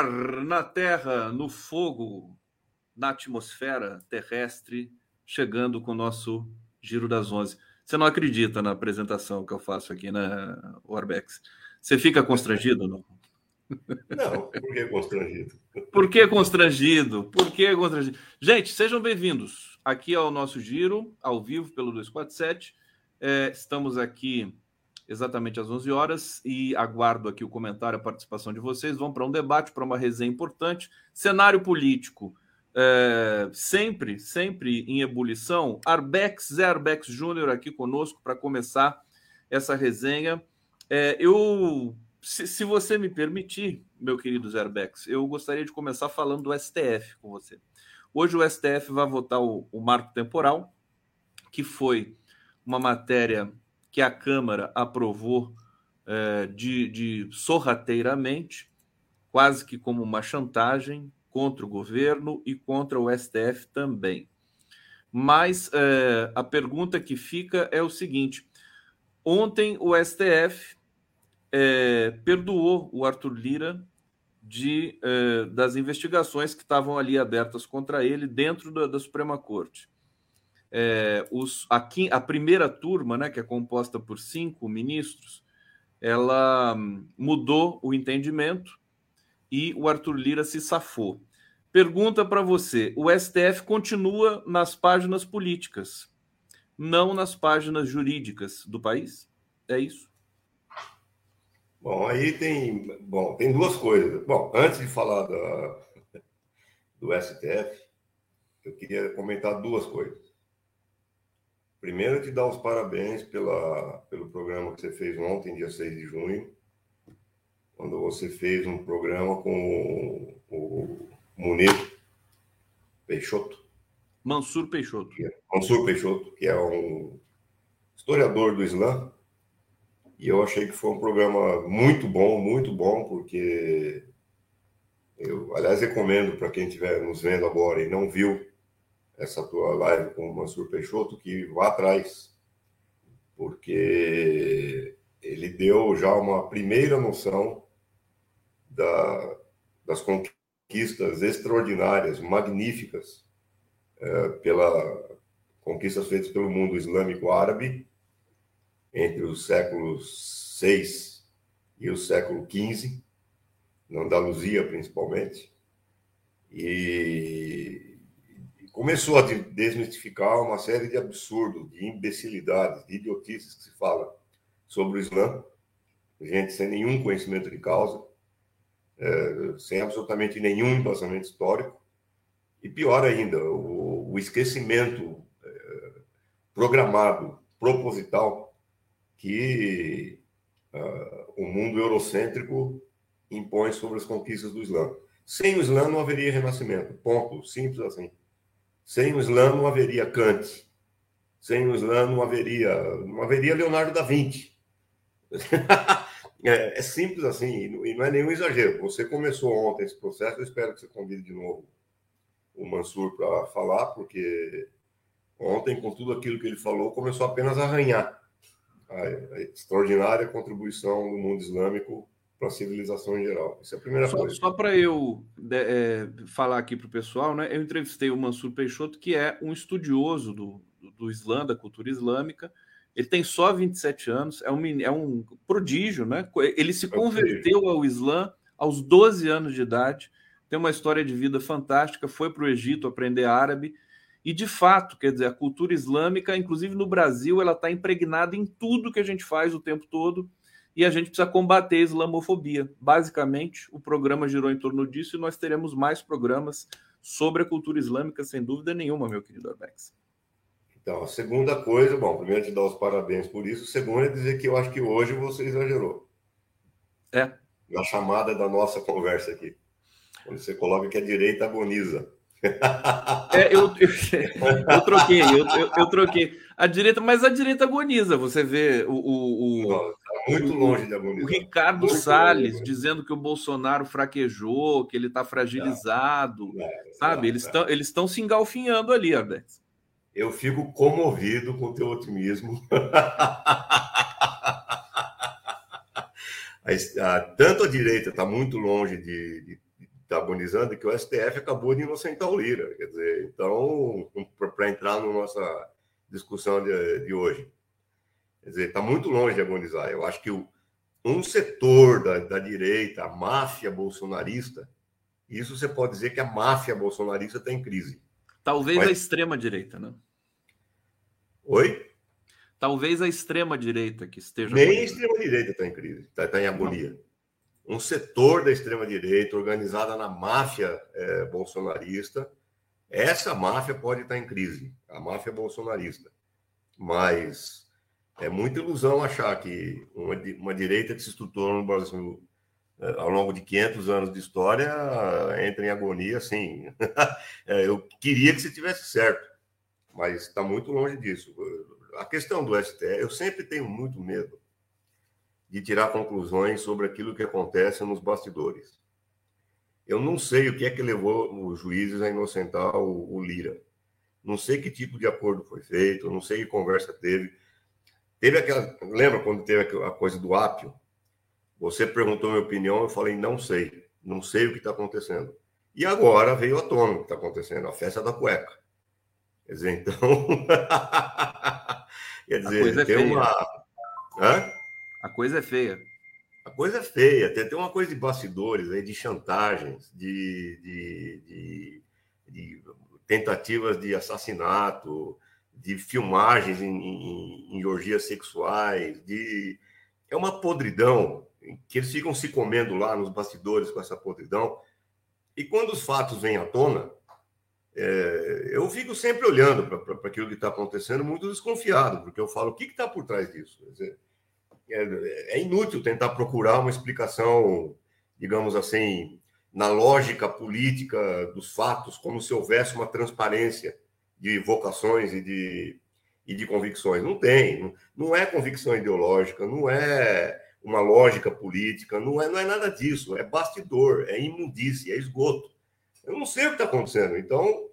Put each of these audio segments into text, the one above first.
Ar, na terra, no fogo, na atmosfera terrestre, chegando com o nosso Giro das Onze. Você não acredita na apresentação que eu faço aqui, né, Orbex? Você fica constrangido, não? Não, por que constrangido? Por que constrangido? Por que constrangido? Gente, sejam bem-vindos aqui ao nosso Giro, ao vivo, pelo 247. É, estamos aqui exatamente às 11 horas e aguardo aqui o comentário, a participação de vocês. Vamos para um debate, para uma resenha importante. Cenário político é, sempre, sempre em ebulição. Arbex, Zé Arbex Júnior aqui conosco para começar essa resenha. É, eu, se, se, você me permitir, meu querido Zé Arbex, eu gostaria de começar falando do STF com você. Hoje o STF vai votar o, o marco temporal, que foi uma matéria que a Câmara aprovou é, de, de sorrateiramente, quase que como uma chantagem contra o governo e contra o STF também. Mas é, a pergunta que fica é o seguinte: ontem o STF é, perdoou o Arthur Lira de, é, das investigações que estavam ali abertas contra ele dentro da, da Suprema Corte é, os, a, a, primeira turma, né, que é composta por cinco ministros, ela hum, mudou o entendimento e o Arthur Lira se safou. Pergunta para você: o STF continua nas páginas políticas, não nas páginas jurídicas do país? É isso? Bom, aí tem, bom, tem duas coisas. Bom, antes de falar da, do STF, eu queria comentar duas coisas. Primeiro, te dar os parabéns pela, pelo programa que você fez ontem, dia 6 de junho, quando você fez um programa com o, o Munir Peixoto. Mansur Peixoto. É, Mansur Peixoto, que é um historiador do Islã. E eu achei que foi um programa muito bom, muito bom, porque eu, aliás, recomendo para quem estiver nos vendo agora e não viu essa tua live com o Mansur Peixoto, que vá atrás, porque ele deu já uma primeira noção da, das conquistas extraordinárias, magníficas, é, pela conquistas feitas pelo mundo islâmico árabe entre os séculos 6 e o século 15, na Andaluzia principalmente. E começou a desmistificar uma série de absurdos, de imbecilidades, de idiotices que se fala sobre o Islã, gente sem nenhum conhecimento de causa, é, sem absolutamente nenhum embasamento histórico, e pior ainda, o, o esquecimento é, programado, proposital, que uh, o mundo eurocêntrico impõe sobre as conquistas do Islã. Sem o Islã não haveria renascimento, ponto, simples assim. Sem o Islã não haveria Kant. Sem o Islã não haveria, não haveria Leonardo da Vinci. é, é, simples assim, e não é nenhum exagero. Você começou ontem esse processo, eu espero que você convide de novo o Mansur para falar, porque ontem, com tudo aquilo que ele falou, começou apenas a arranhar a, a extraordinária contribuição do mundo islâmico para a civilização em geral. Isso é a primeira só, coisa. Só para eu é, falar aqui para o pessoal, né? Eu entrevistei o Mansur Peixoto, que é um estudioso do, do, do Islã, da cultura islâmica. Ele tem só 27 anos, é um, é um prodígio, né? Ele se é converteu ao Islã aos 12 anos de idade, tem uma história de vida fantástica, foi para o Egito aprender árabe. E de fato, quer dizer, a cultura islâmica, inclusive no Brasil, ela está impregnada em tudo que a gente faz o tempo todo e a gente precisa combater a islamofobia. Basicamente, o programa girou em torno disso e nós teremos mais programas sobre a cultura islâmica, sem dúvida nenhuma, meu querido Arbex. Então, a segunda coisa, bom, primeiro te dar os parabéns por isso. Segundo é dizer que eu acho que hoje você exagerou. É. Na chamada da nossa conversa aqui. Quando você coloca que a direita agoniza. É, eu, eu, eu troquei, eu, eu, eu, troquei. A direita, mas a direita agoniza. Você vê o. o, o tá muito longe de agonizar. O Ricardo muito Salles longe. dizendo que o Bolsonaro fraquejou, que ele está fragilizado. Não, não, sabe? Não, eles estão eles estão se engalfinhando ali, Arbex. Eu fico comovido com o teu otimismo. tanto a direita está muito longe de, de, tá agonizando que o STF acabou de inocentar o Lira. Quer dizer, então, para entrar na nossa discussão de, de hoje, quer dizer, está muito longe de agonizar. Eu acho que o, um setor da, da direita, a máfia bolsonarista, isso você pode dizer que a máfia bolsonarista está em crise. Talvez Mas... a extrema-direita, né? Oi? Talvez a extrema-direita que esteja. Nem a extrema-direita está em crise, está tá em agonia. Não. Um setor da extrema-direita, organizada na máfia é, bolsonarista, essa máfia pode estar em crise, a máfia bolsonarista. Mas é muita ilusão achar que uma, uma direita que se estruturou no Brasil é, ao longo de 500 anos de história entra em agonia, assim. Eu queria que você tivesse certo, mas está muito longe disso. A questão do STF, eu sempre tenho muito medo de tirar conclusões sobre aquilo que acontece nos bastidores. Eu não sei o que é que levou os juízes a inocentar o, o Lira. Não sei que tipo de acordo foi feito, não sei que conversa teve. Teve aquela. Lembra quando teve a coisa do ápio? Você perguntou minha opinião, eu falei, não sei. Não sei o que está acontecendo. E agora veio à tona o que está acontecendo, a festa da cueca. Quer dizer, então. Quer dizer, a coisa é tem feia. uma. A coisa é feia. A coisa é feia. Tem, tem uma coisa de bastidores aí, de chantagens, de, de, de, de tentativas de assassinato, de filmagens em, em, em orgias sexuais, de é uma podridão que eles ficam se comendo lá nos bastidores com essa podridão. E quando os fatos vêm à tona, é, eu fico sempre olhando para aquilo que está acontecendo, muito desconfiado, porque eu falo: o que está por trás disso? Dizer, é, é, inútil tentar procurar uma explicação, digamos assim, na lógica política dos fatos, como se houvesse uma transparência de vocações e de, e de convicções. Não tem, não é convicção ideológica, não é uma lógica política, não é, não é nada disso, é bastidor, é imundície, é esgoto. Eu não sei o que está acontecendo, então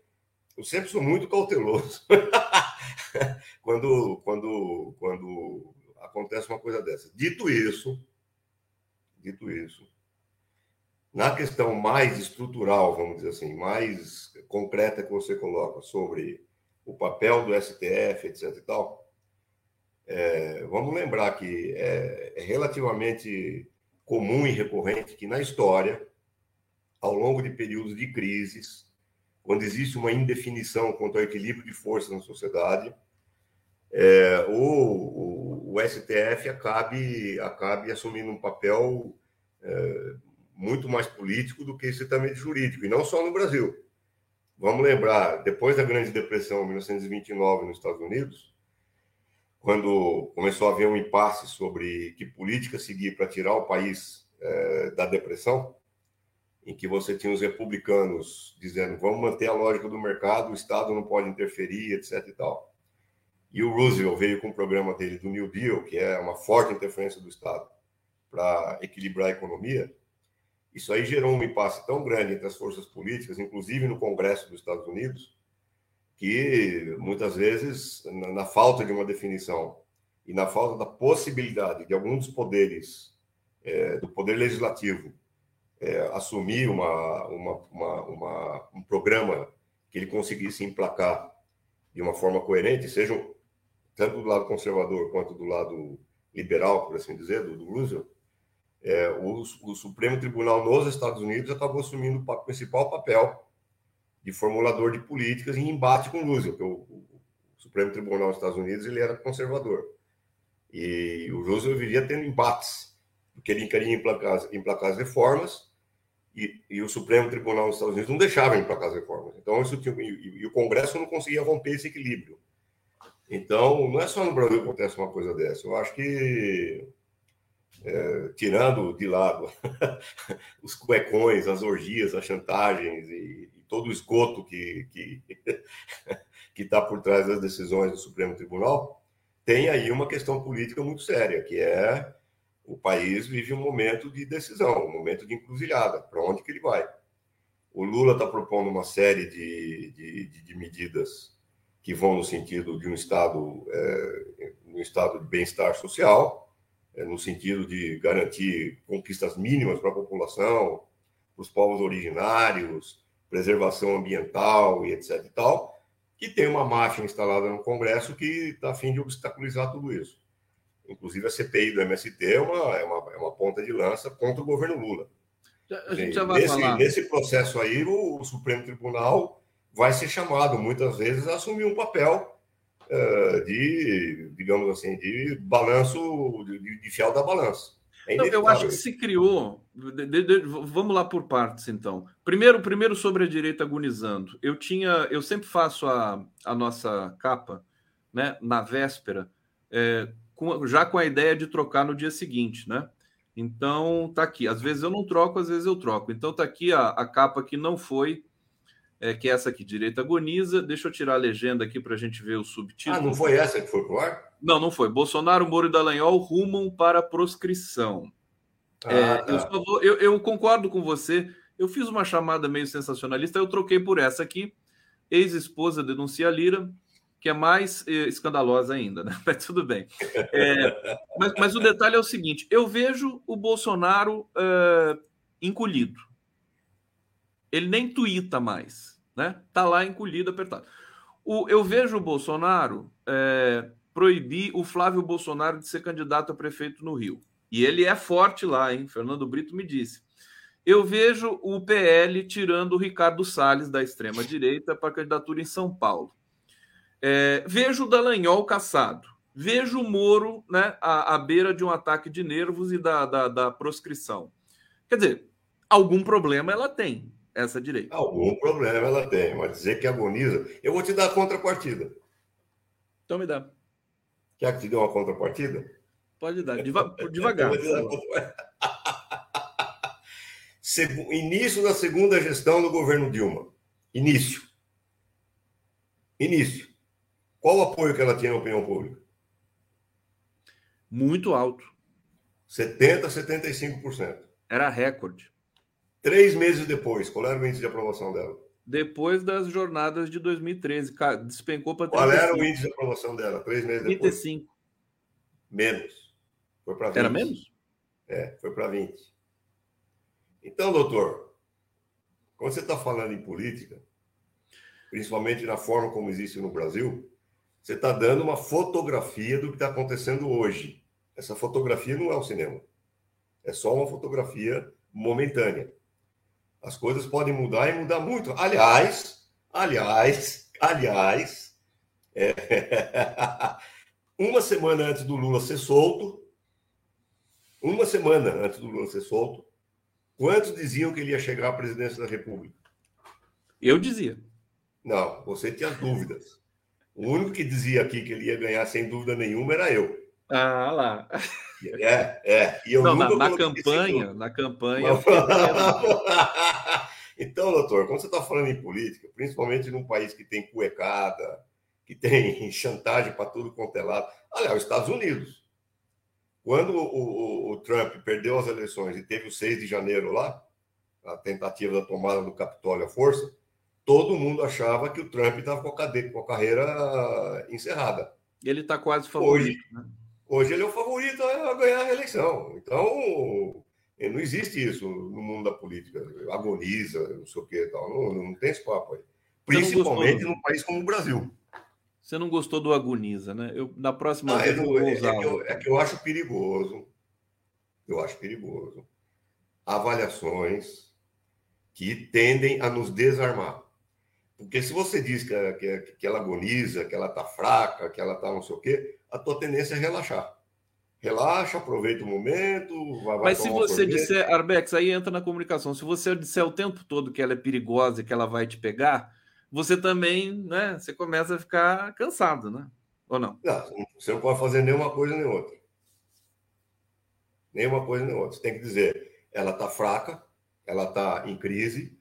eu sempre sou muito cauteloso quando, quando, quando acontece uma coisa dessa. Dito isso, dito isso, na questão mais estrutural, vamos dizer assim, mais concreta que você coloca sobre o papel do STF, etc. e tal, é, vamos lembrar que é, é relativamente comum e recorrente que na história, ao longo de períodos de crises, quando existe uma indefinição quanto ao equilíbrio de forças na sociedade, é, o, o, STF acabe, acabe assumindo um papel é, muito mais político do que estritamente jurídico, e não só no Brasil. Vamos lembrar, depois da Grande Depressão, 1929, nos Estados Unidos, quando começou a haver um impasse sobre que política seguir para tirar o país é, da depressão, em que você tinha os republicanos dizendo vamos manter a lógica do mercado, o Estado não pode interferir, etc. e tal. E o Roosevelt veio com o programa dele do New Deal, que é uma forte interferência do Estado para equilibrar a economia. Isso aí gerou um impasse tão grande entre as forças políticas, inclusive no Congresso dos Estados Unidos, que muitas vezes, na, falta de uma definição e na falta da possibilidade de algum dos poderes, é, do poder legislativo, é, assumir uma, uma, uma, uma, um programa que ele conseguisse emplacar de uma forma coerente, seja tanto do lado conservador quanto do lado liberal, por assim dizer, do, do Roosevelt, é, o, o Supremo Tribunal nos Estados Unidos acabou assumindo o principal papel de formulador de políticas em embate com Roosevelt, porque o, o, Supremo Tribunal dos Estados Unidos ele era conservador. E o Roosevelt vivia tendo embates, porque ele queria emplacar, emplacar as reformas e, e, o Supremo Tribunal dos Estados Unidos não deixava emplacar as reformas. Então, isso tinha, e, e o Congresso não conseguia romper esse equilíbrio. Então, não é só no Brasil que acontece uma coisa dessa. Eu acho que, é, tirando de lado os cuecões, as orgias, as chantagens e, todo o esgoto que está por trás das decisões do Supremo Tribunal, tem aí uma questão política muito séria, que é o país vive um momento de decisão, um momento de encruzilhada, para onde que ele vai. O Lula está propondo uma série de, de, de, medidas que vão no sentido de um estado, é, um estado de bem-estar social, é, no sentido de garantir conquistas mínimas para a população, para os povos originários, preservação ambiental e etc. e tal, que tem uma máfia instalada no Congresso que está a fim de obstaculizar tudo isso. Inclusive, a CPI do MST é uma, é uma, é uma ponta de lança contra o governo Lula. A gente já vai nesse, falar. nesse processo aí, o, o, Supremo Tribunal vai ser chamado, muitas vezes, a assumir um papel uh, de, digamos assim, de balanço, de, de fiel da balança. É Não, eu acho que se criou. De, de, vamos lá por partes, então. Primeiro, primeiro sobre a direita agonizando. Eu tinha, eu sempre faço a, a nossa capa, né, na véspera, é, com, já com a ideia de trocar no dia seguinte, né? Então tá aqui. Às vezes eu não troco, às vezes eu troco. Então tá aqui a, a capa que não foi, é, que é essa aqui, direita agoniza. Deixa eu tirar a legenda aqui para a gente ver o subtítulo. Ah, não foi essa que foi pro ar? Não, não foi. Bolsonaro, Moro e Dallagnol rumam para proscrição. Ah, é, tá. eu, vou, eu, eu, concordo com você. Eu fiz uma chamada meio sensacionalista, eu troquei por essa aqui. Ex-esposa denuncia Lira, que é mais eh, escandalosa ainda, né? Mas tudo bem. É, mas, mas, o detalhe é o seguinte: eu vejo o Bolsonaro uh, encolhido. Ele nem tuita mais, né? Tá lá encolhido, apertado. O, eu vejo o Bolsonaro é, proibir o Flávio Bolsonaro de ser candidato a prefeito no Rio. E ele é forte lá, hein? Fernando Brito me disse. Eu vejo o PL tirando o Ricardo Salles da extrema-direita para candidatura em São Paulo. É, vejo o Dallagnol caçado. Vejo o Moro né, à, à beira de um ataque de nervos e da, da, da proscrição. Quer dizer, algum problema ela tem, essa direita. Algum problema ela tem, mas dizer que agoniza. Eu vou te dar a contrapartida. Então me dá. Quer que te dê uma contrapartida? Pode dar, Deva devagar. Início da segunda gestão do governo Dilma. Início. Início. Qual o apoio que ela tinha na opinião pública? Muito alto. 70%, 75%. Era recorde. Três meses depois, qual era o índice de aprovação dela? Depois das jornadas de 2013, despencou para 35. Qual era o índice de aprovação dela? Três meses 35. depois? 35. Menos. Foi para 20. Era menos? É, foi para 20. Então, doutor, quando você está falando em política, principalmente na forma como existe no Brasil, você está dando uma fotografia do que está acontecendo hoje. Essa fotografia não é o cinema. É só uma fotografia momentânea. As coisas podem mudar e mudar muito. Aliás, aliás, aliás, é... uma semana antes do Lula ser solto, uma semana antes do Lula ser solto, quantos diziam que ele ia chegar à presidência da República? Eu dizia. Não, você tinha dúvidas. O único que dizia aqui que ele ia ganhar sem dúvida nenhuma era eu. Ah, lá. É, é. E eu Não, na, na campanha, na campanha. então, doutor, quando você está falando em política, principalmente num país que tem cuecada, que tem chantagem para tudo quanto é lado. Olha, os Estados Unidos. Quando o, o, o, Trump perdeu as eleições e teve o 6 de janeiro lá, a tentativa da tomada do Capitólio à força, todo mundo achava que o Trump estava com, com, a carreira encerrada. Ele está quase favorito. Hoje, né? Hoje ele é o favorito a ganhar a eleição. Então, não existe isso no mundo da política. Agoniza, não sei o que tal. Não, não tem esse papo aí. Principalmente num país como o Brasil. Você não gostou do agoniza, né? Eu, na próxima ah, vez eu usar. É que eu, é que eu acho perigoso. Eu acho perigoso. Avaliações que tendem a nos desarmar. Porque se você diz que, que, que ela agoniza, que ela está fraca, que ela está não sei o quê, a tua tendência é relaxar. Relaxa, aproveita o momento. Vai, Mas se você disser, Arbex, aí entra na comunicação. Se você disser o tempo todo que ela é perigosa e que ela vai te pegar, você também, né? Você começa a ficar cansado, né? Ou não? Não, você não pode fazer nenhuma coisa nem outra. Nenhuma coisa nem outra. Você tem que dizer, ela está fraca, ela está em crise.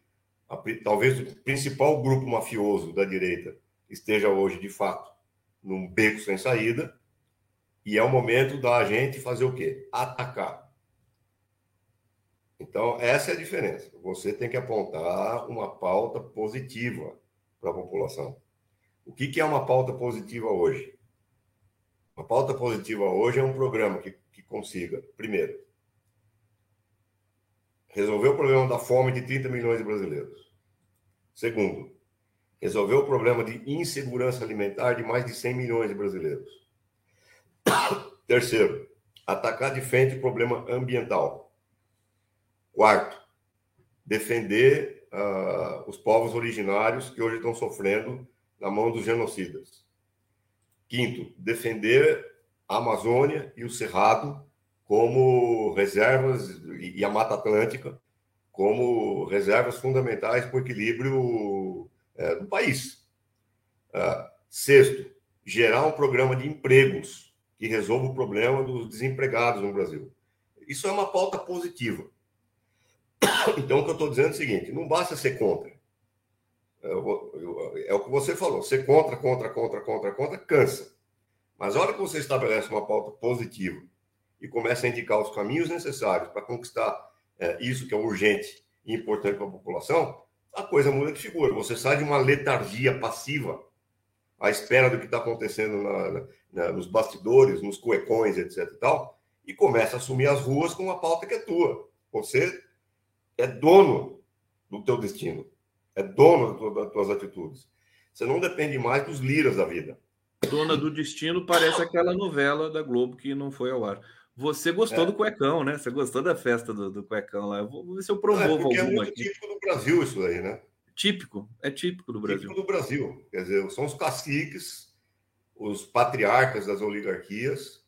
A, talvez o principal grupo mafioso da direita esteja hoje, de fato, num beco sem saída, e é o momento da gente fazer o quê? Atacar. Então, essa é a diferença. Você tem que apontar uma pauta positiva para a população. O que, que é uma pauta positiva hoje? Uma pauta positiva hoje é um programa que, que consiga, primeiro, resolver o problema da fome de 30 milhões de brasileiros. Segundo, resolver o problema de insegurança alimentar de mais de 100 milhões de brasileiros. Terceiro, atacar de frente o problema ambiental. Quarto, defender uh, os povos originários que hoje estão sofrendo na mão dos genocidas. Quinto, defender a Amazônia e o Cerrado como reservas e a Mata Atlântica como reservas fundamentais para o equilíbrio é, do país. Uh, sexto, gerar um programa de empregos que resolva o problema dos desempregados no Brasil. Isso é uma pauta positiva. Então, o que eu estou dizendo é o seguinte: não basta ser contra. Eu, é o que você falou: ser contra, contra, contra, contra, contra, cansa. Mas a hora que você estabelece uma pauta positiva e começa a indicar os caminhos necessários para conquistar é, isso que é urgente e importante para a população, a coisa muda de figura. Você sai de uma letargia passiva à espera do que está acontecendo na, na, nos bastidores, nos cuecões, etc. e tal, e começa a assumir as ruas com uma pauta que é tua. Você é dono do teu destino, é dono das tuas atitudes. Você não depende mais dos liras da vida. Dona do Destino parece aquela novela da Globo que não foi ao ar. Você gostou é. do cuecão, né? Você gostou da festa do, do cuecão lá. Eu vou ver se eu promovo é, alguma. É muito aqui. típico do Brasil isso aí, né? Típico, é típico do Brasil. Típico do Brasil. Quer dizer, são os caciques, os patriarcas das oligarquias,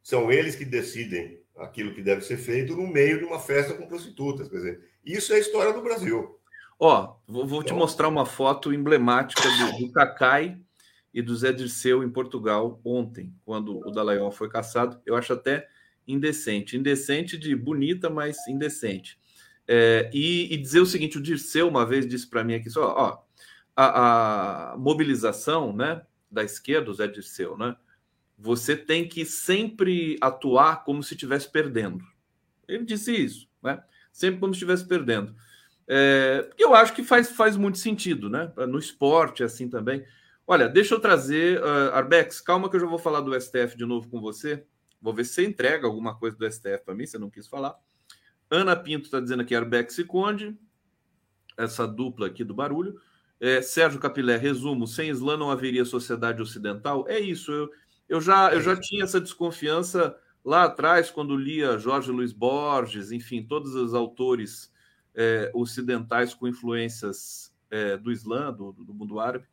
são eles que decidem aquilo que deve ser feito no meio de uma festa com prostitutas. Quer dizer, isso é a história do Brasil. Ó, vou, vou então, te mostrar uma foto emblemática do, do Cacai e do Zé Dirceu em Portugal ontem, quando o Dallagnol foi caçado. Eu acho até indecente. Indecente de bonita, mas indecente. É, e, e, dizer o seguinte: o Dirceu uma vez disse para mim aqui só, ó, a, a, mobilização né, da esquerda, o Zé Dirceu, né? Você tem que sempre atuar como se estivesse perdendo. Ele disse isso, né? Sempre como se estivesse perdendo. É, eu acho que faz, faz muito sentido, né? No esporte, assim também. Olha, deixa eu trazer. Uh, Arbex, calma que eu já vou falar do STF de novo com você. Vou ver se você entrega alguma coisa do STF para mim, você não quis falar. Ana Pinto está dizendo aqui Arbex e Conde, essa dupla aqui do barulho. É, Sérgio Capilé, resumo: sem Islã não haveria sociedade ocidental. É isso, eu, eu, já, eu já tinha essa desconfiança lá atrás, quando lia Jorge Luiz Borges, enfim, todos os autores é, ocidentais com influências é, do Islã, do, do mundo árabe.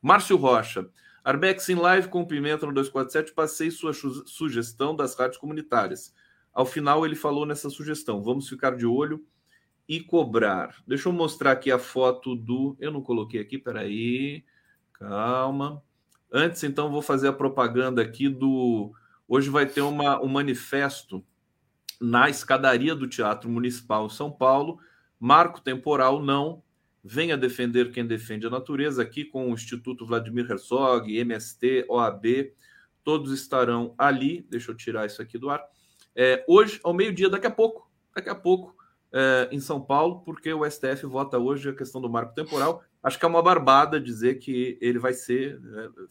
Márcio Rocha. Arbex em live com Pimenta no 247, passei sua sugestão das rádios comunitárias. Ao final, ele falou nessa sugestão: vamos ficar de olho e cobrar. Deixa eu mostrar aqui a foto do. Eu não coloquei aqui, peraí. Calma. Antes, então, vou fazer a propaganda aqui do. Hoje vai ter uma, um manifesto na escadaria do Teatro Municipal São Paulo. Marco temporal não, venha defender quem defende a natureza, aqui com o Instituto Vladimir Herzog, MST, OAB, todos estarão ali. Deixa eu tirar isso aqui do ar. É, hoje, ao meio-dia, daqui a pouco, daqui a pouco, é, em São Paulo, porque o STF vota hoje a questão do marco temporal. Acho que é uma barbada dizer que ele vai ser,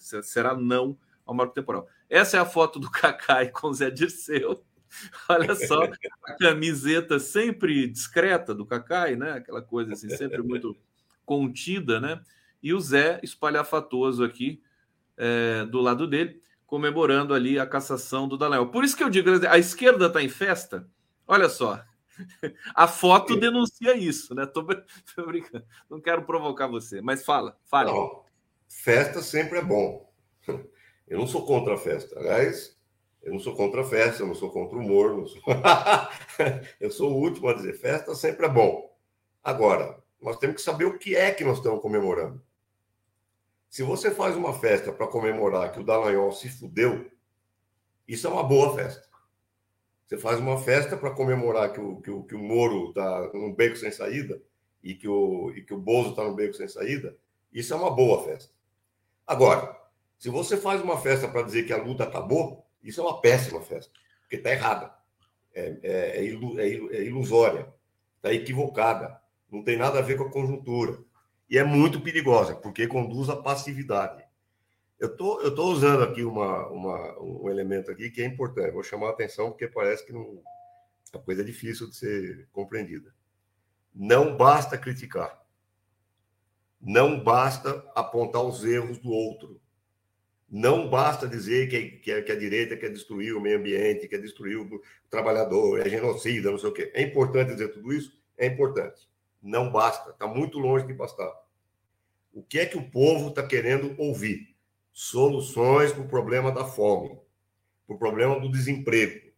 é, será não ao marco temporal. Essa é a foto do Cacai com Zé Dirceu. Olha só, a camiseta sempre discreta do Cacai, né? Aquela coisa assim, sempre muito contida, né? E o Zé espalhafatoso aqui é, do lado dele, comemorando ali a cassação do Dallagnol. Por isso que eu digo, a esquerda está em festa. Olha só, a foto denuncia isso, né? Tô, tô, brincando, não quero provocar você, mas fala, fale. Não, festa sempre é bom. Eu não sou contra a festa. Aliás, eu não sou contra a festa, eu não sou contra o humor. Sou... eu sou o último a dizer: festa sempre é bom. Agora, nós temos que saber o que é que nós estamos comemorando. Se você faz uma festa para comemorar que o Dallagnol se fudeu, isso é uma boa festa. Você faz uma festa para comemorar que o, que, o, que o Moro está num beco sem saída e que o, e que o Bozo está no beco sem saída, isso é uma boa festa. Agora, se você faz uma festa para dizer que a luta acabou, isso é uma péssima festa, porque está errada, é, é, é, é, ilusória, está equivocada, não tem nada a ver com a conjuntura. E é muito perigosa, porque conduz à passividade. Eu tô, tô usando aqui uma, uma, um elemento aqui que é importante. Vou chamar a atenção porque parece que não, a coisa é difícil de ser compreendida. Não basta criticar. Não basta apontar os erros do outro. Não basta dizer que, que, que a direita quer destruir o meio ambiente, quer destruir o trabalhador, é genocida, não sei o quê. É importante dizer tudo isso? É importante. Não basta, está muito longe de bastar. O que é que o povo está querendo ouvir? Soluções para o problema da fome, para o problema do desemprego,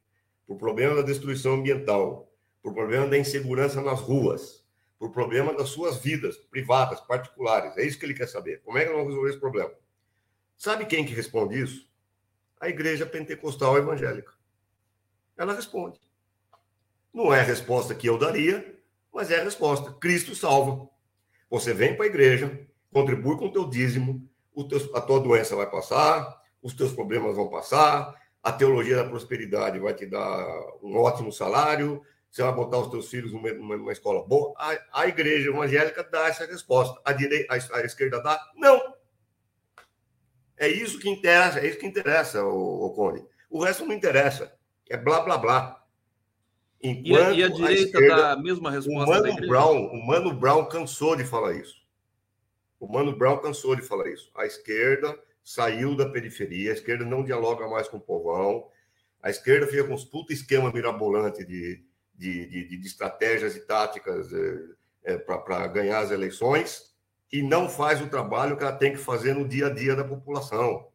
para o problema da destruição ambiental, para o problema da insegurança nas ruas, para o problema das suas vidas privadas, particulares. É isso que ele quer saber. Como é que nós vamos resolver esse problema? Sabe quem que responde isso? A igreja pentecostal evangélica. Ela responde. Não é a resposta que eu daria, mas é a resposta. Cristo salva. Você vem para a igreja, contribui com o teu dízimo, o teu, a tua doença vai passar, os teus problemas vão passar, a teologia da prosperidade vai te dar um ótimo salário, você vai botar os teus filhos numa, numa escola boa. A, a, igreja evangélica dá essa resposta. A, direita, a, a esquerda dá? Não. É isso que interessa, é isso que interessa, o, o Cone. O resto não interessa. É blá blá blá. Enquanto e, a, e a direita a esquerda, dá a mesma resposta. O Mano, Brown, o Mano Brown cansou de falar isso. O Mano Brown cansou de falar isso. A esquerda saiu da periferia, a esquerda não dialoga mais com o povão, a esquerda fica com os puta esquema mirabolante de, de, de, de estratégias e táticas é, é, para ganhar as eleições e não faz o trabalho que ela tem que fazer no dia a dia da população.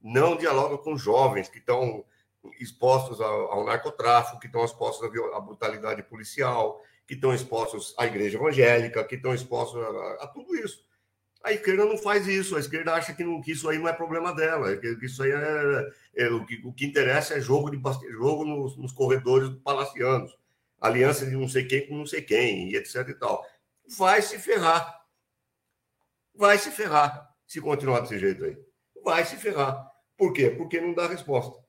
Não dialoga com jovens que estão expostos ao, ao narcotráfico, que estão expostos à, brutalidade policial, que estão expostos à igreja evangélica, que estão expostos a, a, tudo isso. A esquerda não faz isso, a esquerda acha que, não, que isso aí não é problema dela, que, que isso aí é, é, o, que, o que interessa é jogo, de, jogo nos, nos corredores palacianos, aliança de não sei quem com não sei quem, e etc e tal. Vai se ferrar vai se ferrar se continuar desse jeito aí. Vai se ferrar. Por quê? Porque não dá resposta.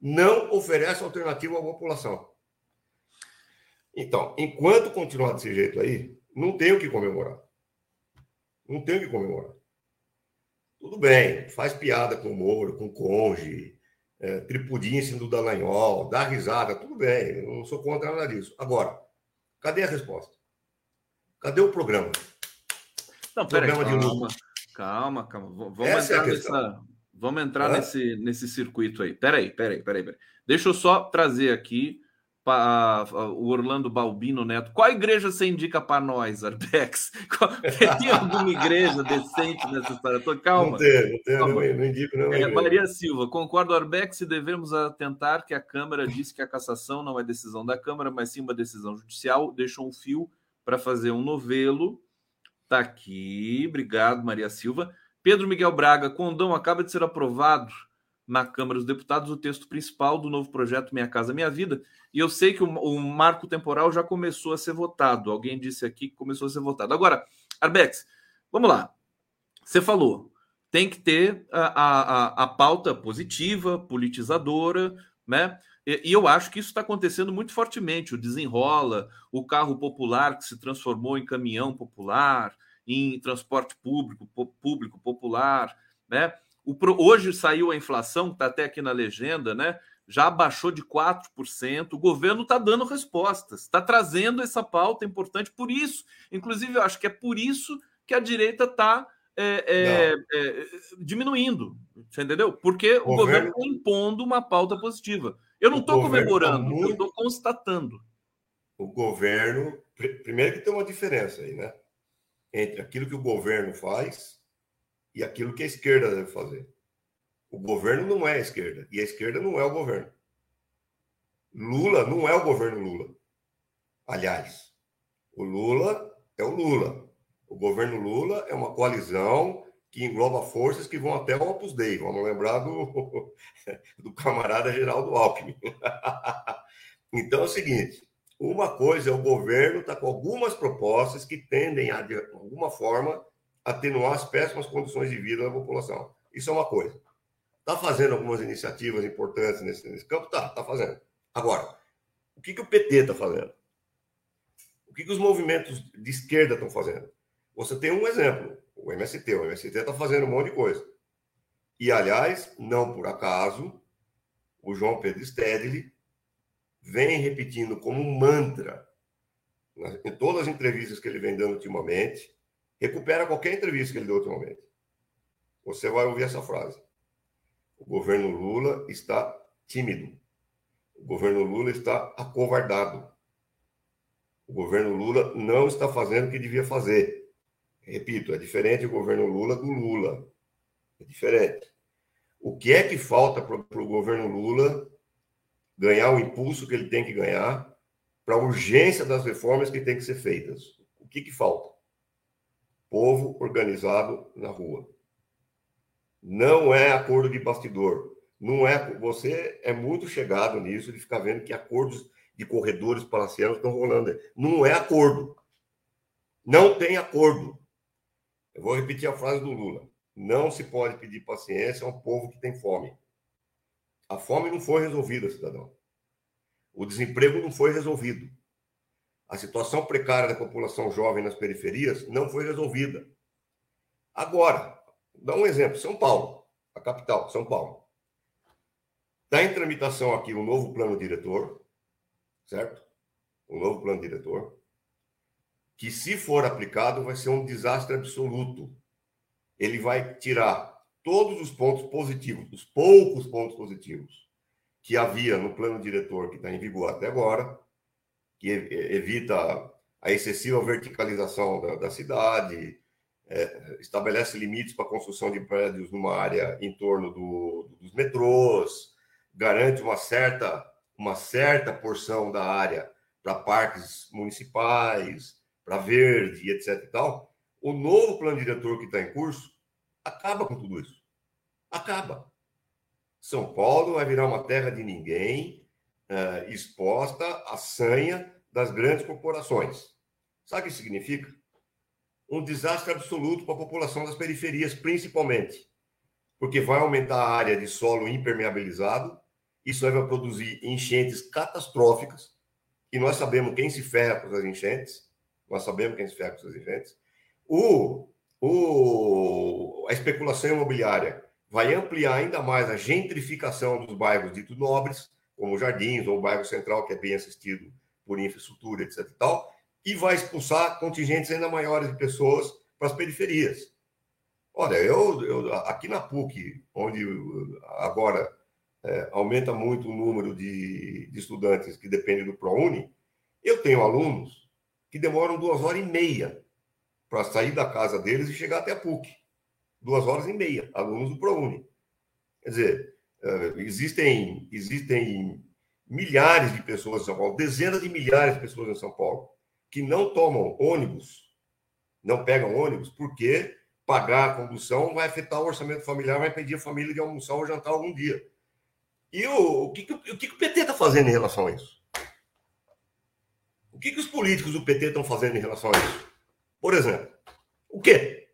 Não oferece alternativa à população. Então, enquanto continuar desse jeito aí, não tem o que comemorar. Não tem o que comemorar. Tudo bem, faz piada com o Moro, com o Conge, é, do Dallagnol, dá risada, tudo bem, eu não sou contra nada disso. Agora, cadê a resposta? Cadê o programa? Não, peraí, calma, calma, calma. Vamos Essa é entrar, é nessa, vamos entrar nesse, nesse circuito aí. Peraí, peraí, peraí, peraí. Deixa eu só trazer aqui para o Orlando Balbino Neto. Qual igreja você indica para nós, Arbex? Tem alguma igreja decente nessa história? Tô, calma. Não tem, não tem, não, não indico não. É, Maria Silva, concordo, Arbex, devemos atentar que a Câmara disse que a cassação não é decisão da Câmara, mas sim uma decisão judicial, deixou um fio para fazer um novelo Está aqui, obrigado, Maria Silva. Pedro Miguel Braga, Condão acaba de ser aprovado na Câmara dos Deputados o texto principal do novo projeto Minha Casa Minha Vida. E eu sei que o, o, marco temporal já começou a ser votado. Alguém disse aqui que começou a ser votado. Agora, Arbex, vamos lá. Você falou, tem que ter a, a, a pauta positiva, politizadora, né? E, eu acho que isso está acontecendo muito fortemente. O desenrola, o carro popular que se transformou em caminhão popular, em transporte público, público popular, né? O, hoje saiu a inflação, está até aqui na legenda, né? Já baixou de 4%. O governo está dando respostas, está trazendo essa pauta importante. Por isso, inclusive, eu acho que é por isso que a direita está é, é, é, diminuindo, você entendeu? Porque o, o governo está impondo uma pauta positiva. Eu não estou tá comemorando, muito... eu estou constatando. O governo, primeiro que tem uma diferença aí, né? Entre aquilo que o governo faz e aquilo que a esquerda deve fazer. O governo não é a esquerda e a esquerda não é o governo. Lula não é o governo Lula. Aliás, o Lula é o Lula. O governo Lula é uma coalizão que engloba forças que vão até o Opus Dei. Vamos lembrar do, do camarada Geraldo Alckmin. então é o seguinte: uma coisa é o governo estar tá com algumas propostas que tendem a, de alguma forma, atenuar as péssimas condições de vida da população. Isso é uma coisa. Está fazendo algumas iniciativas importantes nesse, nesse campo? Está, está fazendo. Agora, o que, que o PT está fazendo? O que, que os movimentos de esquerda estão fazendo? Você tem um exemplo o MST. O MST está fazendo um monte de coisa. E, aliás, não por acaso, o João Pedro Stedley vem repetindo como um mantra em todas as entrevistas que ele vem dando ultimamente, recupera qualquer entrevista que ele deu ultimamente. Você vai ouvir essa frase. O governo Lula está tímido. O governo Lula está acovardado. O governo Lula não está fazendo o que devia fazer. Repito, é diferente o governo Lula do Lula. É diferente. O que é que falta para o governo Lula ganhar o impulso que ele tem que ganhar para a urgência das reformas que têm que ser feitas. O que, que falta? Povo organizado na rua. Não é acordo de bastidor. Não é. Você é muito chegado nisso de ficar vendo que acordos de corredores palacianos estão rolando. Não é acordo. Não tem acordo. Eu vou repetir a frase do Lula. Não se pode pedir paciência a um povo que tem fome. A fome não foi resolvida, cidadão. O desemprego não foi resolvido. A situação precária da população jovem nas periferias não foi resolvida. Agora, dá um exemplo: São Paulo, a capital, São Paulo. Está em tramitação aqui o um novo plano diretor, certo? O um novo plano diretor, que, se for aplicado, vai ser um desastre absoluto. Ele vai tirar todos os pontos positivos, os poucos pontos positivos que havia no plano diretor que está em vigor até agora, que evita a excessiva verticalização da, da cidade, é, estabelece limites para a construção de prédios numa área em torno do, dos metrôs, garante uma certa, uma certa porção da área para parques municipais, para verde, etc. E tal. O novo plano diretor que está em curso acaba com tudo isso. Acaba. São Paulo vai virar uma terra de ninguém, uh, exposta à sanha das grandes corporações. Sabe o que significa? Um desastre absoluto para a população das periferias, principalmente, porque vai aumentar a área de solo impermeabilizado, isso vai produzir enchentes catastróficas, e nós sabemos quem se ferra com as enchentes, nós sabemos quem ferra com as enchentes. O, o, a especulação imobiliária vai ampliar ainda mais a gentrificação dos bairros ditos nobres, como Jardins ou o bairro Central, que é bem assistido por infraestrutura, etc. E, tal, e vai expulsar contingentes ainda maiores de pessoas para as periferias. Olha, eu, eu aqui na PUC, onde agora é, aumenta muito o número de, de estudantes que dependem do ProUni, eu tenho alunos que demoram duas horas e meia para sair da casa deles e chegar até a PUC duas horas e meia, alunos do ProUni. Quer dizer, eh, existem, existem milhares de pessoas em São Paulo, dezenas de milhares de pessoas em São Paulo, que não tomam ônibus, não pegam ônibus, porque pagar a condução vai afetar o orçamento familiar, vai impedir a família de almoçar ou jantar algum dia. E o, o, que, o que, o PT está fazendo em relação a isso? O que, que os políticos do PT estão fazendo em relação a isso? Por exemplo, o quê?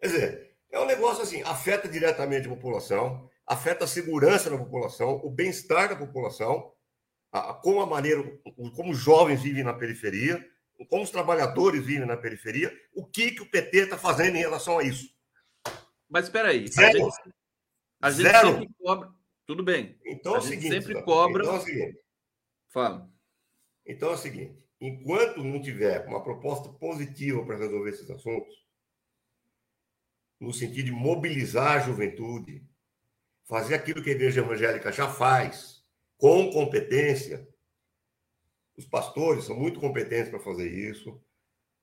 Quer dizer, é um negócio assim, afeta diretamente a população, afeta a segurança da população, o bem-estar da população, a, como a maneira, como os jovens vivem na periferia, como os trabalhadores vivem na periferia, o que, que o PT está fazendo em relação a isso? Mas espera aí, Zero. a gente, a gente Zero. sempre cobra. Tudo bem. Então é o gente seguinte, sempre cobra- Então é o seguinte, Fala. Então é o seguinte, enquanto não tiver uma proposta positiva para resolver esses assuntos, no sentido de mobilizar a juventude, fazer aquilo que a igreja evangélica já faz, com competência. Os pastores são muito competentes para fazer isso,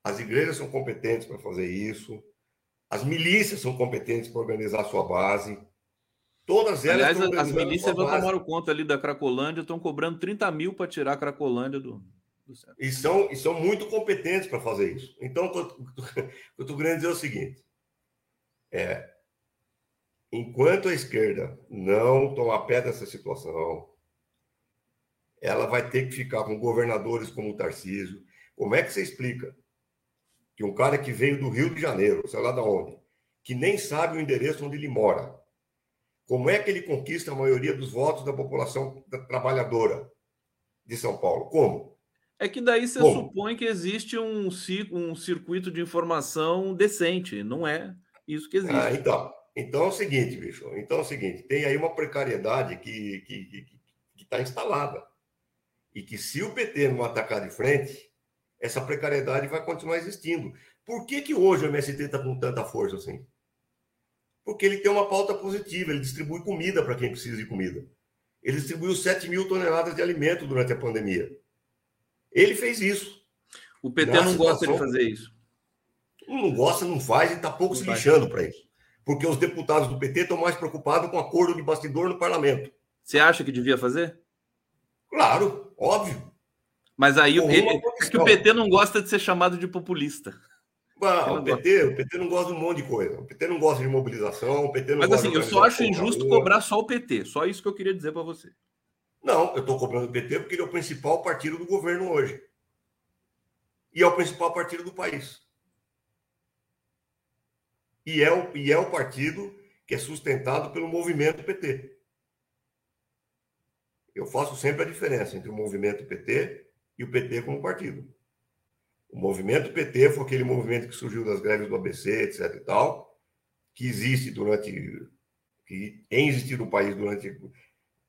as igrejas são competentes para fazer isso, as milícias são competentes para organizar a sua base. Todas elas Aliás, as milícias base. tomaram conta ali da Cracolândia, estão cobrando 30 mil para tirar a Cracolândia do, do. E são, e são muito competentes para fazer isso. Então, o que eu- o que eu estou querendo dizer é o seguinte: é, enquanto a esquerda não tomar pé dessa situação, ela vai ter que ficar com governadores como o Tarcísio. Como é que você explica que um cara que veio do Rio de Janeiro, sei lá de onde, que nem sabe o endereço onde ele mora, como é que ele conquista a maioria dos votos da população trabalhadora de São Paulo? Como? É que daí você Como? supõe que existe um, um circuito de informação decente. Não é isso que existe. Ah, então, Então é o seguinte, bicho. Então é o seguinte: tem aí uma precariedade que está que, que, que tá instalada. E que se o PT não atacar de frente, essa precariedade vai continuar existindo. Por que, que hoje o MST está com tanta força assim? Porque ele tem uma pauta positiva, ele distribui comida para quem precisa de comida. Ele distribuiu 7 mil toneladas de alimento durante a pandemia. Ele fez isso. O PT não situação, gosta de fazer isso. Não gosta, não faz e está pouco não se lixando para isso. Porque os deputados do PT estão mais preocupados com acordo de bastidor no parlamento. Você acha que devia fazer? Claro, óbvio. Mas aí ele, é que o PT não gosta de ser chamado de populista. Ah, o, PT, o PT não gosta de um monte de coisa. O PT não gosta de mobilização, o PT não Mas gosta assim, eu só acho injusto cobrar só o PT. Só isso que eu queria dizer para você. Não, eu estou cobrando o PT porque ele é o principal partido do governo hoje. E é o principal partido do país. E é o, e é o partido que é sustentado pelo movimento PT. Eu faço sempre a diferença entre o movimento PT e o PT como partido. O movimento PT foi aquele movimento que surgiu das greves do ABC, etc e tal, que existe durante que tem existido no país durante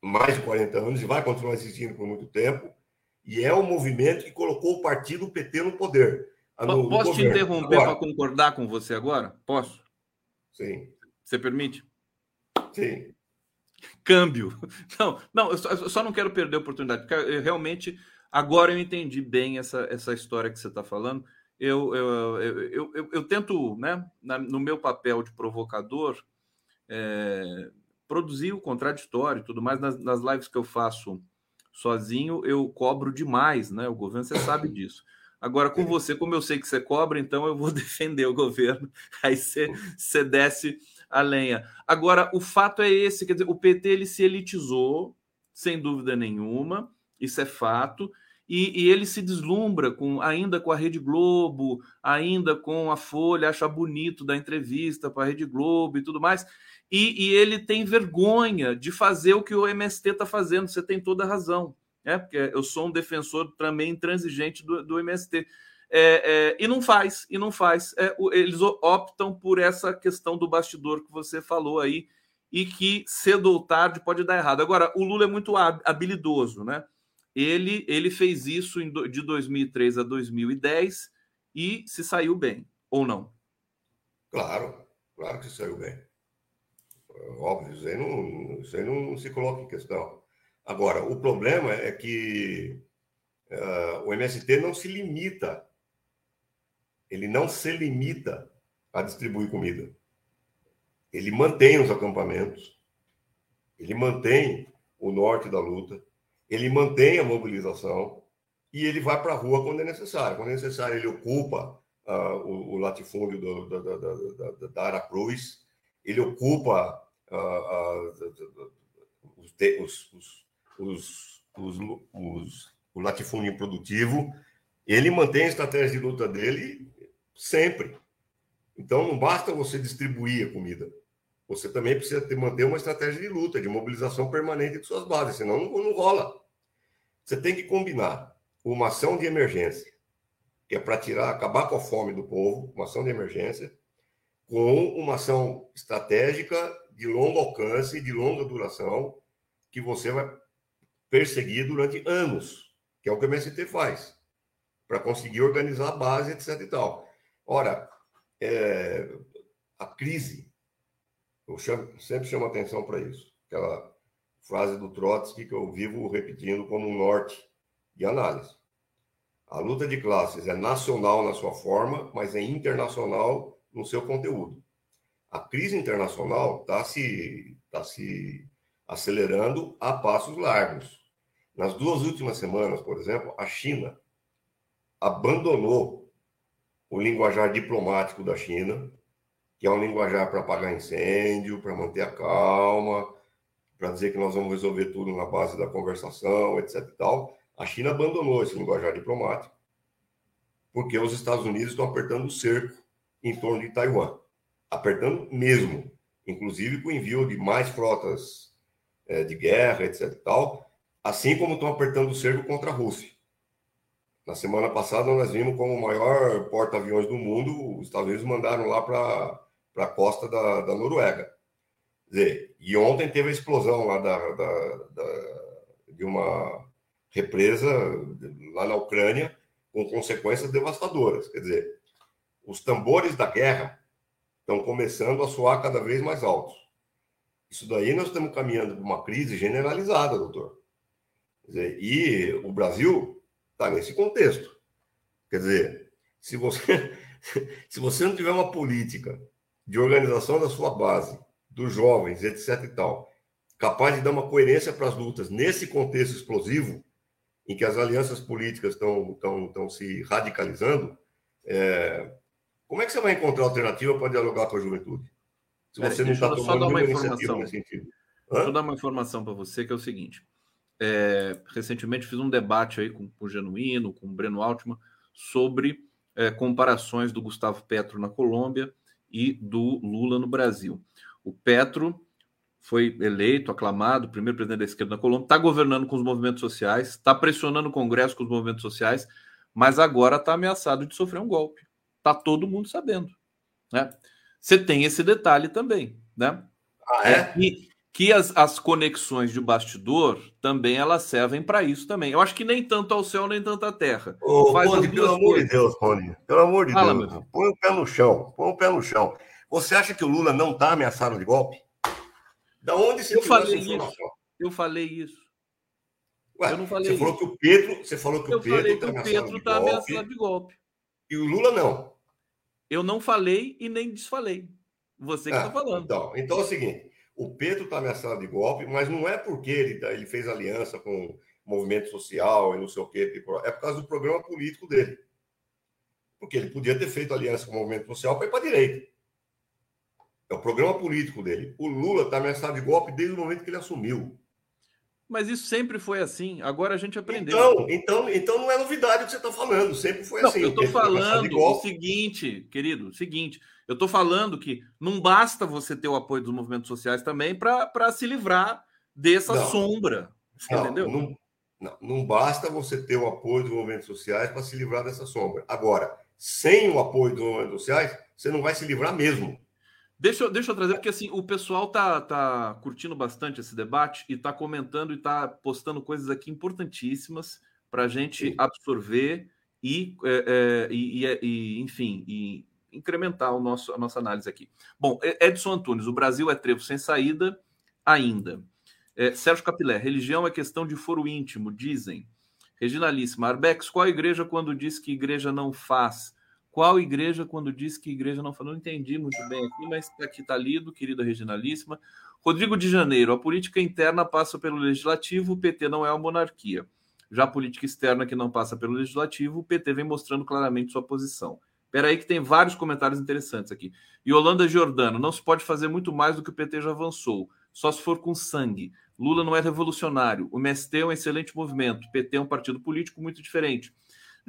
mais de 40 anos e vai continuar existindo por muito tempo, e é o movimento que colocou o partido PT no poder. No, Posso no te interromper para concordar com você agora? Posso? Sim. Você permite? Sim. Câmbio. Não, não, eu só, eu só não quero perder a oportunidade, porque eu, realmente Agora eu entendi bem essa, essa história que você está falando. Eu, eu, eu, eu, eu, tento, né, na, no meu papel de provocador, é, produzir o contraditório e tudo mais. Nas, nas lives que eu faço sozinho, eu cobro demais, né? O governo, você sabe disso. Agora, com você, como eu sei que você cobra, então eu vou defender o governo. Aí você, você desce a lenha. Agora, o fato é esse, quer dizer, o PT ele se elitizou, sem dúvida nenhuma isso é fato. E, e, ele se deslumbra com ainda com a Rede Globo, ainda com a Folha, acha bonito da entrevista para a Rede Globo e tudo mais. E, e, ele tem vergonha de fazer o que o MST está fazendo. Você tem toda a razão, né? Porque eu sou um defensor também intransigente do, do MST. É, é, e não faz, e não faz. É, eles optam por essa questão do bastidor que você falou aí, e que cedo ou tarde pode dar errado. Agora, o Lula é muito habilidoso, né? Ele, ele fez isso de 2003 a 2010 e se saiu bem, ou não? Claro, claro que saiu bem. Óbvio, isso aí não, isso aí não se coloca em questão. Agora, o problema é que uh, o MST não se limita, ele não se limita a distribuir comida. Ele mantém os acampamentos, ele mantém o norte da luta, ele mantém a mobilização e ele vai para a rua quando é necessário. Quando é necessário, ele ocupa uh, o, o, latifúndio do, da, da, da, da ele ocupa uh, uh, os, os, os, os, o latifúndio produtivo, ele mantém a estratégia de luta dele sempre. Então, não basta você distribuir a comida. Você também precisa ter, manter uma estratégia de luta, de mobilização permanente de suas bases, senão não, não rola. Você tem que combinar uma ação de emergência, que é para tirar, acabar com a fome do povo, uma ação de emergência, com uma ação estratégica de longo alcance, de longa duração, que você vai perseguir durante anos, que é o que o MST faz, para conseguir organizar a base, etc. e tal. Ora, é, a crise, eu chamo, sempre chamo atenção para isso, aquela frase do Trotsky que eu vivo repetindo como um norte de análise. A luta de classes é nacional na sua forma, mas é internacional no seu conteúdo. A crise internacional está se, tá se acelerando a passos largos. Nas duas últimas semanas, por exemplo, a China abandonou o linguajar diplomático da China, que é um linguajar para apagar incêndio, para manter a calma, para dizer que nós vamos resolver tudo na base da conversação, etc. E tal. A China abandonou esse linguajar diplomático, porque os Estados Unidos estão apertando o cerco em torno de Taiwan apertando mesmo, inclusive com o envio de mais frotas é, de guerra, etc. E tal, assim como estão apertando o cerco contra a Rússia. Na semana passada, nós vimos como o maior porta-aviões do mundo, os Estados Unidos mandaram lá para a costa da, da Noruega dizer, e ontem teve a explosão lá da, da, da, de uma represa lá na Ucrânia com consequências devastadoras. Quer dizer, os tambores da guerra estão começando a soar cada vez mais altos. Isso daí nós estamos caminhando para uma crise generalizada, doutor. Dizer, e o Brasil está nesse contexto. Quer dizer, se você, se você não tiver uma política de organização da sua base, dos jovens, etc. e tal, capaz de dar uma coerência para as lutas nesse contexto explosivo, em que as alianças políticas estão, se radicalizando, é... como é que você vai encontrar alternativa para dialogar com a juventude? Se você não está tomando uma iniciativa nesse sentido. Hã? Deixa eu dar uma informação para você, que é o seguinte. É, recentemente fiz um debate aí com, com o Genuíno, com o Breno Altman, sobre é, comparações do Gustavo Petro na Colômbia e do Lula no Brasil. O Petro foi eleito, aclamado, primeiro presidente da esquerda na Colômbia, está governando com os movimentos sociais, está pressionando o Congresso com os movimentos sociais, mas agora está ameaçado de sofrer um golpe. Está todo mundo sabendo. Né? Você tem esse detalhe também. Né? Ah, é? E, que as, as conexões de bastidor também elas servem para isso também. Eu acho que nem tanto ao céu, nem tanto à terra. Ô, Rony, pelo amor coisas. de Deus, Rony, pelo amor de Fala, Deus, põe o pé no chão, põe o pé no chão. Você acha que o Lula não está ameaçado de golpe? Da onde você Eu falei isso. Eu falei isso. Ué, eu não falei você isso. falou que o Pedro, você falou que eu o Pedro está ameaçado, tá ameaçado de golpe. E o Lula não. Eu não falei e nem desfalei. Você que está ah, falando. Então, então é o seguinte: o Pedro está ameaçado de golpe, mas não é porque ele, ele fez aliança com movimento social e não sei o quê, é por causa do programa político dele. Porque ele podia ter feito aliança com o movimento social para ir para a direita. É o programa político dele. O Lula está ameaçado de golpe desde o momento que ele assumiu. Mas isso sempre foi assim. Agora a gente aprendeu. Então, então, então não é novidade o que você está falando. Sempre foi não, assim. Eu estou falando o seguinte, querido, o seguinte. Eu estou falando que não basta você ter o apoio dos movimentos sociais também para se livrar dessa não, sombra. Não, entendeu? Não, não, não basta você ter o apoio dos movimentos sociais para se livrar dessa sombra. Agora, sem o apoio dos movimentos sociais, você não vai se livrar mesmo. Deixa eu, deixa eu trazer, porque assim, o pessoal tá, tá curtindo bastante esse debate e tá comentando e tá postando coisas aqui importantíssimas para a gente absorver e, é, é, e, e, enfim, e incrementar o nosso, a nossa análise aqui. Bom, Edson Antunes, o Brasil é trevo sem saída ainda. É, Sérgio Capilé, religião é questão de foro íntimo, dizem. Reginalíssima, Arbex, qual igreja quando diz que igreja não faz? Qual igreja quando diz que igreja não falou? Não entendi muito bem aqui, mas aqui está lido, querida regionalíssima. Rodrigo de Janeiro, a política interna passa pelo legislativo, o PT não é uma monarquia. Já a política externa que não passa pelo legislativo, o PT vem mostrando claramente sua posição. Espera aí que tem vários comentários interessantes aqui. Holanda Giordano, não se pode fazer muito mais do que o PT já avançou, só se for com sangue. Lula não é revolucionário, o MST é um excelente movimento, o PT é um partido político muito diferente.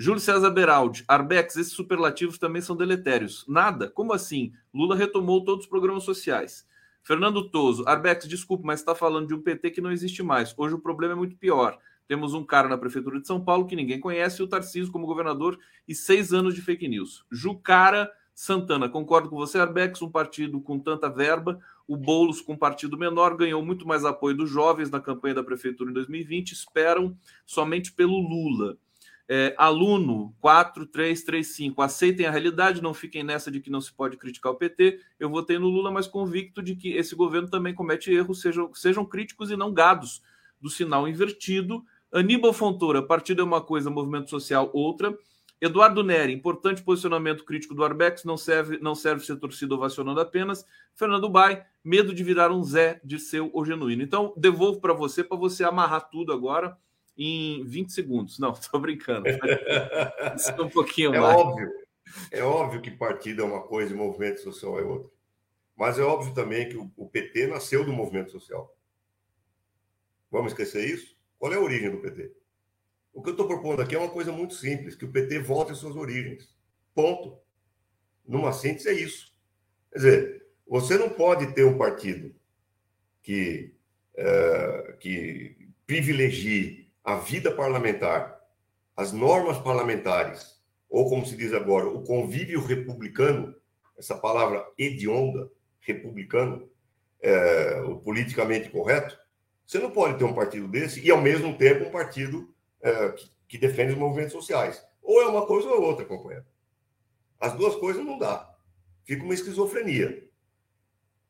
Júlio César Beraldi, Arbex, esses superlativos também são deletérios. Nada? Como assim? Lula retomou todos os programas sociais. Fernando Toso, Arbex, desculpe, mas está falando de um PT que não existe mais. Hoje o problema é muito pior. Temos um cara na Prefeitura de São Paulo que ninguém conhece, o Tarcísio como governador e seis anos de fake news. Jucara Santana, concordo com você, Arbex, um partido com tanta verba, o Boulos com um partido menor, ganhou muito mais apoio dos jovens na campanha da Prefeitura em 2020, esperam somente pelo Lula. É, aluno 4335, aceitem a realidade, não fiquem nessa de que não se pode criticar o PT. Eu votei no Lula, mas convicto de que esse governo também comete erros, sejam, sejam críticos e não gados do sinal invertido. Aníbal Fontoura, partido é uma coisa, movimento social outra. Eduardo Neri, importante posicionamento crítico do Arbex, não serve, não serve ser torcida ovacionando apenas. Fernando Bai, medo de virar um Zé de seu ou genuíno. Então, devolvo para você, para você amarrar tudo agora em 20 segundos. Não, estou brincando. É um pouquinho é mais. Óbvio, é óbvio que partido é uma coisa e movimento social é outra. Mas é óbvio também que o, PT nasceu do movimento social. Vamos esquecer isso? Qual é a origem do PT? O que eu estou propondo aqui é uma coisa muito simples, que o PT volte às suas origens. Ponto. Numa síntese é isso. Quer dizer, você não pode ter um partido que, é, que privilegie a vida parlamentar, as normas parlamentares, ou como se diz agora, o convívio republicano, essa palavra hedionda, republicano, é, o politicamente correto, você não pode ter um partido desse e, ao mesmo tempo, um partido é, que, que, defende os movimentos sociais. Ou é uma coisa ou é outra, companheiro. As duas coisas não dá. Fica uma esquizofrenia.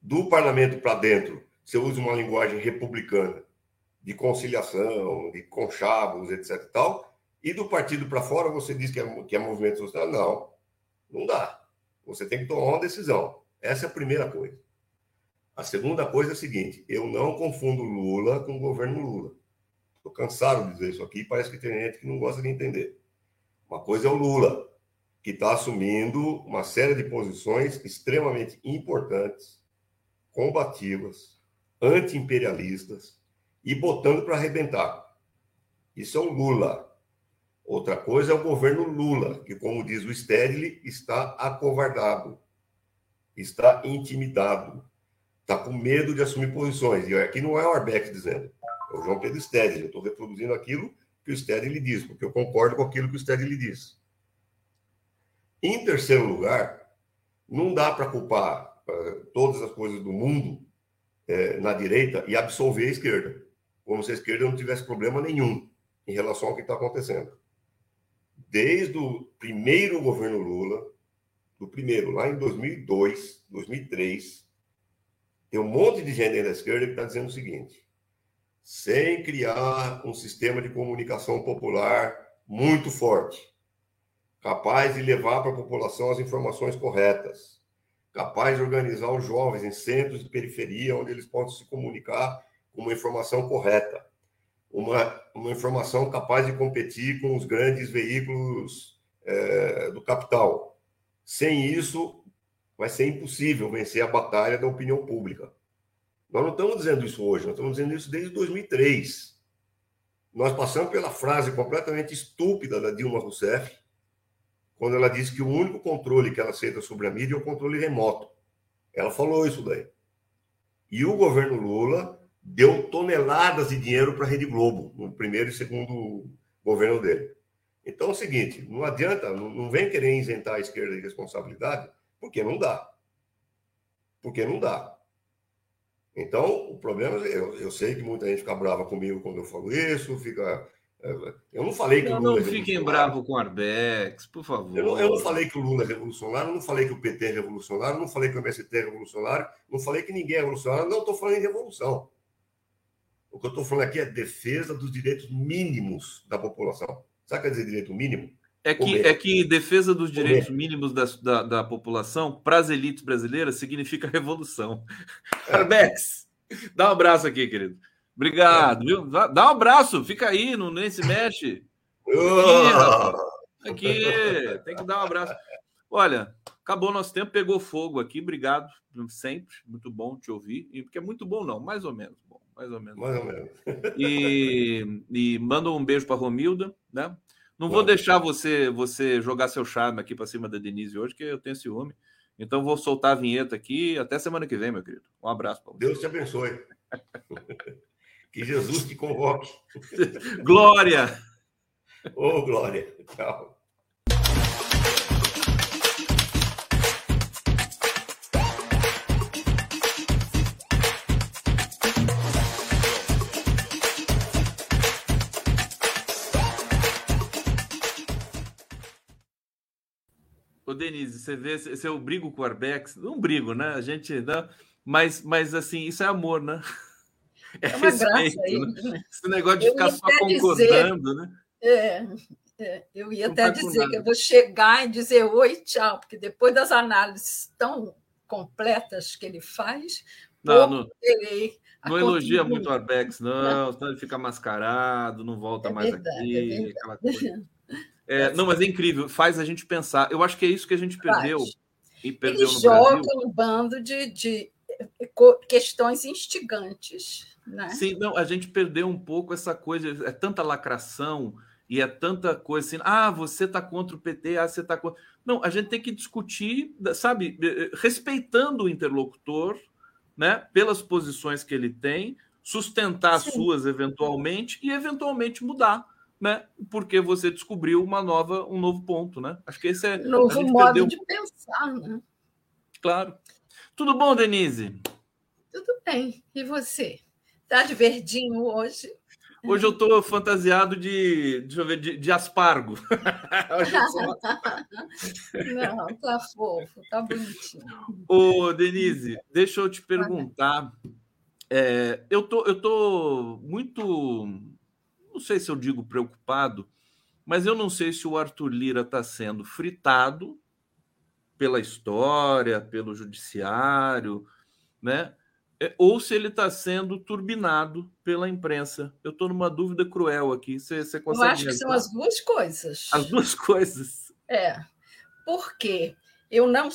Do parlamento para dentro, você usa uma linguagem republicana, de conciliação, de conchavos, etc. E, tal, e do partido para fora, você diz que é, que é movimento social. Não, não dá. Você tem que tomar uma decisão. Essa é a primeira coisa. A segunda coisa é a seguinte: eu não confundo Lula com o governo Lula. Estou cansado de dizer isso aqui, parece que tem gente que não gosta de entender. Uma coisa é o Lula, que está assumindo uma série de posições extremamente importantes, combativas, anti-imperialistas e botando para arrebentar. Isso é o Lula. Outra coisa é o governo Lula, que, como diz o Stedley, está acovardado, está intimidado está com medo de assumir posições. E aqui não é o Arbeck dizendo, é o João Pedro Stedley. Eu estou reproduzindo aquilo que o Stedley diz, porque eu concordo com aquilo que o Stedley diz. Em terceiro lugar, não dá para culpar uh, todas as coisas do mundo uh, na direita e absolver a esquerda, como se a esquerda não tivesse problema nenhum em relação ao que está acontecendo. Desde o primeiro governo Lula, do primeiro, lá em 2002, 2003, tem um monte de gente da esquerda que está dizendo o seguinte: sem criar um sistema de comunicação popular muito forte, capaz de levar para a população as informações corretas, capaz de organizar os jovens em centros de periferia onde eles possam se comunicar com uma informação correta, uma, uma informação capaz de competir com os grandes veículos é, do capital. Sem isso, vai ser impossível vencer a batalha da opinião pública. Nós não estamos dizendo isso hoje, nós estamos dizendo isso desde 2003. Nós passamos pela frase completamente estúpida da Dilma Rousseff, quando ela disse que o único controle que ela aceita sobre a mídia é o controle remoto. Ela falou isso daí. E o governo Lula deu toneladas de dinheiro para a Rede Globo, no primeiro e segundo governo dele. Então é o seguinte, não adianta, não, vem querer isentar a esquerda de responsabilidade, porque não dá. Porque não dá. Então, o problema, eu, eu sei que muita gente fica brava comigo quando eu falo isso, fica. É, eu não falei que não, o Lula. Não é fiquem bravos com o Arbex, por favor. Eu não, eu não, falei que o Lula é revolucionário, não falei que o PT é revolucionário, não falei que o MST é revolucionário, não falei que ninguém é revolucionário, não estou falando em revolução. O que eu estou falando aqui é defesa dos direitos mínimos da população. Sabe o que quer dizer direito mínimo? É que, é que defesa dos direitos mínimos da, da, da população para as elites brasileiras significa revolução. É. Arbex, dá um abraço aqui, querido. Obrigado, viu? Dá um abraço, fica aí, não nem se mexe. Aqui, aqui, tem que dar um abraço. Olha, acabou nosso tempo, pegou fogo aqui. Obrigado, sempre. Muito bom te ouvir. Porque é muito bom, não, mais ou menos. Mais ou menos. Mais ou menos. E, e manda um beijo para Romilda, né? Não vou deixar você você jogar seu charme aqui para cima da Denise hoje, que eu tenho ciúme. Então vou soltar a vinheta aqui até semana que vem, meu querido. Um abraço para você. Deus te abençoe. que Jesus te convoque. Glória! Ô, oh, glória. Tchau. Denise, você vê, se eu brigo com o Arbex, não brigo, né? A gente não, mas, mas assim, isso é amor, né? É, é uma respeito, graça aí. Né? né? Esse negócio de eu ficar só concordando, dizer, né? É, é, eu ia não até dizer que eu vou chegar e dizer oi, tchau, porque depois das análises tão completas que ele faz, não, não, não elogia muito o Arbex, não, senão ele fica mascarado, não volta é mais verdade, aqui, aquela coisa. É, não, mas é incrível, faz a gente pensar. Eu acho que é isso que a gente perdeu. E perdeu Ele no joga Brasil. um bando de, de questões instigantes. Né? Sim, não, a gente perdeu um pouco essa coisa, é tanta lacração e é tanta coisa assim, ah, você está contra o PT, ah, você está contra. Não, a gente tem que discutir, sabe, eh, eh, respeitando o interlocutor, né, pelas posições que ele tem, sustentar as suas eventualmente e eventualmente mudar né? Porque você descobriu uma nova, um novo ponto, né? Acho que esse é novo modo perdeu... de pensar, né? Claro. Tudo bom, Denise? Tudo bem. E você? Está de verdinho hoje? Hoje eu estou fantasiado de, deixa eu ver, de, de aspargo. Não, tá fofo, tá bonitinho. Ô, Denise, deixa eu te perguntar. É, eu tô, eu tô muito, não sei se eu digo preocupado, mas eu não sei se o Arthur Lira está sendo fritado pela história, pelo judiciário, né? É, ou se ele está sendo turbinado pela imprensa. Eu estou numa dúvida cruel aqui. Você, você consegue. Eu acho que são as duas coisas. As duas coisas. É. Por quê? Eu não,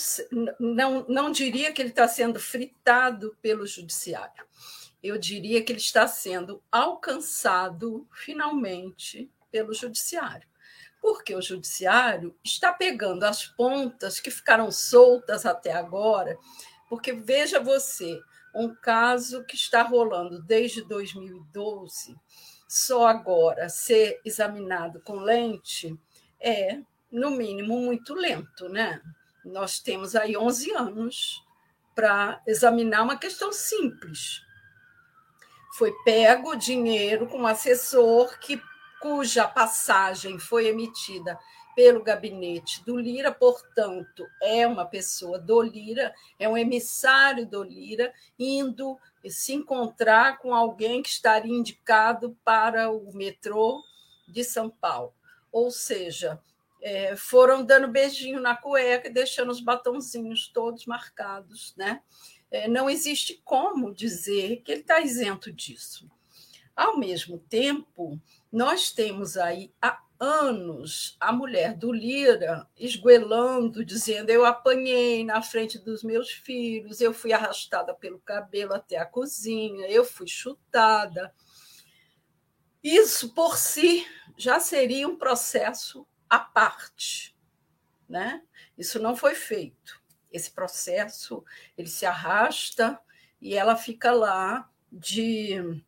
não, não diria que ele está sendo fritado pelo judiciário. Eu diria que ele está sendo alcançado finalmente pelo judiciário. Porque o judiciário está pegando as pontas que ficaram soltas até agora. Porque veja você, um caso que está rolando desde 2012, só agora ser examinado com lente é, no mínimo, muito lento, né? Nós temos aí 11 anos para examinar uma questão simples. Foi pego o dinheiro com um assessor que, cuja passagem foi emitida pelo gabinete do Lira, portanto, é uma pessoa do Lira, é um emissário do Lira, indo se encontrar com alguém que estaria indicado para o metrô de São Paulo. Ou seja, é, foram dando beijinho na cueca e deixando os batonzinhos todos marcados. Né? É, não existe como dizer que ele está isento disso. Ao mesmo tempo, nós temos aí a anos a mulher do Lira esguelando, dizendo: Eu apanhei na frente dos meus filhos, eu fui arrastada pelo cabelo até a cozinha, eu fui chutada. Isso por si já seria um processo à parte, né? Isso não foi feito. Esse processo ele se arrasta e ela fica lá de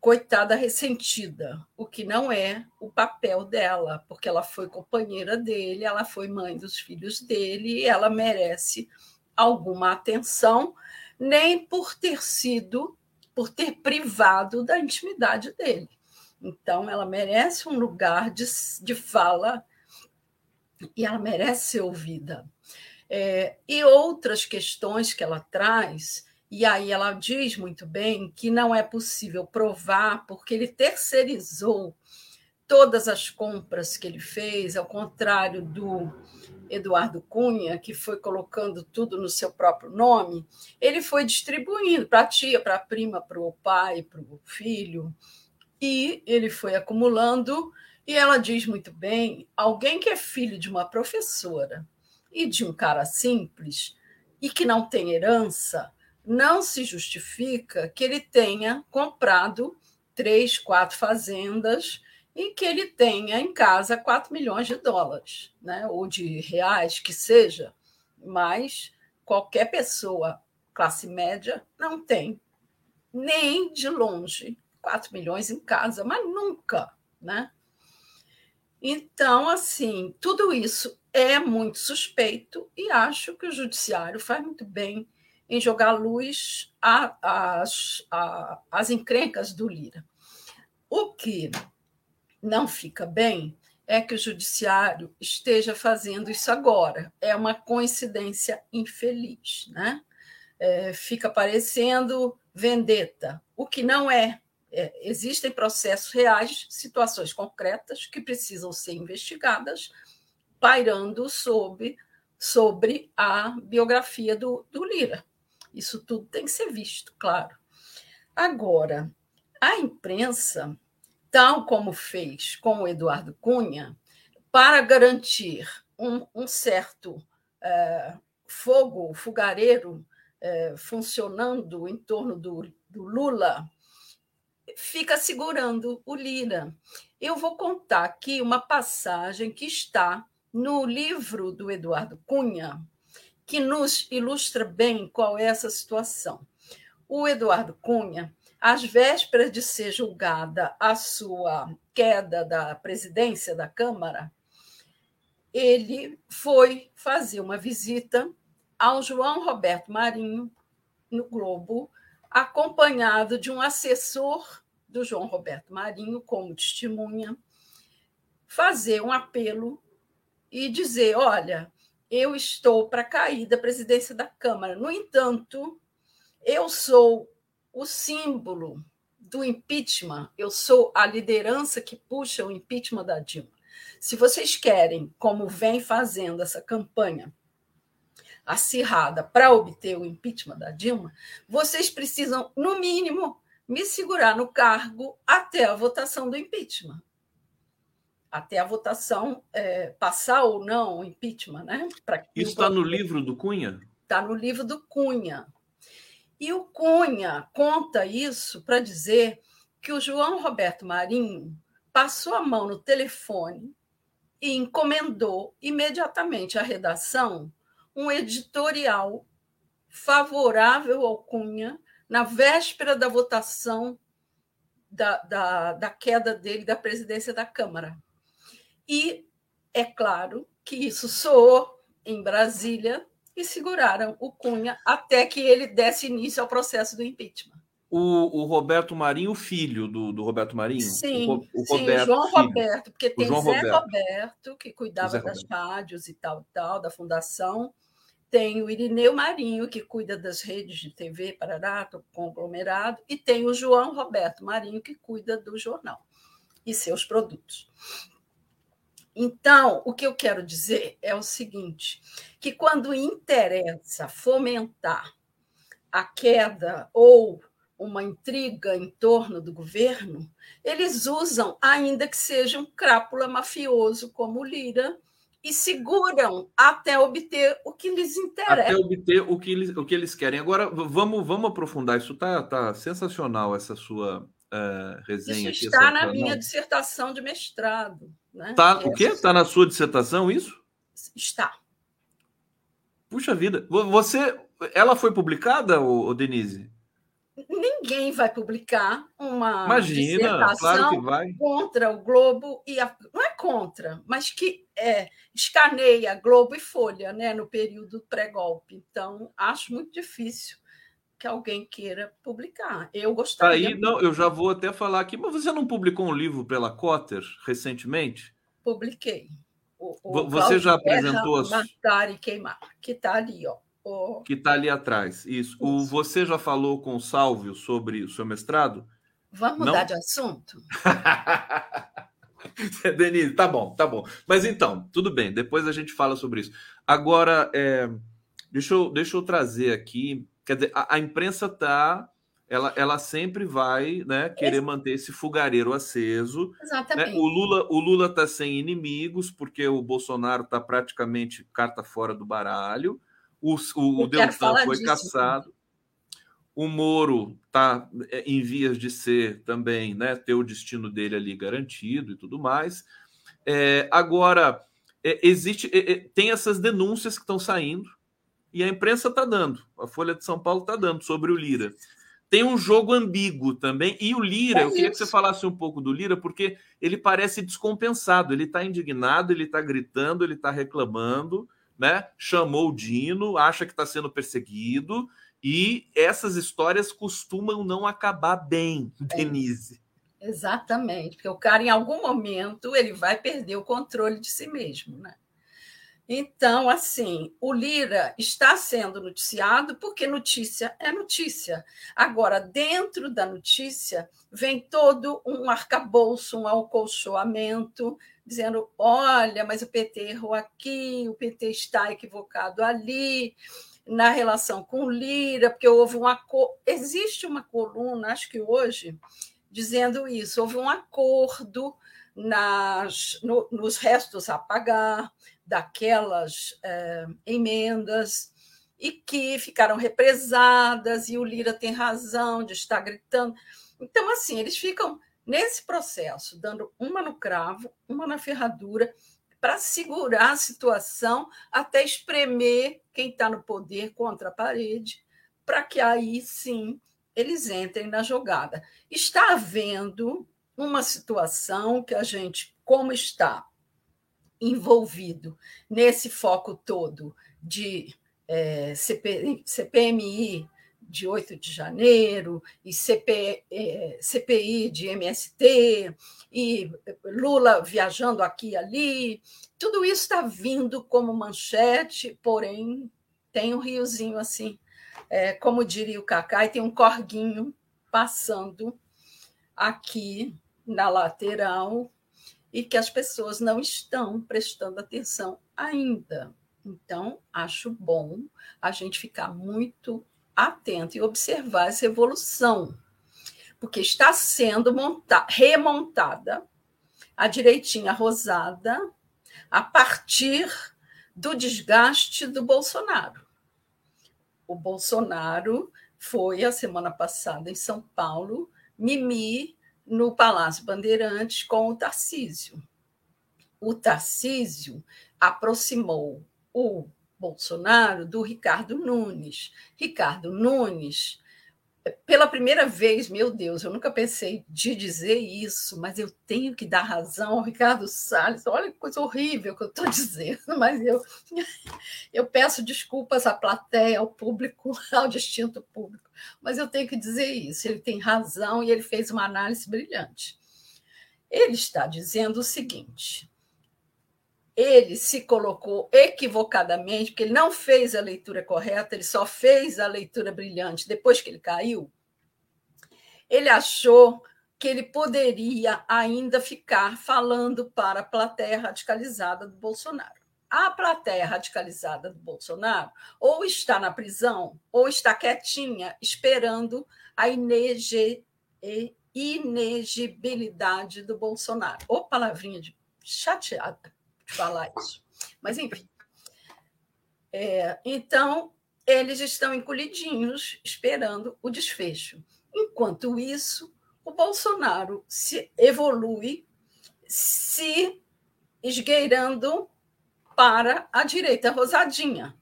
coitada ressentida, o que não é o papel dela, porque ela foi companheira dele, ela foi mãe dos filhos dele, e ela merece alguma atenção, nem por ter sido, por ter privado da intimidade dele. Então, ela merece um lugar de, de fala e ela merece ser ouvida. É, e outras questões que ela traz e aí ela diz muito bem que não é possível provar, porque ele terceirizou todas as compras que ele fez, ao contrário do Eduardo Cunha, que foi colocando tudo no seu próprio nome, ele foi distribuindo para a tia, para a prima, para o pai, para o filho, e ele foi acumulando. E ela diz muito bem: alguém que é filho de uma professora e de um cara simples e que não tem herança, não se justifica que ele tenha comprado três, quatro fazendas e que ele tenha em casa 4 milhões de dólares, né? ou de reais, que seja, mas qualquer pessoa, classe média, não tem nem de longe 4 milhões em casa, mas nunca. Né? Então, assim, tudo isso é muito suspeito e acho que o judiciário faz muito bem em jogar luz às, às encrencas do Lira. O que não fica bem é que o judiciário esteja fazendo isso agora. É uma coincidência infeliz, né? É, fica parecendo vendetta, o que não é. é. Existem processos reais, situações concretas que precisam ser investigadas, pairando sobre, sobre a biografia do, do Lira. Isso tudo tem que ser visto, claro. Agora, a imprensa, tal como fez com o Eduardo Cunha, para garantir um, um certo é, fogo, fogareiro é, funcionando em torno do, do Lula, fica segurando o Lira. Eu vou contar aqui uma passagem que está no livro do Eduardo Cunha, que nos ilustra bem qual é essa situação. O Eduardo Cunha, às vésperas de ser julgada a sua queda da presidência da Câmara, ele foi fazer uma visita ao João Roberto Marinho, no Globo, acompanhado de um assessor do João Roberto Marinho como testemunha, fazer um apelo e dizer: olha, eu estou para cair da presidência da Câmara. No entanto, eu sou o símbolo do impeachment, eu sou a liderança que puxa o impeachment da Dilma. Se vocês querem, como vem fazendo essa campanha acirrada para obter o impeachment da Dilma, vocês precisam, no mínimo, me segurar no cargo até a votação do impeachment. Até a votação é, passar ou não o impeachment, né? Isso está no livro do Cunha? Está no livro do Cunha. E o Cunha conta isso para dizer que o João Roberto Marinho passou a mão no telefone e encomendou imediatamente à redação um editorial favorável ao Cunha na véspera da votação da, da, da queda dele da presidência da Câmara. E é claro que isso soou em Brasília e seguraram o Cunha até que ele desse início ao processo do impeachment. O, o Roberto Marinho, filho do, do Roberto Marinho? Sim, o, o, sim, Roberto, o João filho. Roberto, porque tem Zé Roberto. Roberto. que cuidava das rádios e tal, tal, da fundação. Tem o Irineu Marinho, que cuida das redes de TV, Parará, conglomerado, e tem o João Roberto Marinho, que cuida do jornal e seus produtos. Então, o que eu quero dizer é o seguinte: que quando interessa fomentar a queda ou uma intriga em torno do governo, eles usam, ainda que seja um crápula mafioso como Lira, e seguram até obter o que lhes interessa. Até obter o que eles, o que eles querem. Agora, vamos, vamos aprofundar. Isso está tá sensacional, essa sua uh, resenha. Isso está na minha dissertação de mestrado. Né? Tá, o quê? Está na sua dissertação isso? Está. Puxa vida. Você, ela foi publicada, o Denise? Ninguém vai publicar uma Imagina, dissertação claro contra o Globo e a, não é contra, mas que é, escaneia Globo e Folha, né, no período pré-golpe. Então acho muito difícil que alguém queira publicar. Eu gostaria. Aí, não, eu já vou até falar aqui, mas você não publicou um livro pela Cotter recentemente? Publiquei. O, o você já apresentou as... Matar e queimar, que está ali, ó. O... Que está ali atrás. Isso. Isso. O, você já falou com o Sálvio sobre o seu mestrado? Vamos não? mudar de assunto? Denise, tá bom, tá bom. Mas então, tudo bem, depois a gente fala sobre isso. Agora, é, deixa, eu, deixa eu trazer aqui Quer dizer, a, a imprensa tá, ela, ela sempre vai, né, querer esse... manter esse fogareiro aceso. Né? Exatamente. Né? O Lula, o Lula está sem inimigos porque o Bolsonaro está praticamente carta fora do baralho. O, o, o Deltan foi disso, caçado. O Moro está é, em vias de ser também, né, ter o destino dele ali garantido e tudo mais. É, agora, é, existe, é, é tem essas denúncias que estão saindo, e a imprensa está dando, a Folha de São Paulo está dando sobre o Lira. Tem um jogo ambíguo também, e o Lira, é eu queria que você falasse um pouco do Lira, porque ele parece descompensado, ele está indignado, ele está gritando, ele está reclamando, né? Chamou o Dino, acha que está sendo perseguido, e essas histórias costumam não acabar bem, é. Denise. Exatamente, porque o cara, em algum momento, ele vai perder o controle de si mesmo, né? Então, assim, o Lira está sendo noticiado porque notícia é notícia. Agora, dentro da notícia, vem todo um arcabouço, um acolchoamento, dizendo: olha, mas o PT errou aqui, o PT está equivocado ali, na relação com o Lira, porque houve um acordo. Existe uma coluna, acho que hoje, dizendo isso: houve um acordo nas, no, nos restos a pagar daquelas é, emendas e que ficaram represadas, e o Lira tem razão de estar gritando. Então, assim, eles ficam nesse processo, dando uma no cravo, uma na ferradura, para segurar a situação até espremer quem está no poder contra a parede, para que aí sim eles entrem na jogada. Está havendo uma situação que a gente, como está envolvido nesse foco todo de é, CP, CPMI, de 8 de janeiro, e CP, é, CPI de MST, e Lula viajando aqui e ali. Tudo isso está vindo como manchete, porém tem um riozinho assim, é, como diria o Cacá, e tem um corguinho passando aqui na lateral e que as pessoas não estão prestando atenção ainda. Então, acho bom a gente ficar muito atento e observar essa evolução, porque está sendo monta remontada a direitinha rosada a partir do desgaste do Bolsonaro. O Bolsonaro foi a semana passada em São Paulo, Mimi no Palácio Bandeirantes com o Tarcísio. O Tarcísio aproximou o Bolsonaro do Ricardo Nunes. Ricardo Nunes, pela primeira vez, meu Deus, eu nunca pensei de dizer isso, mas eu tenho que dar razão ao Ricardo Salles. Olha que coisa horrível que eu estou dizendo, mas eu, eu peço desculpas à plateia, ao público, ao distinto público, mas eu tenho que dizer isso. Ele tem razão e ele fez uma análise brilhante. Ele está dizendo o seguinte: ele se colocou equivocadamente, porque ele não fez a leitura correta, ele só fez a leitura brilhante depois que ele caiu. Ele achou que ele poderia ainda ficar falando para a plateia radicalizada do Bolsonaro. A plateia radicalizada do Bolsonaro ou está na prisão ou está quietinha, esperando a inegibilidade do Bolsonaro. Ou palavrinha de chateada falar isso. Mas, enfim. É, então, eles estão encolhidinhos, esperando o desfecho. Enquanto isso, o Bolsonaro se evolui, se esgueirando para a direita rosadinha.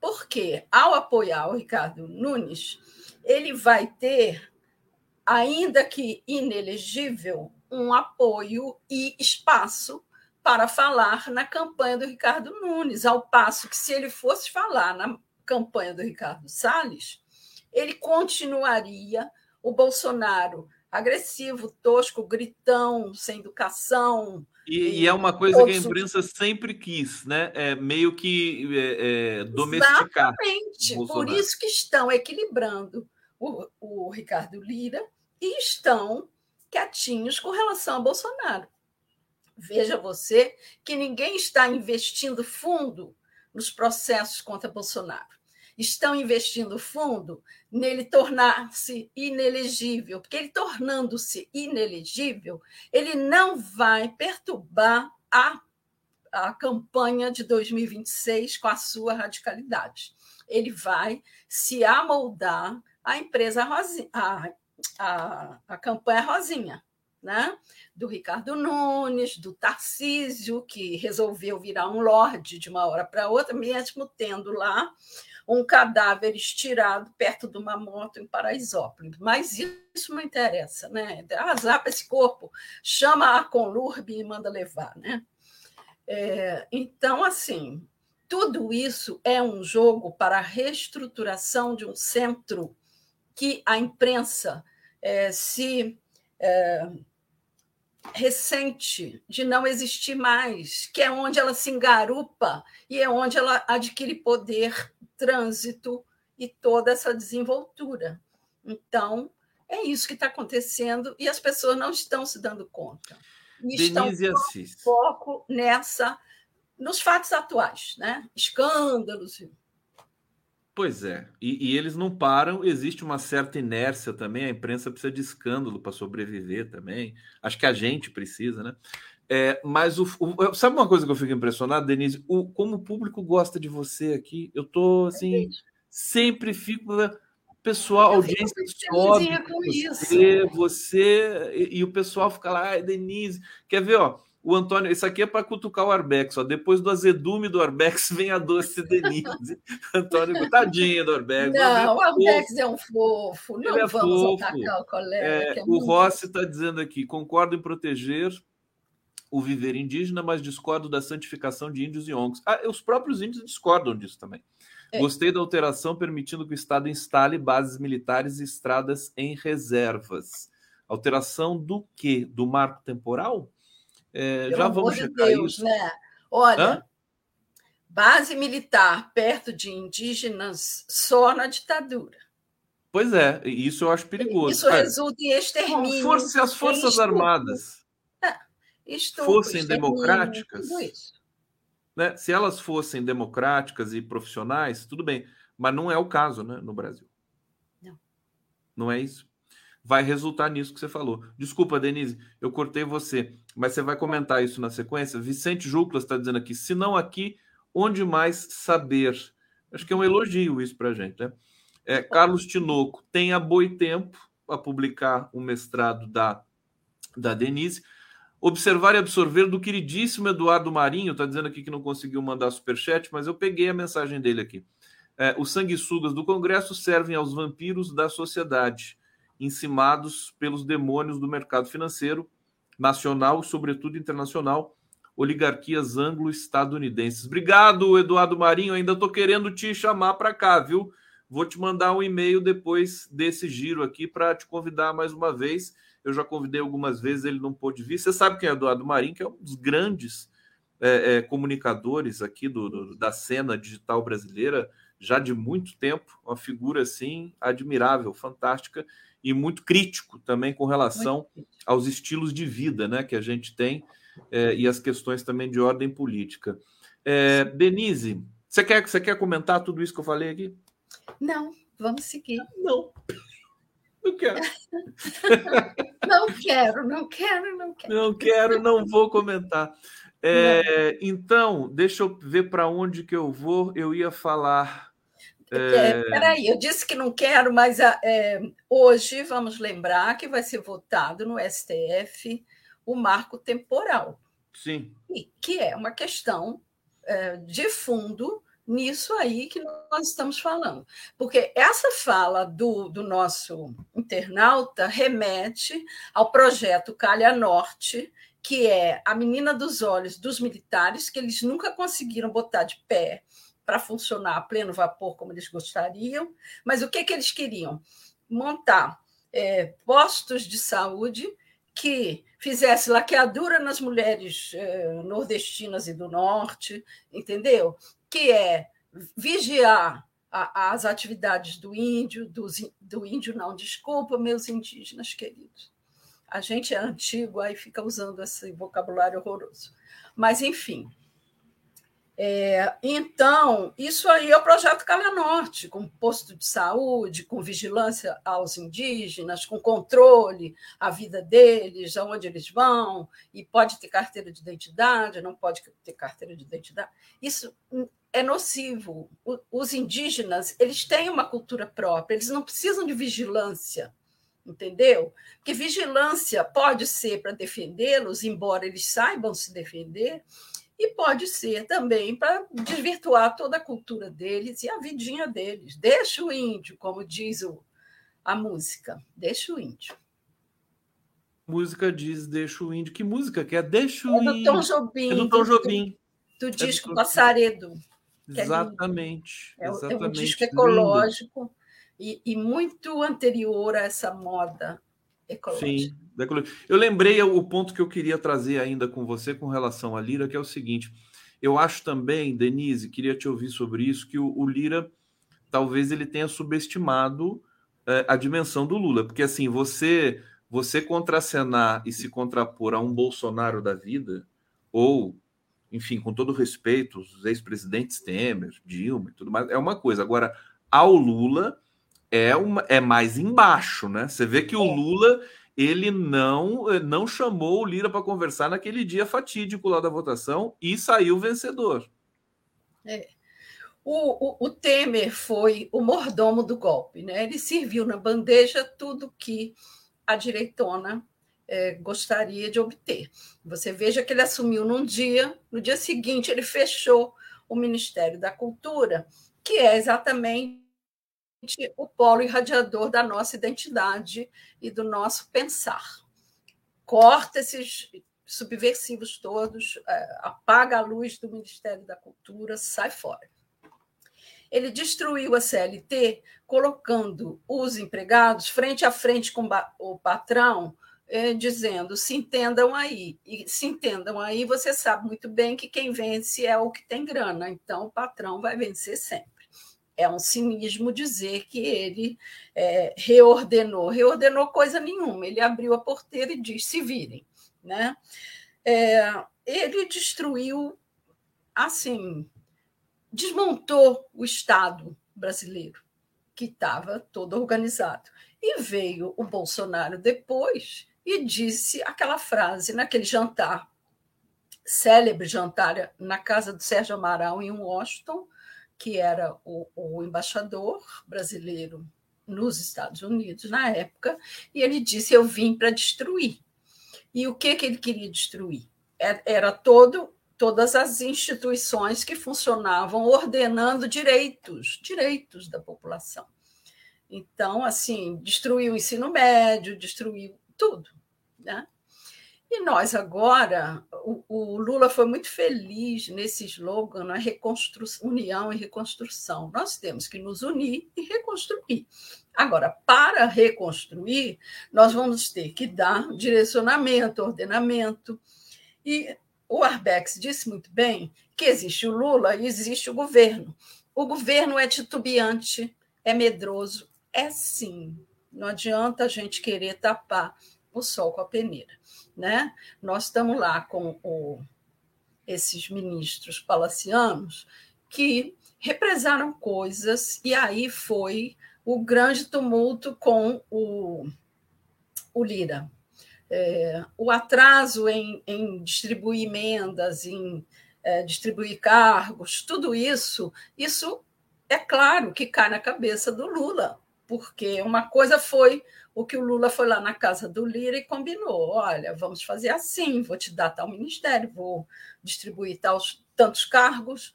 Porque, ao apoiar o Ricardo Nunes, ele vai ter, ainda que inelegível, um apoio e espaço para falar na campanha do Ricardo Nunes, ao passo que, se ele fosse falar na campanha do Ricardo Salles, ele continuaria o Bolsonaro agressivo, tosco, gritão, sem educação. E, e é uma coisa que a imprensa sempre quis, né? É meio que é, é, domesticar. Exatamente. Por isso que estão equilibrando o, o Ricardo Lira e estão quietinhos com relação a Bolsonaro. Veja você que ninguém está investindo fundo nos processos contra Bolsonaro. Estão investindo fundo nele tornar-se inelegível, porque ele tornando-se inelegível, ele não vai perturbar a, a campanha de 2026 com a sua radicalidade. Ele vai se amoldar à empresa Rosinha, a, a, a campanha Rosinha né? do Ricardo Nunes, do Tarcísio, que resolveu virar um lorde de uma hora para outra, mesmo tendo lá um cadáver estirado perto de uma moto em Paraisópolis. Mas isso não interessa, né? Azar para esse corpo, chama a Conlurbe e manda levar, né? É, então, assim, tudo isso é um jogo para a reestruturação de um centro que a imprensa é, se é, recente de não existir mais, que é onde ela se engarupa e é onde ela adquire poder, trânsito e toda essa desenvoltura. Então, é isso que está acontecendo e as pessoas não estão se dando conta. E Denise estão Assis. foco nessa, nos fatos atuais, né? escândalos. Pois é, e, e, eles não param, existe uma certa inércia também, a imprensa precisa de escândalo para sobreviver também, acho que a gente precisa, né? É, mas o, o, sabe uma coisa que eu fico impressionado, Denise? O, como o público gosta de você aqui, eu tô assim, sempre fico. Né? Pessoal, a audiência sobe. Com você, isso. você e, e, o pessoal fica lá, Denise, quer ver, ó? O Antônio, isso aqui é para cutucar o Arbex. Ó. Depois do azedume do Arbex vem a doce Denise. Antônio, tadinho do Arbex. Não, o Arbex é um fofo. Não Ele é vamos fofo. atacar o colega. É, é o Rossi está dizendo aqui: concordo em proteger o viver indígena, mas discordo da santificação de índios e ONGs. Ah, os próprios índios discordam disso também. É. Gostei da alteração permitindo que o Estado instale bases militares e estradas em reservas. Alteração do quê? Do marco temporal? É, já vamos de checar Deus, isso. Né? Olha, Hã? base militar perto de indígenas só na ditadura. Pois é, isso eu acho perigoso. Isso resulta em extermínio. Força, se as Forças Armadas é, fossem democráticas, né, se elas fossem democráticas e profissionais, tudo bem, mas não é o caso né, no Brasil. Não. Não é isso? Vai resultar nisso que você falou. Desculpa, Denise, eu cortei você, mas você vai comentar isso na sequência. Vicente Juclas está dizendo aqui: se não aqui, onde mais saber? Acho que é um elogio isso para a gente, né? É, Carlos Tinoco tem a tempo a publicar o um mestrado da, da Denise. Observar e absorver do queridíssimo Eduardo Marinho, está dizendo aqui que não conseguiu mandar superchat, mas eu peguei a mensagem dele aqui. É, os sanguessugas do Congresso servem aos vampiros da sociedade, encimados pelos demônios do mercado financeiro, nacional e, sobretudo, internacional, oligarquias anglo-estadunidenses. Obrigado, Eduardo Marinho. Ainda estou querendo te chamar para cá, viu? Vou te mandar um e-mail depois desse giro aqui para te convidar mais uma vez. Eu já convidei algumas vezes, ele não pôde vir. Você sabe quem é Eduardo Marim, que é um dos grandes é, é, comunicadores aqui do, do, da cena digital brasileira, já de muito tempo, uma figura assim admirável, fantástica e muito crítico também com relação aos estilos de vida né, que a gente tem é, e as questões também de ordem política. É, Denise, você quer, você quer comentar tudo isso que eu falei aqui? Não, vamos seguir. Não. Não quero. não quero, não quero, não quero. Não quero, não vou comentar. É, não. Então, deixa eu ver para onde que eu vou. Eu ia falar. É... Peraí, eu disse que não quero, mas é, hoje vamos lembrar que vai ser votado no STF o marco temporal. Sim. E, que é uma questão é, de fundo nisso aí que nós estamos falando. Porque essa fala do, do nosso internauta remete ao projeto Calha Norte, que é a menina dos olhos dos militares, que eles nunca conseguiram botar de pé para funcionar a pleno vapor como eles gostariam. Mas o que, que eles queriam? Montar é, postos de saúde que fizesse laqueadura nas mulheres é, nordestinas e do norte, entendeu? que é vigiar a, as atividades do índio, do, do índio não, desculpa, meus indígenas queridos. A gente é antigo, aí fica usando esse vocabulário horroroso. Mas, enfim, é, então, isso aí é o projeto Calha Norte, com posto de saúde, com vigilância aos indígenas, com controle à vida deles, aonde eles vão, e pode ter carteira de identidade, não pode ter carteira de identidade. Isso é nocivo. Os indígenas, eles têm uma cultura própria, eles não precisam de vigilância, entendeu? Porque vigilância pode ser para defendê-los, embora eles saibam se defender, e pode ser também para desvirtuar toda a cultura deles e a vidinha deles. Deixa o índio, como diz o, a música, deixa o índio. música diz Deixa o índio. Que música que é? Deixa o é índio. Tom Jobim. É do Tom Jobim. Do, do é disco do Passaredo. Exatamente, é, exatamente. É um disco ecológico e, e, muito anterior a essa moda ecológica. Sim, eu lembrei o ponto que eu queria trazer ainda com você com relação à Lira, que é o seguinte. Eu acho também, Denise, queria te ouvir sobre isso, que o, o Lira talvez ele tenha subestimado é, a dimensão do Lula, porque assim, você você contracenar e se contrapor a um Bolsonaro da vida, ou, enfim, com todo respeito, os ex-presidentes Temer, Dilma e tudo mais, é uma coisa. Agora, ao Lula é, uma, é mais embaixo, né? Você vê que o é. Lula ele não eh, não chamou o Lira para conversar naquele dia fatídico lá da votação e saiu vencedor. É. O, o, o, Temer foi o mordomo do golpe, né? Ele serviu na bandeja tudo que a direitona é, gostaria de obter. Você veja que ele assumiu num dia, no dia seguinte ele fechou o Ministério da Cultura, que é exatamente o polo irradiador da nossa identidade e do nosso pensar. Corta esses subversivos todos, é, apaga a luz do Ministério da Cultura, sai fora. Ele destruiu a CLT, colocando os empregados frente a frente com o patrão, eh, dizendo: se entendam aí. E se entendam aí, você sabe muito bem que quem vence é o que tem grana, então o patrão vai vencer sempre. É um cinismo dizer que ele é, reordenou. Reordenou coisa nenhuma. Ele abriu a porteira e disse: se virem. Né? É, ele destruiu, assim, desmontou o Estado brasileiro, que estava todo organizado. E veio o Bolsonaro depois e disse aquela frase naquele jantar, célebre jantar na casa do Sérgio Amaral em Washington, que era o, o embaixador brasileiro nos Estados Unidos na época, e ele disse: Eu vim para destruir. E o que, que ele queria destruir? É, era todo todas as instituições que funcionavam ordenando direitos, direitos da população. Então, assim, destruiu o ensino médio, destruiu tudo. Né? E nós agora, o, o, Lula foi muito feliz nesse slogan, na reconstrução, união e reconstrução. Nós temos que nos unir e reconstruir. Agora, para reconstruir, nós vamos ter que dar direcionamento, ordenamento. E o Arbex disse muito bem que existe o Lula e existe o governo. O governo é titubeante, é medroso, é sim. Não adianta a gente querer tapar o sol com a peneira. Né? Nós estamos lá com o, esses ministros palacianos que represaram coisas, e aí foi o grande tumulto com o, o Lira. É, o atraso em, em, distribuir emendas, em é, distribuir cargos, tudo isso, isso é claro que cai na cabeça do Lula, porque uma coisa foi o que o Lula foi lá na casa do Lira e combinou: olha, vamos fazer assim, vou te dar tal ministério, vou distribuir tal, tantos cargos,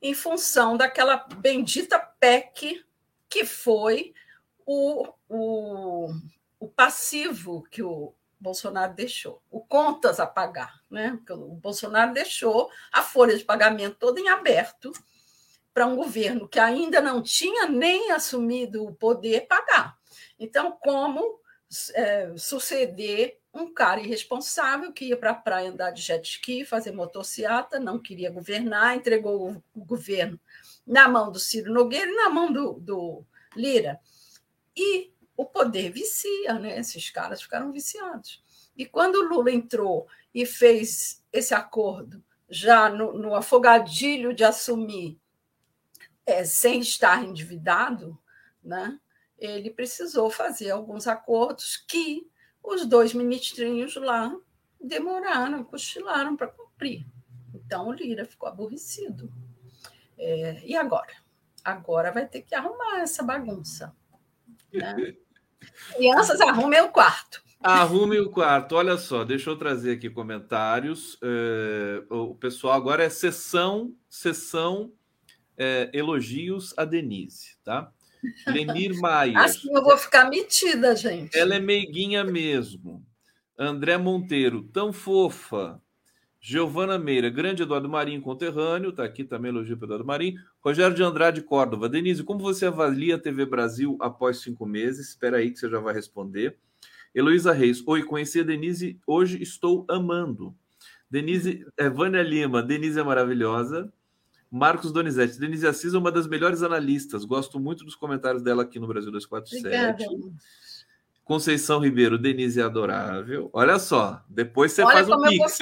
em função daquela bendita PEC que foi o, o, o passivo que o Bolsonaro deixou, o contas a pagar. Né? O Bolsonaro deixou a folha de pagamento toda em aberto para um governo que ainda não tinha nem assumido o poder pagar. Então, como é, suceder um cara irresponsável que ia para a praia andar de jet ski, fazer motociata, não queria governar, entregou o, o governo na mão do Ciro Nogueira e na mão do, do Lira. E o poder vicia, né? Esses caras ficaram viciados. E quando o Lula entrou e fez esse acordo, já no, no afogadilho de assumir é, sem estar endividado, né? ele precisou fazer alguns acordos que os dois ministrinhos lá demoraram, cochilaram para cumprir. Então o Lira ficou aborrecido. É, e agora? Agora vai ter que arrumar essa bagunça. Né? Crianças, arrumem o quarto. Arrume o quarto. Olha só, deixa eu trazer aqui comentários. É, o pessoal agora é sessão, sessão é, elogios a Denise, tá? Lemir Maia. Assim eu vou ficar metida, gente. Ela é meiguinha mesmo. André Monteiro, tão fofa. Giovana Meira, grande Eduardo Marinho, conterrâneo, tá aqui também elogio para Eduardo Marinho. Rogério de Andrade Córdova. Denise, como você avalia a TV Brasil após cinco meses? Espera aí que você já vai responder. Heloísa Reis, oi, conheci a Denise, hoje estou amando. Denise, é, Vânia Lima, Denise é maravilhosa. Marcos Donizete. Denise Assis é uma das melhores analistas. Gosto muito dos comentários dela aqui no Brasil 247. Obrigada. Conceição Ribeiro, Denise é adorável. Olha só, depois você Olha faz um pix.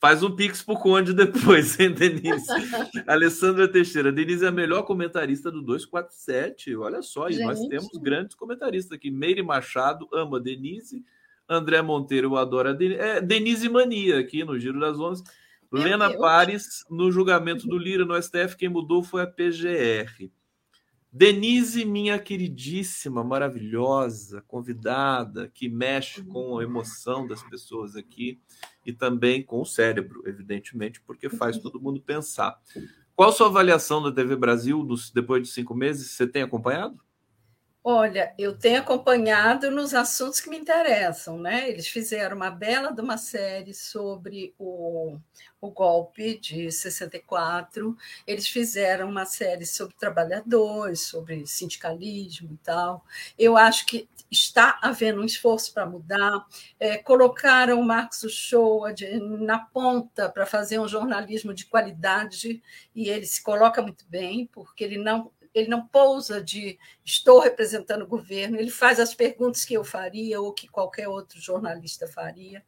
Faz um pix pro Conde depois, hein, Denise? Alessandra Teixeira, Denise é a melhor comentarista do 247. Olha só, e nós temos grandes comentaristas aqui. Meire Machado ama Denise. André Monteiro adora Denise. É, Denise Mania aqui no Giro das Onze. Lena Deus. Pares, no julgamento do Lira no STF, quem mudou foi a PGR. Denise, minha queridíssima, maravilhosa, convidada, que mexe com a emoção das pessoas aqui e também com o cérebro, evidentemente, porque faz todo mundo pensar. Qual sua avaliação da TV Brasil dos, depois de cinco meses? Você tem acompanhado? Olha, eu tenho acompanhado nos assuntos que me interessam, né? Eles fizeram uma bela de uma série sobre o, o golpe de 64, eles fizeram uma série sobre trabalhadores, sobre sindicalismo e tal. Eu acho que está havendo um esforço para mudar. É, colocaram o Marcos Uchoa na ponta para fazer um jornalismo de qualidade, e ele se coloca muito bem, porque ele não ele não pousa de estou representando o governo, ele faz as perguntas que eu faria ou que qualquer outro jornalista faria.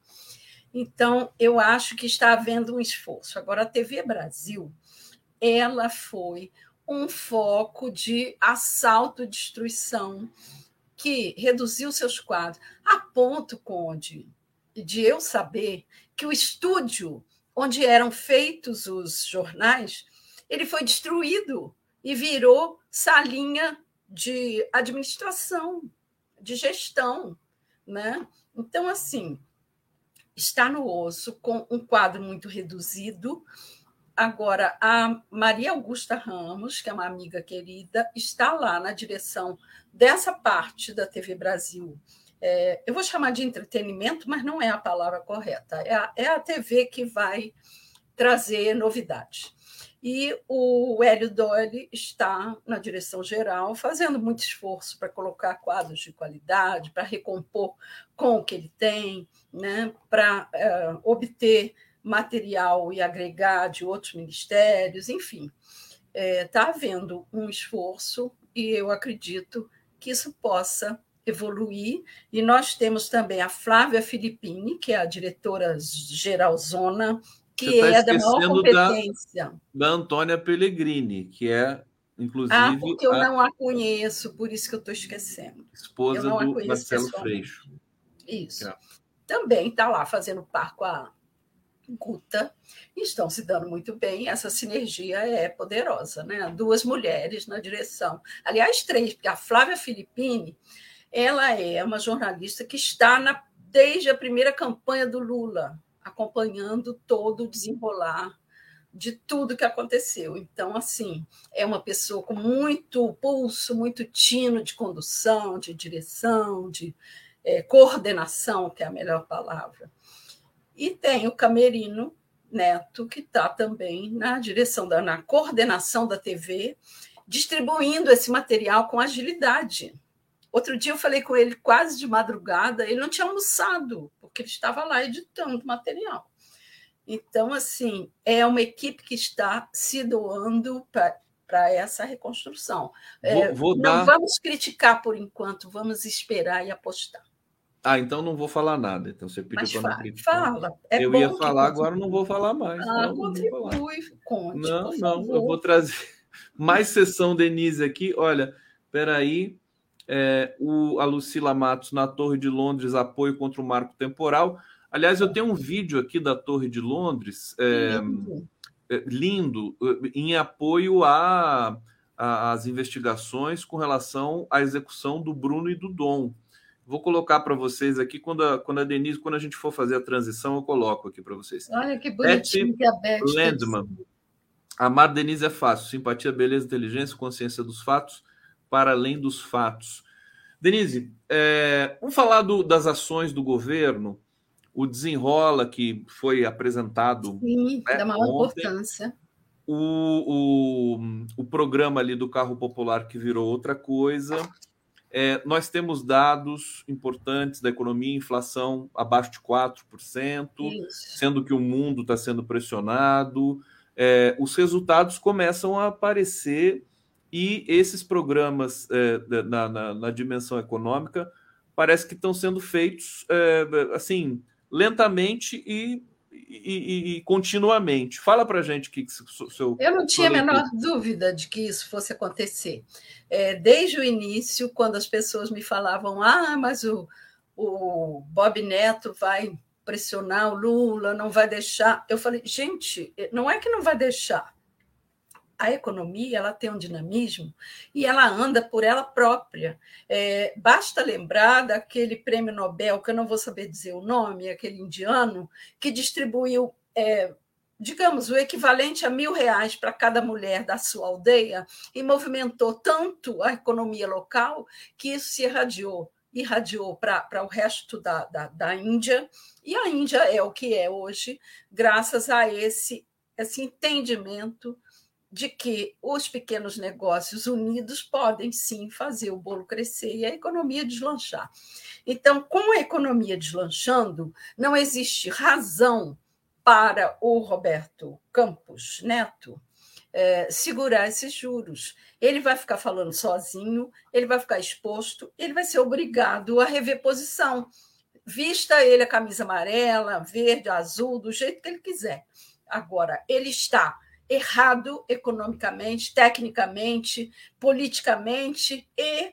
Então, eu acho que está havendo um esforço. Agora, a TV Brasil, ela foi um foco de assalto, destruição, que reduziu seus quadros, a ponto, Conde, de eu saber que o estúdio onde eram feitos os jornais, ele foi destruído e virou salinha de administração, de gestão, né? Então, assim, está no osso com um quadro muito reduzido. Agora, a Maria Augusta Ramos, que é uma amiga querida, está lá na direção dessa parte da TV Brasil. É, eu vou chamar de entretenimento, mas não é a palavra correta. É a, é a TV que vai trazer novidades. E o Hélio Doyle está na direção geral, fazendo muito esforço para colocar quadros de qualidade, para recompor com o que ele tem, né? para uh, obter material e agregar de outros ministérios, enfim. Está é, tá havendo um esforço e eu acredito que isso possa evoluir. E nós temos também a Flávia Filippini, que é a diretora geral zona que tá é da maior competência. Da, da Antônia Pellegrini, que é, inclusive. Ah, porque eu a... não a conheço, por isso que eu estou esquecendo. Esposa do Marcelo Freixo. Isso. É. Também está lá fazendo par com a Guta e estão se dando muito bem. Essa sinergia é poderosa, né? Duas mulheres na direção. Aliás, três, porque a Flávia Filippini ela é uma jornalista que está na, desde a primeira campanha do Lula acompanhando todo o desenrolar de tudo que aconteceu. Então, assim, é uma pessoa com muito pulso, muito tino de condução, de direção, de é, coordenação, que é a melhor palavra. E tem o Camerino Neto, que está também na direção, da, na coordenação da TV, distribuindo esse material com agilidade. Outro dia eu falei com ele quase de madrugada, ele não tinha almoçado, porque ele estava lá editando material. Então, assim, é uma equipe que está se doando para essa reconstrução. É, vou, vou não dar... vamos criticar por enquanto, vamos esperar e apostar. Ah, então não vou falar nada. Então você pediu para não criticar. Fala. É eu ia falar, agora não vou falar mais. Ah, não, contribui, conte. Não, não, eu vou trazer mais sessão Denise aqui. Olha, peraí. É, o, a Lucila Matos na Torre de Londres, apoio contra o marco temporal. Aliás, eu tenho um vídeo aqui da Torre de Londres, é, é, lindo, em apoio às a, investigações com relação à execução do Bruno e do Dom. Vou colocar para vocês aqui quando a, quando a Denise, quando a gente for fazer a transição, eu coloco aqui para vocês. Olha que bonitinho que a Beth Landman. Amar Denise é fácil. Simpatia, beleza, inteligência, consciência dos fatos para além dos fatos. Denise, é, vamos falar do, das ações do governo, o desenrola que foi apresentado. Sim, né, da maior ontem, importância. O, o, o programa ali do carro popular que virou outra coisa. É, nós temos dados importantes da economia, inflação abaixo de 4%, Isso. sendo que o mundo está sendo pressionado. É, os resultados começam a aparecer e esses programas é, na, na, na, dimensão econômica parece que estão sendo feitos é, assim lentamente e, e, e, continuamente. Fala para gente que seu. Eu não tinha a menor dúvida de que isso fosse acontecer. É, desde o início, quando as pessoas me falavam, ah, mas o, o Bob Neto vai pressionar o Lula, não vai deixar. Eu falei, gente, não é que não vai deixar a economia ela tem um dinamismo e ela anda por ela própria. É, basta lembrar daquele prêmio Nobel, que eu não vou saber dizer o nome, aquele indiano, que distribuiu é, digamos, o equivalente a mil reais para cada mulher da sua aldeia e movimentou tanto a economia local que isso se irradiou, irradiou para o resto da, da, da Índia, e a Índia é o que é hoje, graças a esse, esse entendimento de que os pequenos negócios unidos podem sim fazer o bolo crescer e a economia deslanchar. Então, com a economia deslanchando, não existe razão para o Roberto Campos Neto é, segurar esses juros. Ele vai ficar falando sozinho, ele vai ficar exposto, ele vai ser obrigado a rever posição. Vista ele a camisa amarela, verde, azul, do jeito que ele quiser. Agora, ele está errado economicamente, tecnicamente, politicamente e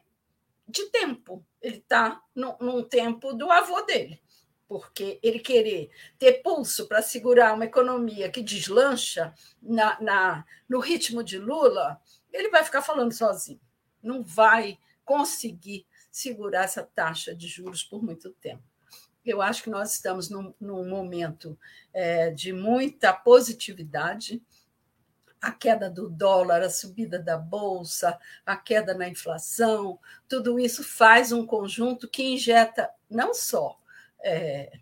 de tempo. Ele está num tempo do avô dele porque ele querer ter pulso para segurar uma economia que deslancha na, na, no ritmo de Lula, ele vai ficar falando sozinho. Não vai conseguir segurar essa taxa de juros por muito tempo. Eu acho que nós estamos num, num momento é, de muita positividade. A queda do dólar, a subida da bolsa, a queda na inflação, tudo isso faz um conjunto que injeta não só é,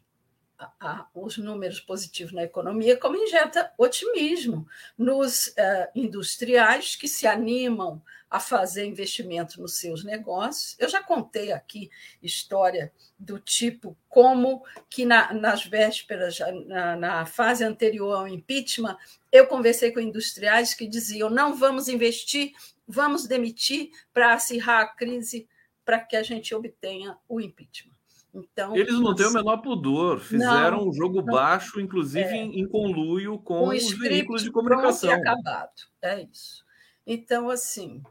a, os números positivos na economia, como injeta otimismo nos é, industriais que se animam a fazer investimento nos seus negócios. Eu já contei aqui história do tipo como que na, nas vésperas, na, na fase anterior ao impeachment, eu conversei com industriais que diziam não vamos investir, vamos demitir para acirrar a crise para que a gente obtenha o impeachment. Então, Eles não têm o menor pudor, fizeram não, um jogo não, baixo, inclusive é, em, em, conluio com os veículos de comunicação. acabado, é isso. Então, assim,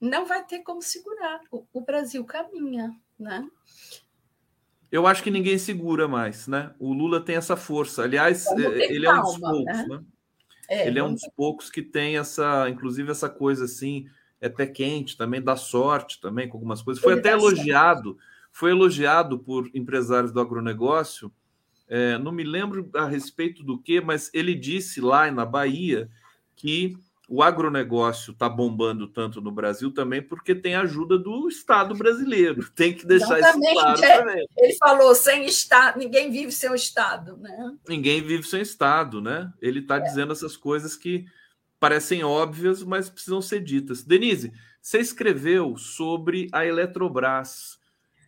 não vai ter como segurar. O, o Brasil caminha, né? Eu acho que ninguém segura mais, né? O Lula tem essa força. Aliás, é, ele calma, é um dos poucos, né? né? É, ele é um dos poucos que tem essa, inclusive essa coisa assim, é pé quente também, dá sorte também com algumas coisas. Foi ele até elogiado. Sorte foi elogiado por empresários do agronegócio. É, não me lembro a respeito do que, mas ele disse lá na Bahia que o agronegócio está bombando tanto no Brasil também porque tem ajuda do Estado brasileiro. Tem que deixar Exatamente, isso claro é. também. Ele falou, sem Estado, ninguém vive sem o Estado, né? Ninguém vive sem Estado, né? Ele está é. dizendo essas coisas que parecem óbvias, mas precisam ser ditas. Denise, você escreveu sobre a Eletrobras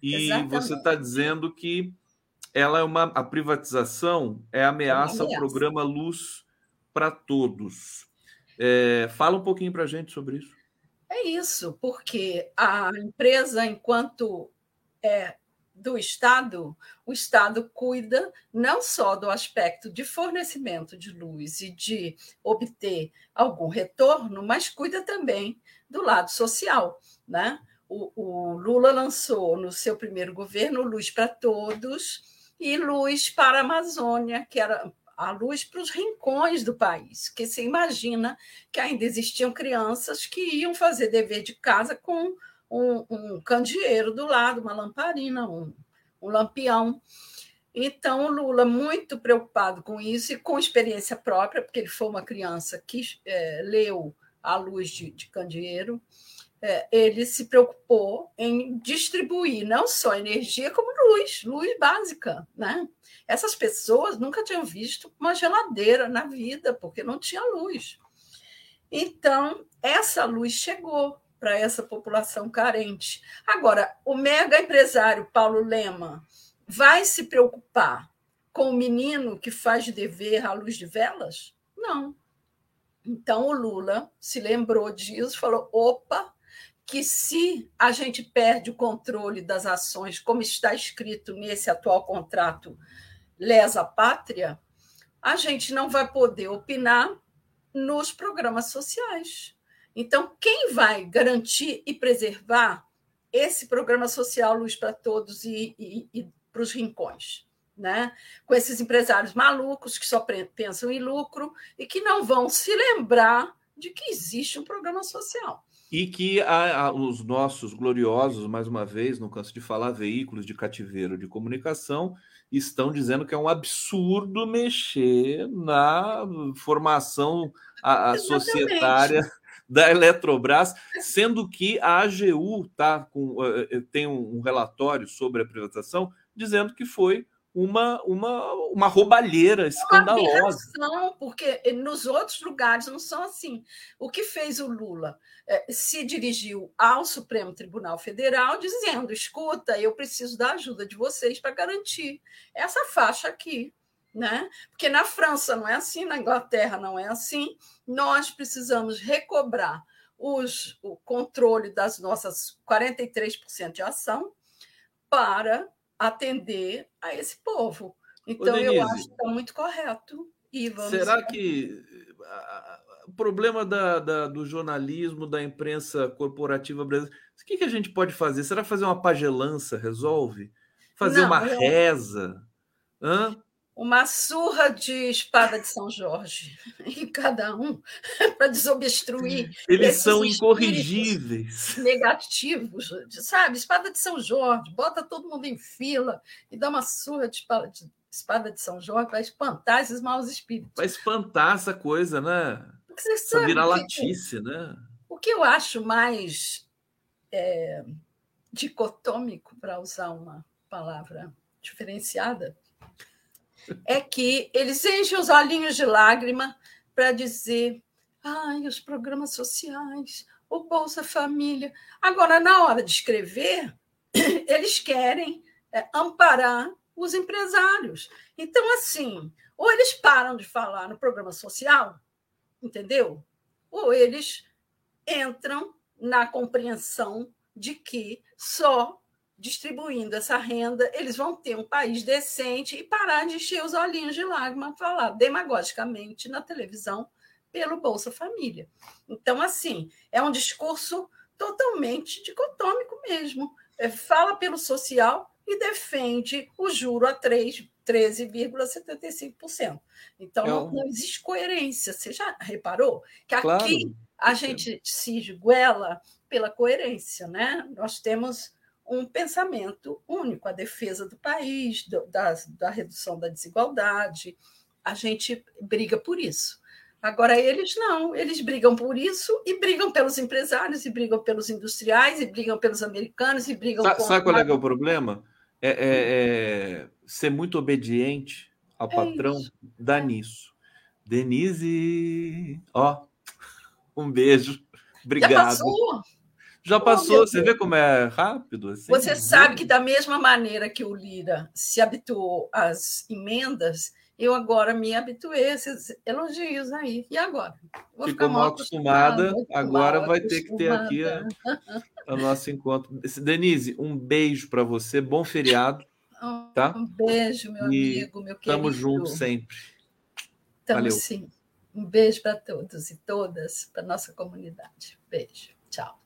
e Exatamente. você está dizendo que ela é uma a privatização é ameaça, é ameaça. ao programa Luz para Todos. É, fala um pouquinho para a gente sobre isso. É isso, porque a empresa, enquanto é do Estado, o Estado cuida não só do aspecto de fornecimento de luz e de obter algum retorno, mas cuida também do lado social, né? O, o Lula lançou no seu primeiro governo Luz para Todos e Luz para a Amazônia, que era a luz para os rincões do país, que se imagina que ainda existiam crianças que iam fazer dever de casa com um, um candeeiro do lado, uma lamparina, um, um lampião. Então, o Lula, muito preocupado com isso e com experiência própria, porque ele foi uma criança que é, leu a luz de, de candeeiro, ele se preocupou em distribuir não só energia, como luz, luz básica. Né? Essas pessoas nunca tinham visto uma geladeira na vida, porque não tinha luz. Então, essa luz chegou para essa população carente. Agora, o mega empresário Paulo Lema vai se preocupar com o menino que faz dever à luz de velas? Não. Então, o Lula se lembrou disso, falou: opa, que se a gente perde o controle das ações, como está escrito nesse atual contrato lesa pátria, a gente não vai poder opinar nos programas sociais. Então, quem vai garantir e preservar esse programa social Luz para Todos e, e, e para os rincões? Né? Com esses empresários malucos que só pensam em lucro e que não vão se lembrar de que existe um programa social. E que a, a, os nossos gloriosos, mais uma vez, não canso de falar, veículos de cativeiro de comunicação, estão dizendo que é um absurdo mexer na formação a, a societária da Eletrobras, sendo que a AGU tá com, uh, tem um, um relatório sobre a privatização dizendo que foi uma, uma, uma roubalheira escandalosa. Não, porque nos outros lugares não são assim. O que fez o Lula? É, se dirigiu ao Supremo Tribunal Federal dizendo: escuta, eu preciso da ajuda de vocês para garantir essa faixa aqui. Né? Porque na França não é assim, na Inglaterra não é assim. Nós precisamos recobrar os, o controle das nossas 43% de ação para atender a esse povo. Então, Ô, eu acho que está muito correto. E será que o problema da, da, do jornalismo, da imprensa corporativa brasileira, o que, que a gente pode fazer? Será fazer uma pagelança resolve? Fazer Não, uma eu... reza? Hã? Uma surra de espada de São Jorge em cada um para desobstruir. Eles são incorrigíveis. Negativos, sabe? Espada de São Jorge, bota todo mundo em fila e dá uma surra de espada de, espada de São Jorge para espantar esses maus espíritos. Para espantar essa coisa, né? Você sabe, virar latice, né? O que eu acho mais é, dicotômico, para usar uma palavra diferenciada, é que eles enchem os olhinhos de lágrima para dizer: ai, os programas sociais, o Bolsa Família. Agora, na hora de escrever, eles querem é, amparar os empresários. Então, assim, ou eles param de falar no programa social, entendeu? Ou eles entram na compreensão de que só distribuindo essa renda, eles vão ter um país decente e parar de encher os olhinhos de lágrima, falar demagogicamente na televisão pelo Bolsa Família. Então, assim, é um discurso totalmente dicotômico mesmo. É, fala pelo social e defende o juro a 13,75%. Então, não, não, existe coerência. Você já reparou que aqui claro. a gente se esguela pela coerência, né? Nós temos um pensamento único, a defesa do país, do, da, da redução da desigualdade. A gente briga por isso. Agora, eles não, eles brigam por isso e brigam pelos empresários, e brigam pelos industriais, e brigam pelos americanos, e brigam Sa Sabe qual é, é, o problema? É, é, é, ser muito obediente ao é patrão isso. dá nisso. Denise, ó, um beijo. Obrigado. Já passou? Já passou, oh, você vê como é rápido? Assim, você sabe que, da mesma maneira que o Lira se habituou às emendas, eu agora me habituei a esses elogios aí. E agora? Vou Ficou mal acostumada, acostumada agora vai ter que ter aqui a, a nosso encontro. Denise, um beijo para você, bom feriado. tá? Um beijo, meu e amigo, meu querido. Estamos juntos sempre. Estamos sim. Um beijo para todos e todas, para nossa comunidade. Beijo. Tchau.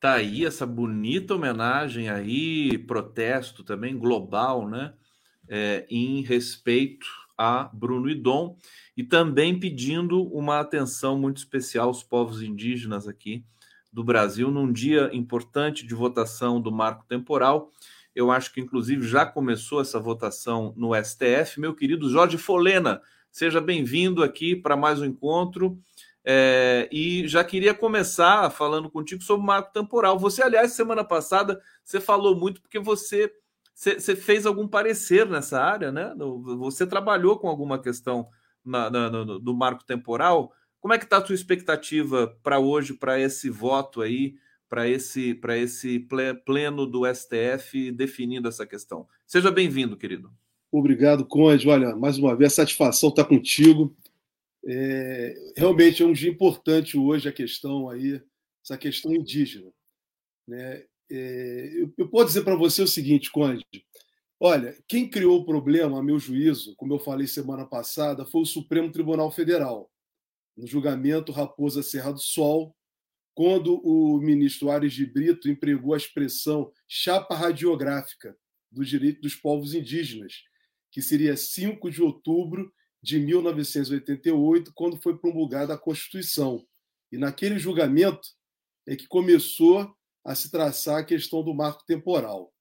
Tá aí essa bonita homenagem aí, protesto também global, né? É, em respeito a Bruno e Dom e também pedindo uma atenção muito especial aos povos indígenas aqui do Brasil num dia importante de votação do marco temporal. Eu acho que inclusive já começou essa votação no STF. Meu querido Jorge Folena, seja bem-vindo aqui para mais um encontro. É, e já queria começar falando contigo sobre o marco temporal. Você, aliás, semana passada, você falou muito porque você, você, fez algum parecer nessa área, né? Você trabalhou com alguma questão na, na, no, do marco temporal. Como é que está a sua expectativa para hoje, para esse voto aí, para esse, esse pleno do STF definindo essa questão? Seja bem-vindo, querido. Obrigado, Conde. Olha, mais uma vez, satisfação estar contigo. É, realmente é um dia importante hoje a questão aí, essa questão indígena. Né? É, eu, eu posso dizer para você o seguinte, Conde. Olha, quem criou o problema, a meu juízo, como eu falei semana passada, foi o Supremo Tribunal Federal, no julgamento Raposa Serra do Sol, quando o ministro Ares de Brito empregou a expressão chapa radiográfica do direito dos povos indígenas, que seria 5 de outubro de 1988, quando foi promulgada a Constituição. E naquele julgamento é que começou a se traçar a questão do marco temporal.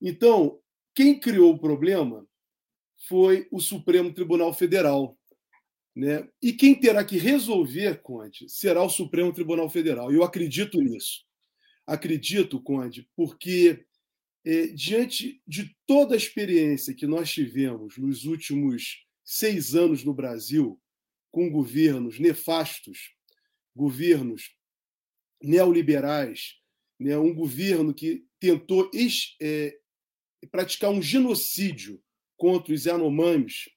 Então, quem criou o problema foi o Supremo Tribunal Federal. Né? E quem terá que resolver, Conde, será o Supremo Tribunal Federal. Eu acredito nisso. Acredito, Conde, porque é, diante de toda a experiência que nós tivemos nos últimos seis anos no Brasil, com governos nefastos, governos neoliberais, né, um governo que tentou é, praticar um genocídio contra os Yanomamis,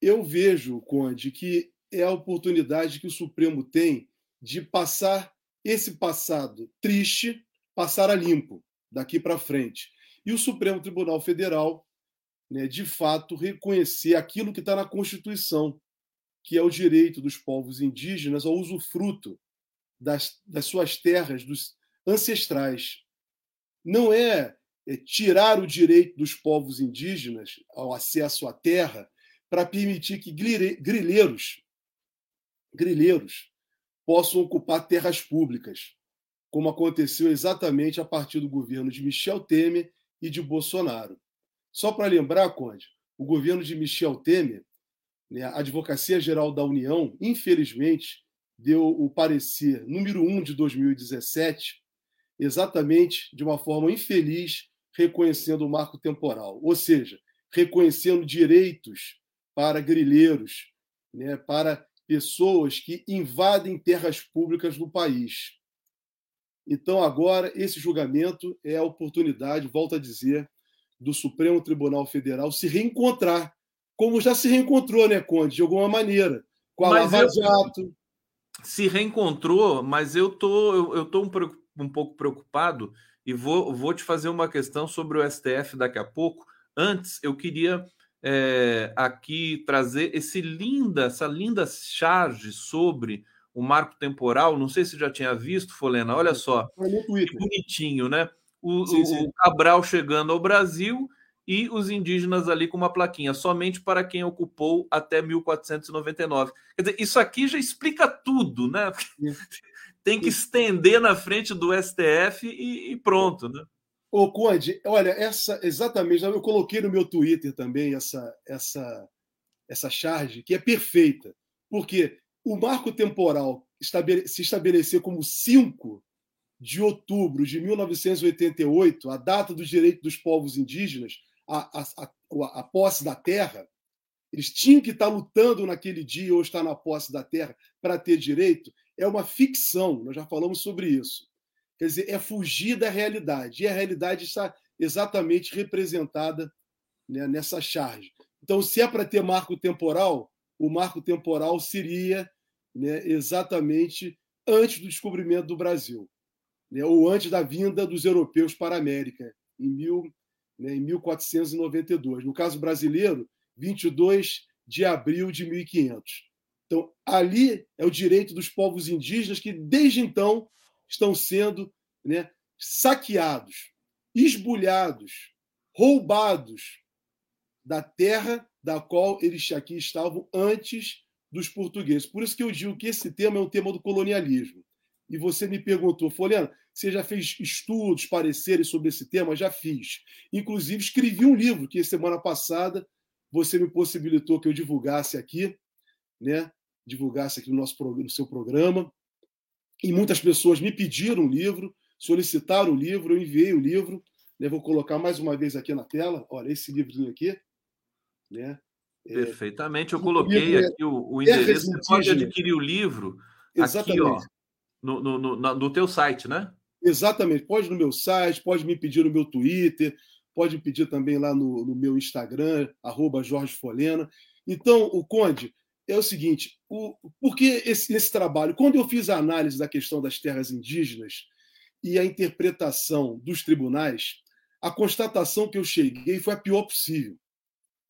eu vejo, Conde, que é a oportunidade que o Supremo tem de passar esse passado triste, passar a limpo daqui para frente. E o Supremo Tribunal Federal né, de fato, reconhecer aquilo que está na Constituição, que é o direito dos povos indígenas ao usufruto das, das suas terras, dos ancestrais. Não é, é tirar o direito dos povos indígenas ao acesso à terra para permitir que grileiros, grileiros possam ocupar terras públicas, como aconteceu exatamente a partir do governo de Michel Temer e de Bolsonaro. Só para lembrar, Conde, o governo de Michel Temer, né, a Advocacia Geral da União, infelizmente, deu o parecer número 1 de 2017, exatamente de uma forma infeliz, reconhecendo o marco temporal, ou seja, reconhecendo direitos para grileiros, né, para pessoas que invadem terras públicas do país. Então, agora, esse julgamento é a oportunidade, volto a dizer, do Supremo Tribunal Federal se reencontrar, como já se reencontrou, né, Conde, de alguma maneira, com a mas Lava Jato. Se reencontrou, mas eu tô, eu, eu tô um, um pouco preocupado e vou, vou te fazer uma questão sobre o STF daqui a pouco. Antes, eu queria é, aqui trazer esse linda, essa linda charge sobre o marco temporal. Não sei se já tinha visto, Folena. Olha só, que bonitinho, né? O, sim, sim. o Cabral chegando ao Brasil e os indígenas ali com uma plaquinha, somente para quem ocupou até 1499. Quer dizer, isso aqui já explica tudo, né? Tem que estender na frente do STF e, e pronto, né? Ô, Conde, olha, essa exatamente, eu coloquei no meu Twitter também essa essa essa charge que é perfeita, porque o marco temporal se estabelecer como cinco de outubro de 1988, a data do direito dos povos indígenas, a, a, a, a, posse da terra, eles tinham que estar lutando naquele dia ou estar na posse da terra para ter direito, é uma ficção, nós já falamos sobre isso. Quer dizer, é fugir da realidade, e a realidade está exatamente representada né, nessa charge. Então, se é para ter marco temporal, o marco temporal seria né, exatamente antes do descobrimento do Brasil né, ou antes da vinda dos europeus para a América, em, mil, né, em 1492. No caso brasileiro, 22 de abril de 1500. Então, ali é o direito dos povos indígenas que, desde então, estão sendo né, saqueados, esbulhados, roubados da terra da qual eles aqui estavam antes dos portugueses. Por isso que eu digo que esse tema é um tema do colonialismo. E você me perguntou, Foliana, você já fez estudos, pareceres sobre esse tema? Já fiz. Inclusive, escrevi um livro que semana passada você me possibilitou que eu divulgasse aqui, né? divulgasse aqui no, nosso, no seu programa. E muitas pessoas me pediram o livro, solicitaram o livro, eu enviei o livro. Né? Vou colocar mais uma vez aqui na tela. Olha, esse livrinho aqui. Né? É, Perfeitamente, eu coloquei é aqui o, o endereço. Você pode adquirir o livro Exatamente. aqui, ó, no, no, no, no teu site, né? Exatamente. Pode no meu site, pode me pedir no meu Twitter, pode me pedir também lá no, no meu Instagram, arroba Jorge Folena. Então, o Conde, é o seguinte: o, por que esse, esse trabalho? Quando eu fiz a análise da questão das terras indígenas e a interpretação dos tribunais, a constatação que eu cheguei foi a pior possível.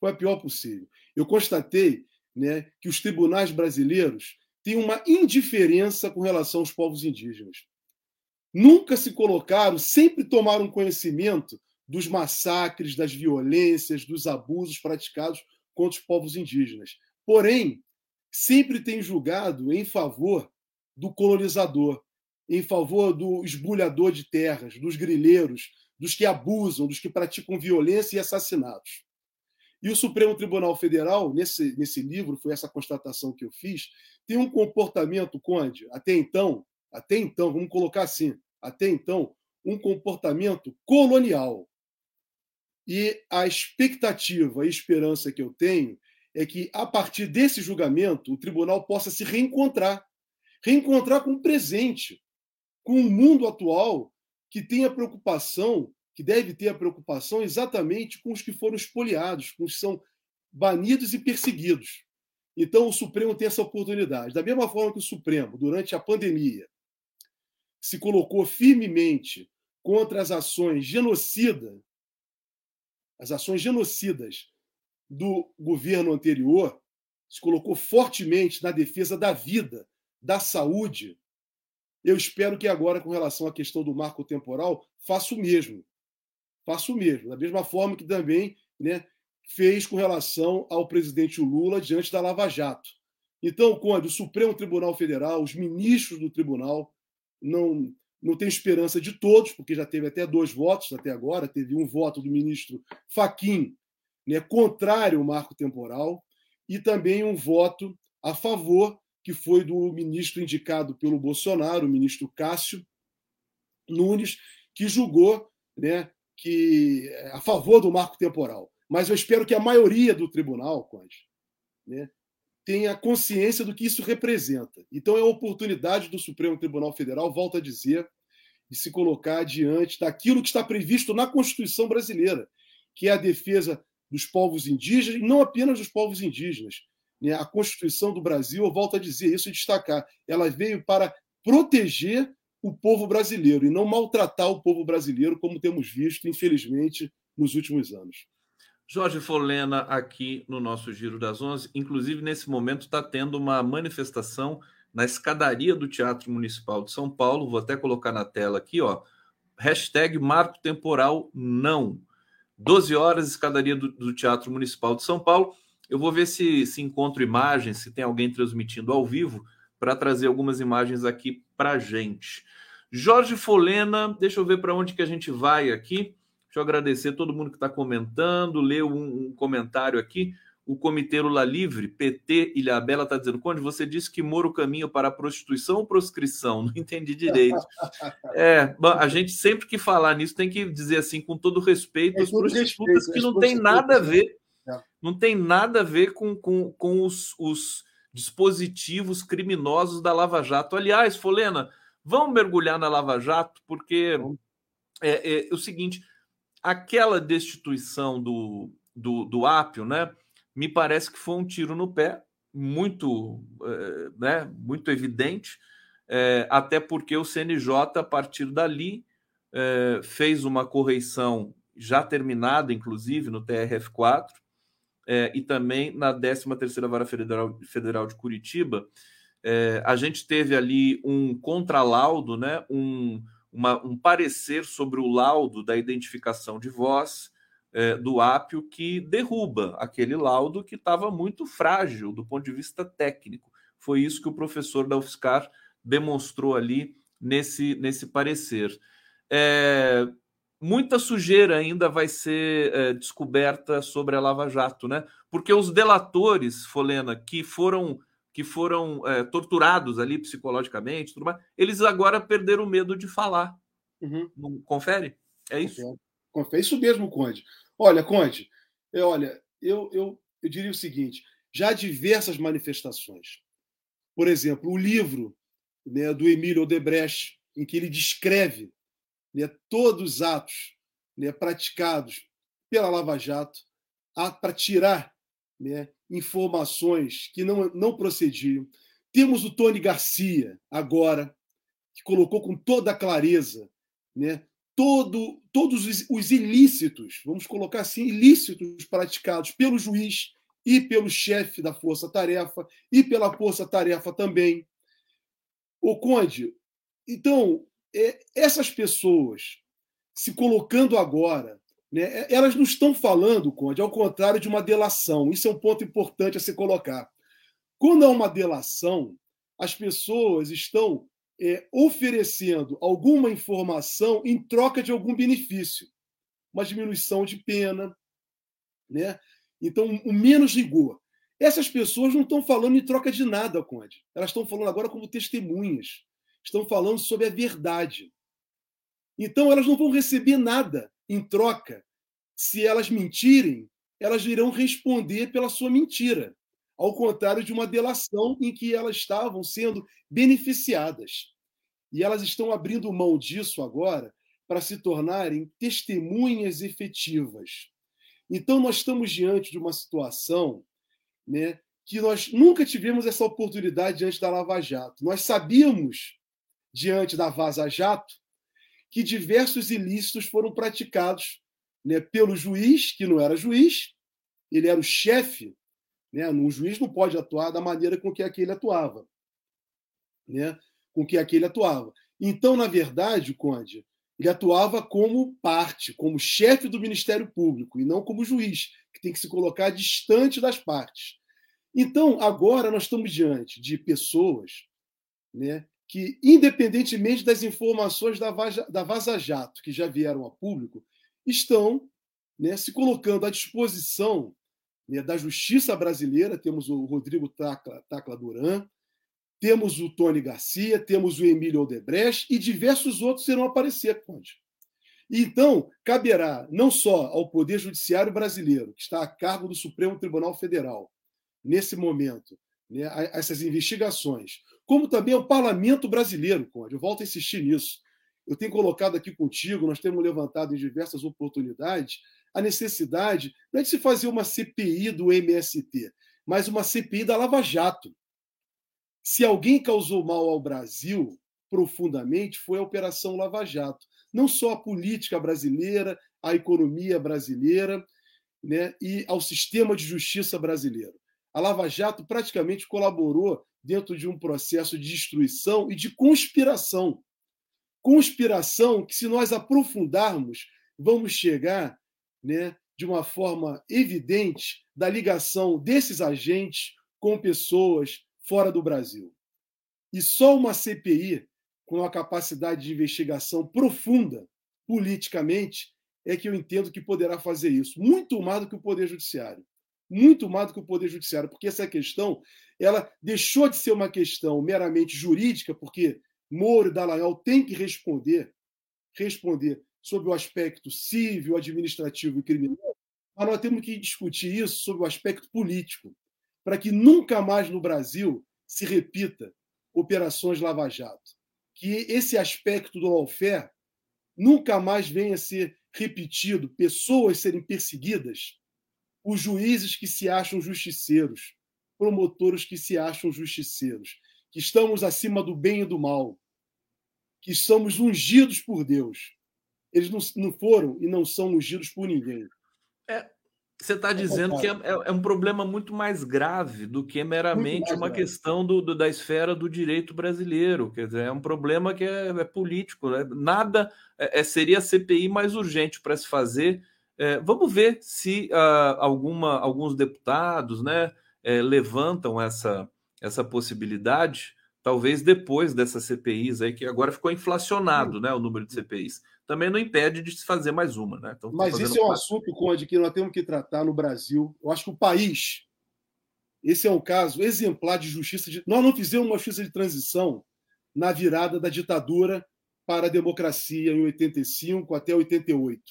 Foi a pior possível. Eu constatei né, que os tribunais brasileiros têm uma indiferença com relação aos povos indígenas. Nunca se colocaram, sempre tomaram conhecimento dos massacres, das violências, dos abusos praticados contra os povos indígenas. Porém, sempre tem julgado em favor do colonizador, em favor do esbulhador de terras, dos grileiros, dos que abusam, dos que praticam violência e assassinatos. E o Supremo Tribunal Federal, nesse, nesse livro, foi essa constatação que eu fiz, tem um comportamento, Conde, até então, até então, vamos colocar assim, até então, um comportamento colonial. E a expectativa e esperança que eu tenho é que, a partir desse julgamento, o tribunal possa se reencontrar reencontrar com o presente, com o mundo atual que tem a preocupação, que deve ter a preocupação exatamente com os que foram espoliados, com os que são banidos e perseguidos. Então, o Supremo tem essa oportunidade. Da mesma forma que o Supremo, durante a pandemia, se colocou firmemente contra as ações genocidas, as ações genocidas do governo anterior, se colocou fortemente na defesa da vida, da saúde. Eu espero que agora, com relação à questão do marco temporal, faça o mesmo. Faça o mesmo. Da mesma forma que também né, fez com relação ao presidente Lula diante da Lava Jato. Então, quando o Supremo Tribunal Federal, os ministros do tribunal, não, não tem esperança de todos, porque já teve até dois votos até agora, teve um voto do ministro Faquim né, contrário ao marco temporal, e também um voto a favor, que foi do ministro indicado pelo Bolsonaro, o ministro Cássio Nunes, que julgou né, que a favor do marco temporal. Mas eu espero que a maioria do tribunal, Conde, né, tenha consciência do que isso representa. Então é a oportunidade do Supremo Tribunal Federal, volta a dizer, de se colocar diante daquilo que está previsto na Constituição brasileira, que é a defesa dos povos indígenas, e não apenas dos povos indígenas. Né? A Constituição do Brasil, eu volto a dizer isso e destacar, ela veio para proteger o povo brasileiro e não maltratar o povo brasileiro, como temos visto, infelizmente, nos últimos anos. Jorge Folena, aqui no nosso Giro das Onze, inclusive nesse momento está tendo uma manifestação na escadaria do Teatro Municipal de São Paulo. Vou até colocar na tela aqui, ó. Hashtag Marco Temporal Não. 12 horas, escadaria do, do, Teatro Municipal de São Paulo. Eu vou ver se, se encontro imagens, se tem alguém transmitindo ao vivo, para trazer algumas imagens aqui para gente. Jorge Folena, deixa eu ver para onde que a gente vai aqui. Deixa eu agradecer todo mundo que está comentando, ler um, um, comentário aqui. O Comitê Lula Livre, PT Ilha Bela, está dizendo: Conde, você disse que Moro caminha para a prostituição ou proscrição? Não entendi direito. é, a gente sempre que falar nisso tem que dizer assim, com todo respeito, é, as prostitutas respeito, que não tem nada a ver, é. não tem nada a ver com, com, com os, os dispositivos criminosos da Lava Jato. Aliás, Folena, vamos mergulhar na Lava Jato, porque é, é, é o seguinte: aquela destituição do, do, do Apio, né? me parece que foi um tiro no pé, muito, é, né, muito evidente, é, até porque o CNJ, a partir dali, é, fez uma correição já terminada, inclusive, no TRF4, é, e também na 13ª Vara Federal, Federal de Curitiba, a gente teve ali um contralaudo, né, um, uma, um parecer sobre o laudo da identificação de voz, é, do Apio que derruba aquele laudo que estava muito frágil do ponto de vista técnico. Foi isso que o professor da UFSCar demonstrou ali nesse, nesse parecer. É, muita sujeira ainda vai ser é, descoberta sobre a Lava Jato, né? Porque os delatores, Folena, que foram que foram é, torturados ali psicologicamente, tudo mais, eles agora perderam o medo de falar. Uhum. Não, confere? É isso? Confere. confere. Isso mesmo, Conde. Olha, Conde, eu, olha, eu, eu, eu diria o seguinte: já há diversas manifestações. Por exemplo, o livro né, do Emílio Odebrecht, em que ele descreve né, todos os atos né, praticados pela Lava Jato para tirar né, informações que não, não procediam. Temos o Tony Garcia, agora, que colocou com toda clareza né, todo, todos os, os ilícitos, vamos colocar assim, ilícitos praticados pelo juiz e pelo chefe da Força Tarefa e pela Força Tarefa também. O Conde, então, é, essas pessoas se colocando agora, né, é, elas não estão falando, Conde, ao contrário de uma delação. Isso é um ponto importante a se colocar. Quando há uma delação, as pessoas estão é, oferecendo alguma informação em troca de algum benefício, uma diminuição de pena, né? Então, o menos rigor. Essas pessoas não estão falando em troca de nada, Conde. Elas estão falando agora como testemunhas. Estão falando sobre a verdade. Então, elas não vão receber nada em troca. Se elas mentirem, elas irão responder pela sua mentira, ao contrário de uma delação em que elas estavam sendo beneficiadas. E elas estão abrindo mão disso agora para se tornarem testemunhas efetivas. Então, nós estamos diante de uma situação né, que nós nunca tivemos essa oportunidade diante da Lava Jato. Nós sabíamos, diante da Vaza Jato, que diversos ilícitos foram praticados né, pelo juiz, que não era juiz, ele era o chefe. Né, um juiz não pode atuar da maneira com que aquele atuava. Né, com que aquele atuava. Então, na verdade, Conde, ele atuava como parte, como chefe do Ministério Público, e não como juiz, que tem que se colocar distante das partes. Então, agora nós estamos diante de pessoas né, que, independentemente das informações da Vaza, da Vaza Jato, que já vieram a público, estão né, se colocando à disposição né, da justiça brasileira. Temos o Rodrigo Tacla, Tacla Duran, temos o Tony Garcia, temos o Emílio Odebrecht e diversos outros serão aparecer, Conde. Então, caberá não só ao Poder Judiciário brasileiro, que está a cargo do Supremo Tribunal Federal, nesse momento, né, essas investigações, como também ao Parlamento brasileiro, Conde. Eu volto a insistir nisso. Eu tenho colocado aqui contigo, nós temos levantado em diversas oportunidades a necessidade não é de se fazer uma CPI do MST, mas uma CPI da Lava Jato se alguém causou mal ao Brasil profundamente, foi a Operação Lava Jato. Não só a política brasileira, a economia brasileira né, e ao sistema de justiça brasileiro. A Lava Jato praticamente colaborou dentro de um processo de destruição e de conspiração. Conspiração que, se nós aprofundarmos, vamos chegar né, de uma forma evidente da ligação desses agentes com pessoas fora do Brasil. E só uma CPI com uma capacidade de investigação profunda politicamente é que eu entendo que poderá fazer isso, muito mais do que o Poder Judiciário. Muito mais do que o Poder Judiciário, porque essa questão ela deixou de ser uma questão meramente jurídica, porque Moro e Dallagnol têm que responder, responder sobre o aspecto civil, administrativo e criminal, mas nós temos que discutir isso sobre o aspecto político para que nunca mais no Brasil se repita operações Lava Jato. Que esse aspecto do lawfare nunca mais venha a ser repetido, pessoas serem perseguidas, os juízes que se acham justiceiros, promotores que se acham justiceiros, que estamos acima do bem e do mal, que somos ungidos por Deus. Eles não, foram e não são ungidos por ninguém. É, você está dizendo que é, é, é, um problema muito mais grave do que meramente uma grave. questão do, do, da esfera do direito brasileiro. Quer dizer, é um problema que é, é político. Né? Nada é, é seria a CPI mais urgente para se fazer. É, vamos ver se uh, alguma, alguns deputados né, levantam essa, essa possibilidade, talvez depois dessas CPIs aí, que agora ficou inflacionado né, o número de CPIs também não impede de se fazer mais uma. Né? Então, Mas esse é um assunto, Conde, que nós temos que tratar no Brasil. Eu acho que o país, esse é um caso exemplar de justiça. De... Nós não fizemos uma justiça de transição na virada da ditadura para a democracia em 85 até 88,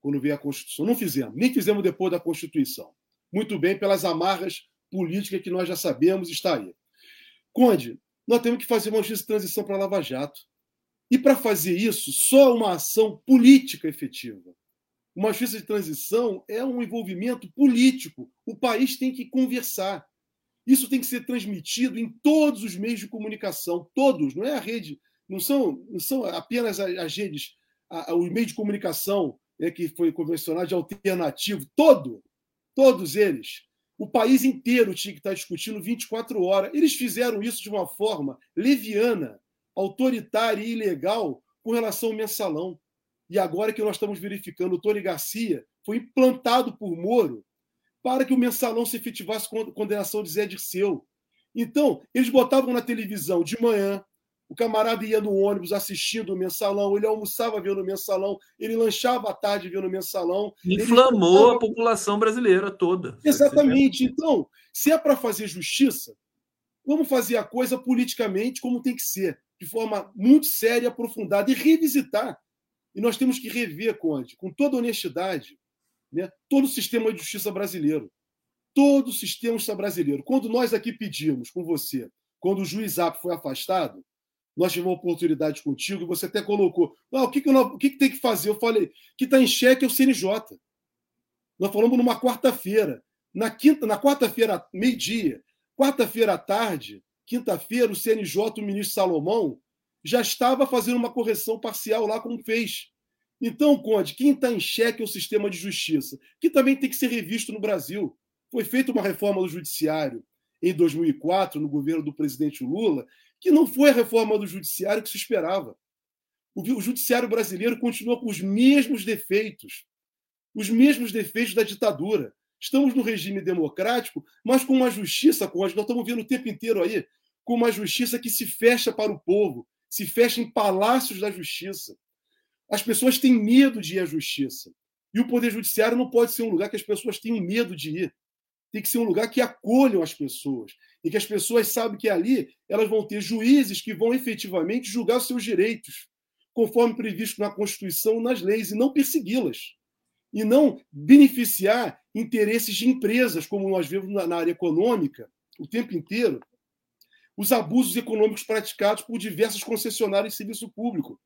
quando veio a Constituição. Não fizemos, nem fizemos depois da Constituição. Muito bem, pelas amarras políticas que nós já sabemos, está aí. Conde, nós temos que fazer uma justiça de transição para Lava Jato. E para fazer isso, só uma ação política efetiva. Uma justiça de transição é um envolvimento político. O país tem que conversar. Isso tem que ser transmitido em todos os meios de comunicação, todos, não é a rede, não são, não são apenas as redes, os meios de comunicação né, que foi convencionado de alternativo, todo, todos eles. O país inteiro tinha que estar discutindo 24 horas. Eles fizeram isso de uma forma leviana, autoritária e ilegal com relação ao mensalão. E agora que nós estamos verificando, o Tony Garcia foi implantado por Moro para que o mensalão se efetivasse com a condenação de Zé Dirceu. Então, eles botavam na televisão de manhã, o camarada ia no ônibus assistindo o mensalão, ele almoçava vendo o mensalão, ele lanchava à tarde vendo o mensalão. Inflamou a população brasileira toda. Exatamente. Então, se é para fazer justiça, vamos fazer a coisa politicamente como tem que ser, de forma muito séria, aprofundada e revisitar e nós temos que rever, Conde, com toda honestidade, né, todo o sistema de justiça brasileiro. Todo o sistema de justiça brasileiro. Quando nós aqui pedimos com você, quando o juiz App foi afastado, nós tivemos oportunidade contigo e você até colocou. Ah, o que, que, o que, que tem que fazer? Eu falei que está em xeque é o CNJ. Nós falamos numa quarta-feira. Na quinta, na quarta-feira, meio-dia, quarta-feira à tarde, quinta-feira, o CNJ, o ministro Salomão, já estava fazendo uma correção parcial lá, como fez. Então, Conde, quem está em xeque é o sistema de justiça, que também tem que ser revisto no Brasil. Foi feita uma reforma do judiciário em 2004, no governo do presidente Lula, que não foi a reforma do judiciário que se esperava. O judiciário brasileiro continua com os mesmos defeitos, os mesmos defeitos da ditadura. Estamos no regime democrático, mas com uma justiça, Conde, nós estamos vendo o tempo inteiro aí, com uma justiça que se fecha para o povo, se fecha em palácios da justiça. As pessoas têm medo de ir à justiça. E o Poder Judiciário não pode ser um lugar que as pessoas tenham medo de ir. Tem que ser um lugar que acolham as pessoas. E que as pessoas sabem que ali elas vão ter juízes que vão efetivamente julgar seus direitos, conforme previsto na Constituição nas leis, e não persegui-las. E não beneficiar interesses de empresas, como nós vemos na área econômica o tempo inteiro, os abusos econômicos praticados por diversas concessionárias de serviço público.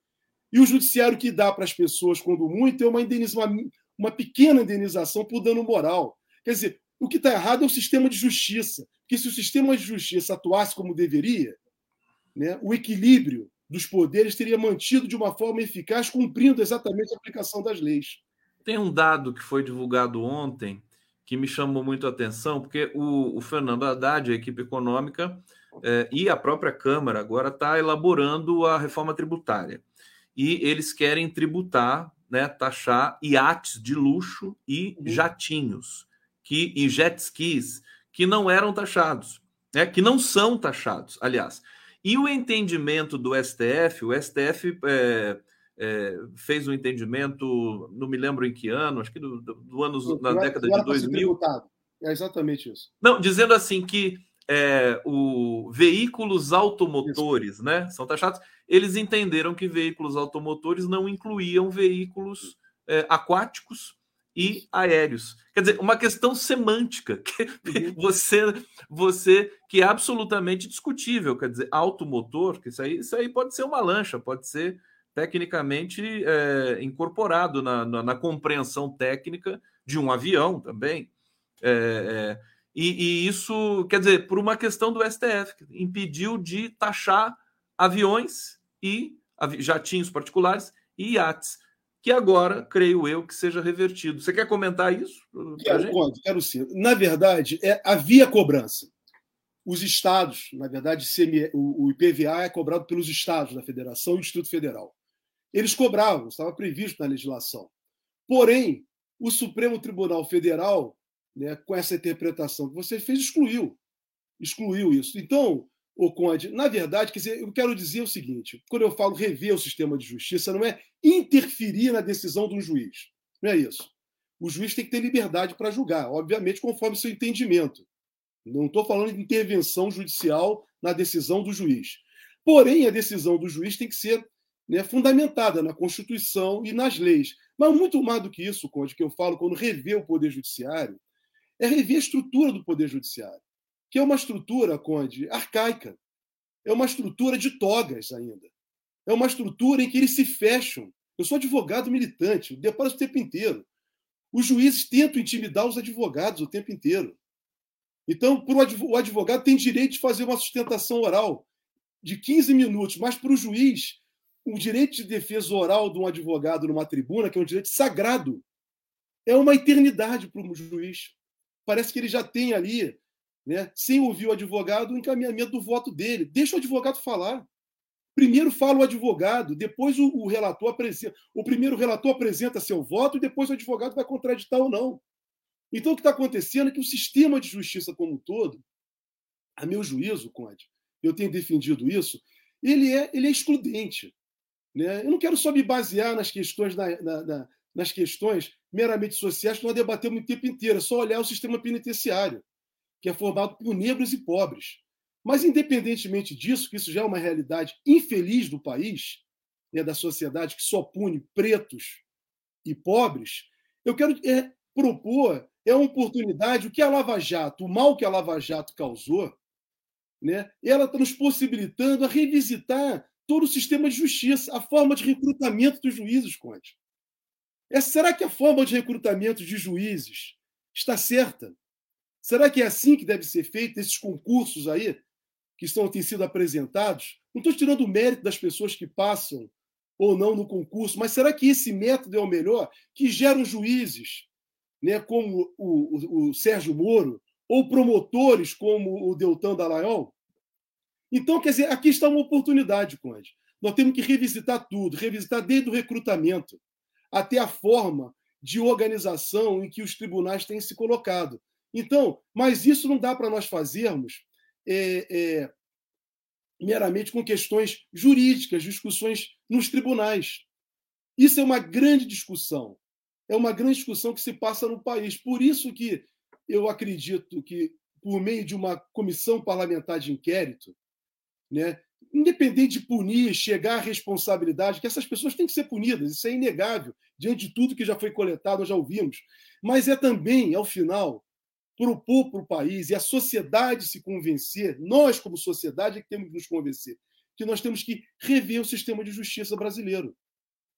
E o judiciário que dá para as pessoas, quando muito, é uma, uma, uma pequena indenização por dano moral. Quer dizer, o que está errado é o sistema de justiça. Porque se o sistema de justiça atuasse como deveria, né, o equilíbrio dos poderes teria mantido de uma forma eficaz, cumprindo exatamente a aplicação das leis. Tem um dado que foi divulgado ontem que me chamou muito a atenção, porque o, o Fernando Haddad, a equipe econômica, é, e a própria Câmara agora está elaborando a reforma tributária. E eles querem tributar, né, taxar iates de luxo e uhum. jatinhos, que, e jet skis, que não eram taxados, né, que não são taxados, aliás. E o entendimento do STF, o STF é, é, fez um entendimento, não me lembro em que ano, acho que do, do, do ano, na década de 2000. É exatamente isso. Não, dizendo assim que é, o veículos automotores, Isso. né? São taxados. Eles entenderam que veículos automotores não incluíam veículos é, aquáticos e aéreos. Quer dizer, uma questão semântica que uhum. você, você que é absolutamente discutível. Quer dizer, automotor, que isso aí, isso aí pode ser uma lancha, pode ser tecnicamente é, incorporado na, na, na, compreensão técnica de um avião também. É, é, e, e, isso, quer dizer, por uma questão do STF, impediu de taxar aviões e jatinhos particulares e iates, que agora, creio eu, que seja revertido. Você quer comentar isso? Quero, quero sim. Na verdade, é, havia cobrança. Os estados, na verdade, o IPVA é cobrado pelos estados da federação e do Instituto Federal. Eles cobravam, estava previsto na legislação. Porém, o Supremo Tribunal Federal né, com essa interpretação que você fez, excluiu. Excluiu isso. Então, o Conde, na verdade, quer dizer, eu quero dizer o seguinte: quando eu falo rever o sistema de justiça, não é interferir na decisão de um juiz. Não é isso. O juiz tem que ter liberdade para julgar, obviamente, conforme seu entendimento. Não estou falando de intervenção judicial na decisão do juiz. Porém, a decisão do juiz tem que ser né, fundamentada na Constituição e nas leis. Mas muito mais do que isso, Conde, que eu falo quando rever o Poder Judiciário, é rever a estrutura do Poder Judiciário, que é uma estrutura, Conde, arcaica. É uma estrutura de togas ainda. É uma estrutura em que eles se fecham. Eu sou advogado militante, deparo o tempo inteiro. Os juízes tentam intimidar os advogados o tempo inteiro. Então, o advogado tem direito de fazer uma sustentação oral de 15 minutos, mas para o juiz, o direito de defesa oral de um advogado numa tribuna, que é um direito sagrado, é uma eternidade para o juiz. Parece que ele já tem ali, né, sem ouvir o advogado, o encaminhamento do voto dele. Deixa o advogado falar. Primeiro fala o advogado, depois o, o relator apresenta. O primeiro relator apresenta seu voto e depois o advogado vai contraditar ou não. Então, o que está acontecendo é que o sistema de justiça como um todo, a meu juízo, Conde, eu tenho defendido isso, ele é, ele é excludente. Né? Eu não quero só me basear nas questões, na, na, na, nas questões meramente sociais que nós debatemos o tempo inteiro, é só olhar o sistema penitenciário, que é formado por negros e pobres. Mas, independentemente disso, que isso já é uma realidade infeliz do país, né, da sociedade que só pune pretos e pobres, eu quero é, propor é uma oportunidade, o que a Lava Jato, o mal que a Lava Jato causou, né, ela está nos possibilitando a revisitar todo o sistema de justiça, a forma de recrutamento dos juízes, Conte. É, será que a forma de recrutamento de juízes está certa? Será que é assim que deve ser feito, esses concursos aí, que estão, têm sido apresentados? Não estou tirando o mérito das pessoas que passam ou não no concurso, mas será que esse método é o melhor? Que geram juízes né, como o, o, o Sérgio Moro, ou promotores como o Deltan Dallagnol? Então, quer dizer, aqui está uma oportunidade, Conde. Nós temos que revisitar tudo, revisitar desde o recrutamento até a forma de organização em que os tribunais têm se colocado. Então, mas isso não dá para nós fazermos é, é, meramente com questões jurídicas, discussões nos tribunais. Isso é uma grande discussão é uma grande discussão que se passa no país. Por isso que eu acredito que, por meio de uma comissão parlamentar de inquérito, né, independente de punir, chegar à responsabilidade, que essas pessoas têm que ser punidas, isso é inegável, diante de tudo que já foi coletado, já ouvimos. Mas é também, ao final, propor para o país e a sociedade se convencer, nós, como sociedade, é que temos que nos convencer, que nós temos que rever o sistema de justiça brasileiro.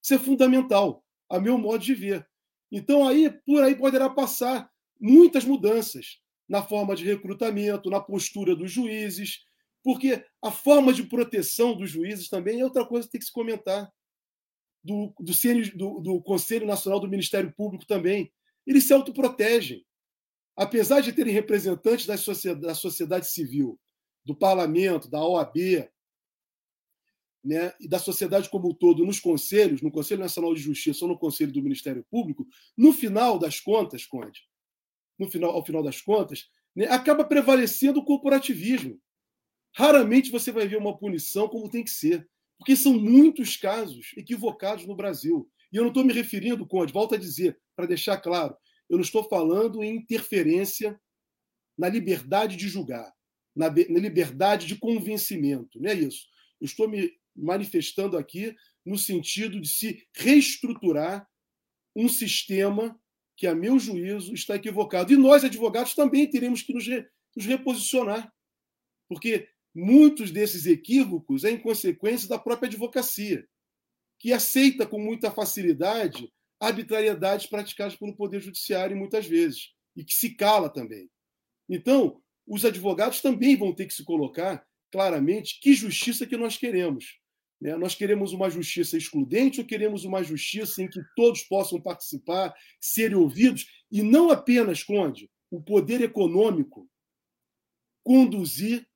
Isso é fundamental, a meu modo de ver. Então, aí, por aí poderá passar muitas mudanças na forma de recrutamento, na postura dos juízes, porque a forma de proteção dos juízes também é outra coisa que tem que se comentar. Do, do, do, do Conselho Nacional do Ministério Público também. Eles se autoprotegem. Apesar de terem representantes da sociedade, da sociedade civil, do parlamento, da OAB, né, e da sociedade como um todo nos conselhos, no Conselho Nacional de Justiça ou no Conselho do Ministério Público, no final das contas, Conde, no final, ao final das contas, né, acaba prevalecendo o corporativismo. Raramente você vai ver uma punição como tem que ser, porque são muitos casos equivocados no Brasil. E eu não estou me referindo, Conde, volto a dizer, para deixar claro, eu não estou falando em interferência na liberdade de julgar, na, na liberdade de convencimento, não é isso. Eu estou me manifestando aqui no sentido de se reestruturar um sistema que, a meu juízo, está equivocado. E nós, advogados, também teremos que nos, re, nos reposicionar, porque muitos desses equívocos é em consequência da própria advocacia, que aceita com muita facilidade arbitrariedades praticadas pelo Poder Judiciário muitas vezes, e que se cala também. Então, os advogados também vão ter que se colocar claramente que justiça que nós queremos. Né? Nós queremos uma justiça excludente ou queremos uma justiça em que todos possam participar, serem ouvidos e não apenas, Conde, o poder econômico conduzir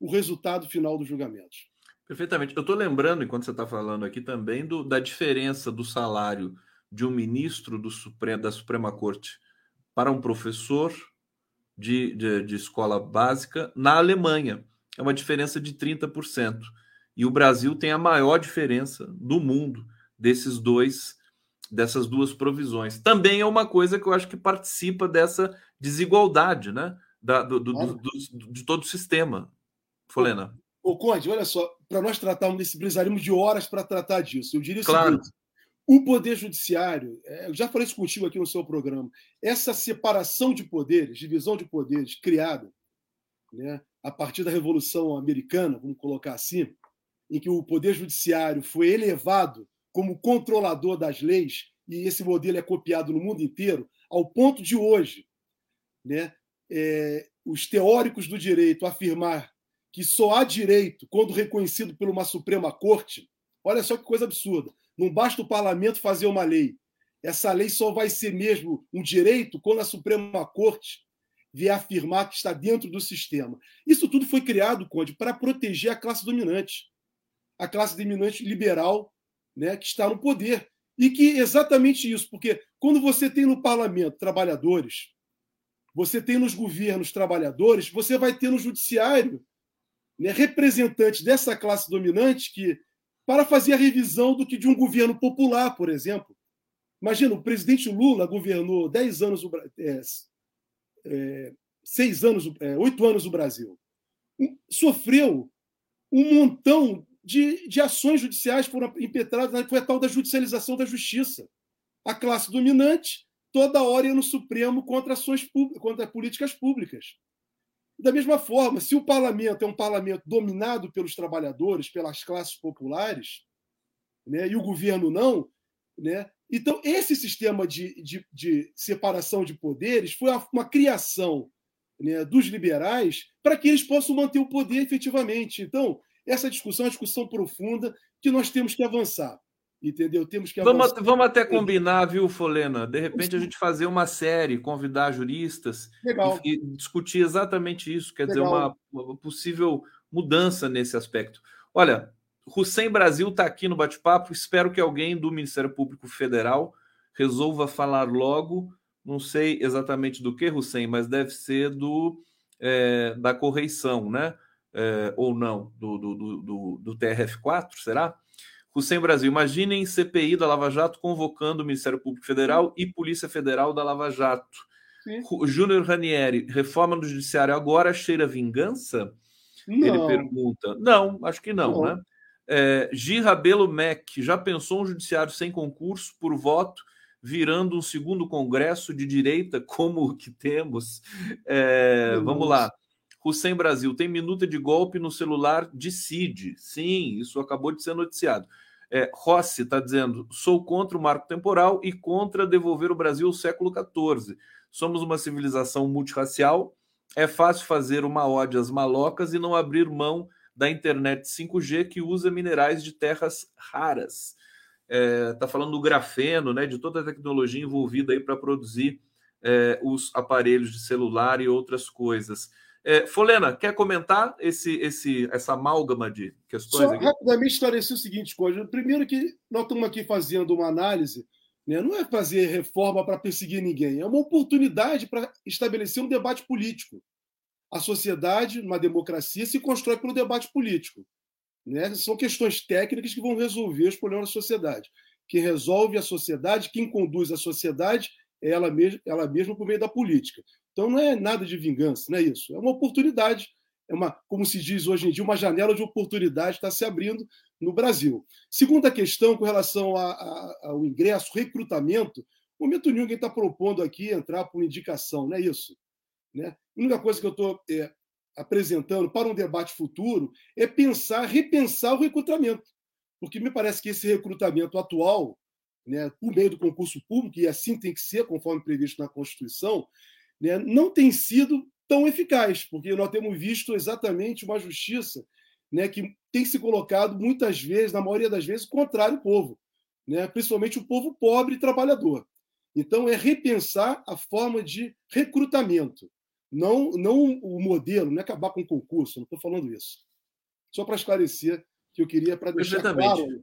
o resultado final dos julgamentos. Perfeitamente. Eu estou lembrando, enquanto você está falando aqui, também do, da diferença do salário de um ministro do Supremo, da Suprema Corte para um professor de, de, de escola básica na Alemanha. É uma diferença de 30%. E o Brasil tem a maior diferença do mundo desses dois dessas duas provisões. Também é uma coisa que eu acho que participa dessa desigualdade, né? da, do, do, claro. do, de todo o sistema. Folena. Ô, Conde, olha só, para nós tratarmos desse, precisaríamos de horas para tratar disso. Eu diria claro. seguinte: o Poder Judiciário, é, eu já falei isso contigo aqui no seu programa, essa separação de poderes, divisão de poderes criada né, a partir da Revolução Americana, vamos colocar assim, em que o Poder Judiciário foi elevado como controlador das leis, e esse modelo é copiado no mundo inteiro, ao ponto de hoje, né, é, os teóricos do direito afirmar que só há direito quando reconhecido por uma Suprema Corte. Olha só que coisa absurda. Não basta o parlamento fazer uma lei. Essa lei só vai ser mesmo um direito quando a Suprema Corte vier afirmar que está dentro do sistema. Isso tudo foi criado, Conde, para proteger a classe dominante, a classe dominante liberal né, que está no poder. E que exatamente isso, porque quando você tem no parlamento trabalhadores, você tem nos governos trabalhadores, você vai ter no judiciário né, representantes dessa classe dominante que, para fazer a revisão do que de um governo popular, por exemplo. Imagina, o presidente Lula governou 10 anos, é, é, seis anos, é, oito anos o Brasil. Sofreu um montão de, de ações judiciais foram impetradas, né, foi a tal da judicialização da justiça. A classe dominante toda hora ia no Supremo contra ações contra políticas públicas. Da mesma forma, se o parlamento é um parlamento dominado pelos trabalhadores, pelas classes populares, né, e o governo não, né, então esse sistema de, de, de separação de poderes foi uma criação né, dos liberais para que eles possam manter o poder efetivamente. Então, essa discussão é uma discussão profunda que nós temos que avançar. Entendeu? Temos que vamos, vamos até combinar, viu, Folena? De repente a gente fazer uma série, convidar juristas e, e, discutir exatamente isso, quer Legal. dizer, uma, uma, possível mudança nesse aspecto. Olha, Hussein Brasil está aqui no bate-papo. Espero que alguém do Ministério Público Federal resolva falar logo. Não sei exatamente do que, Hussein, mas deve ser do é, da correição, né? É, ou não, do, do, do, do TRF4, será? Hussein Brasil, imaginem CPI da Lava Jato convocando o Ministério Público Federal e Polícia Federal da Lava Jato. Júnior Ranieri, reforma do Judiciário agora cheira vingança? Não. Ele pergunta. Não, acho que não, não. né? É, Gi Rabelo Mac, já pensou um judiciário sem concurso por voto, virando um segundo congresso de direita como o que temos? É, vamos lá. Hussein Brasil, tem minuta de golpe no celular de Cid. Sim, isso acabou de ser noticiado. É, Rossi está dizendo: sou contra o marco temporal e contra devolver o Brasil ao século XIV. Somos uma civilização multirracial. É fácil fazer uma ode às malocas e não abrir mão da internet 5G que usa minerais de terras raras. Está é, tá falando do grafeno, né, de toda a tecnologia envolvida aí para produzir é, os aparelhos de celular e outras coisas. É, Folena, quer comentar esse, esse, essa amálgama de questões? Só aqui? rapidamente esclarecer o seguinte, coisa. Primeiro que nós estamos aqui fazendo uma análise, né? não é fazer reforma para perseguir ninguém, é uma oportunidade para estabelecer um debate político. A sociedade, uma democracia, se constrói pelo debate político. Né? São questões técnicas que vão resolver os problemas da sociedade. Quem resolve a sociedade, quem conduz a sociedade é ela mesma, ela mesma por meio da política. Então não é nada de vingança, não é isso. É uma oportunidade, é uma, como se diz hoje em dia, uma janela de oportunidade está se abrindo no Brasil. Segunda questão, com relação a, a, ao ingresso, recrutamento, o momento nenhum quem está propondo aqui entrar por indicação, não é isso. Né? A única coisa que eu estou é, apresentando para um debate futuro é pensar, repensar o recrutamento. Porque me parece que esse recrutamento atual, né, por meio do concurso público, e assim tem que ser, conforme previsto na Constituição, né, não tem sido tão eficaz, porque nós temos visto exatamente uma justiça né, que tem se colocado muitas vezes, na maioria das vezes, contrário ao povo, né, principalmente o povo pobre e trabalhador. Então, é repensar a forma de recrutamento, não, não o modelo, não é acabar com o concurso, não estou falando isso. Só para esclarecer que eu queria para deixar claro.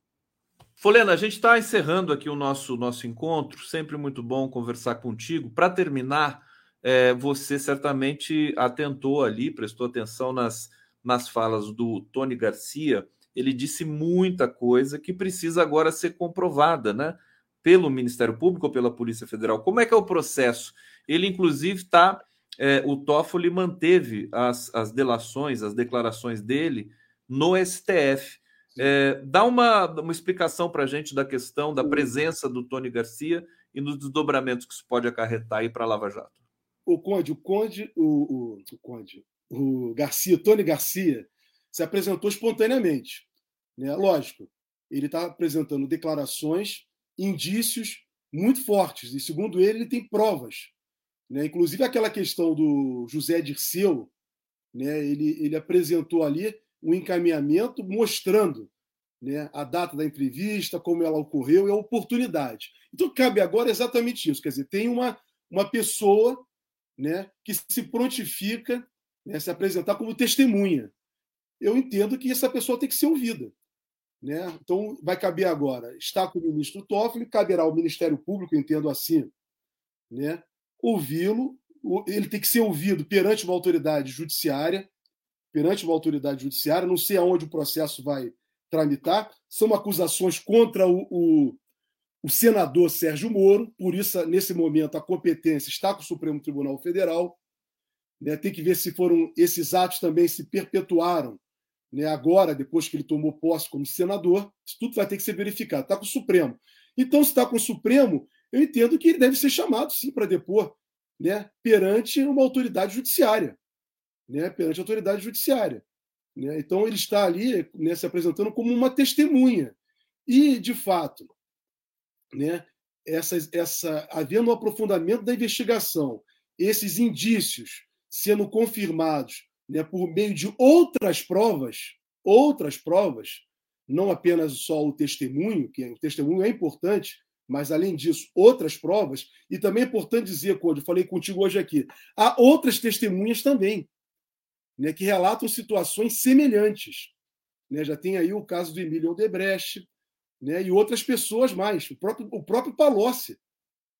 Folena, a gente está encerrando aqui o nosso, nosso encontro, sempre muito bom conversar contigo. Para terminar, é, você certamente atentou ali, prestou atenção nas, nas falas do Tony Garcia. Ele disse muita coisa que precisa agora ser comprovada, né? Pelo Ministério Público ou pela Polícia Federal. Como é que é o processo? Ele, inclusive, está é, o Toffoli manteve as, as delações, as declarações dele no STF. É, dá uma, uma explicação para a gente da questão da presença do Tony Garcia e nos desdobramentos que isso pode acarretar aí para a Lava Jato. O Conde, o Conde, o, o, o Conde, o Garcia, Tony Garcia, se apresentou espontaneamente. Né? Lógico, ele está apresentando declarações, indícios muito fortes, e segundo ele, ele tem provas. Né? Inclusive aquela questão do José Dirceu, né? ele, ele apresentou ali um encaminhamento mostrando né, a data da entrevista, como ela ocorreu e a oportunidade. Então, cabe agora exatamente isso. Quer dizer, tem uma, uma pessoa né, que se prontifica né, se apresentar como testemunha. Eu entendo que essa pessoa tem que ser ouvida. Né? Então, vai caber agora, está com o ministro Toffoli, caberá ao Ministério Público, entendo assim, né, ouvi-lo, ele tem que ser ouvido perante uma autoridade judiciária, perante uma autoridade judiciária, não sei aonde o processo vai tramitar, são acusações contra o, o, o senador Sérgio Moro, por isso, nesse momento, a competência está com o Supremo Tribunal Federal. Né? Tem que ver se foram esses atos também se perpetuaram né? agora, depois que ele tomou posse como senador. Isso tudo vai ter que ser verificado. Está com o Supremo. Então, se está com o Supremo, eu entendo que ele deve ser chamado, sim, para depor né? perante uma autoridade judiciária né, perante a autoridade judiciária. Né? Então, ele está ali né, se apresentando como uma testemunha. E, de fato, né, essa, essa, havendo um aprofundamento da investigação, esses indícios sendo confirmados né, por meio de outras provas, outras provas, não apenas só o testemunho, que o testemunho é importante, mas além disso, outras provas, e também é importante dizer, quando eu falei contigo hoje aqui, há outras testemunhas também né, que relatam situações semelhantes. Né? Já tem aí o caso do Emílio Odebrecht né, e outras pessoas mais. O próprio, o próprio Palocci,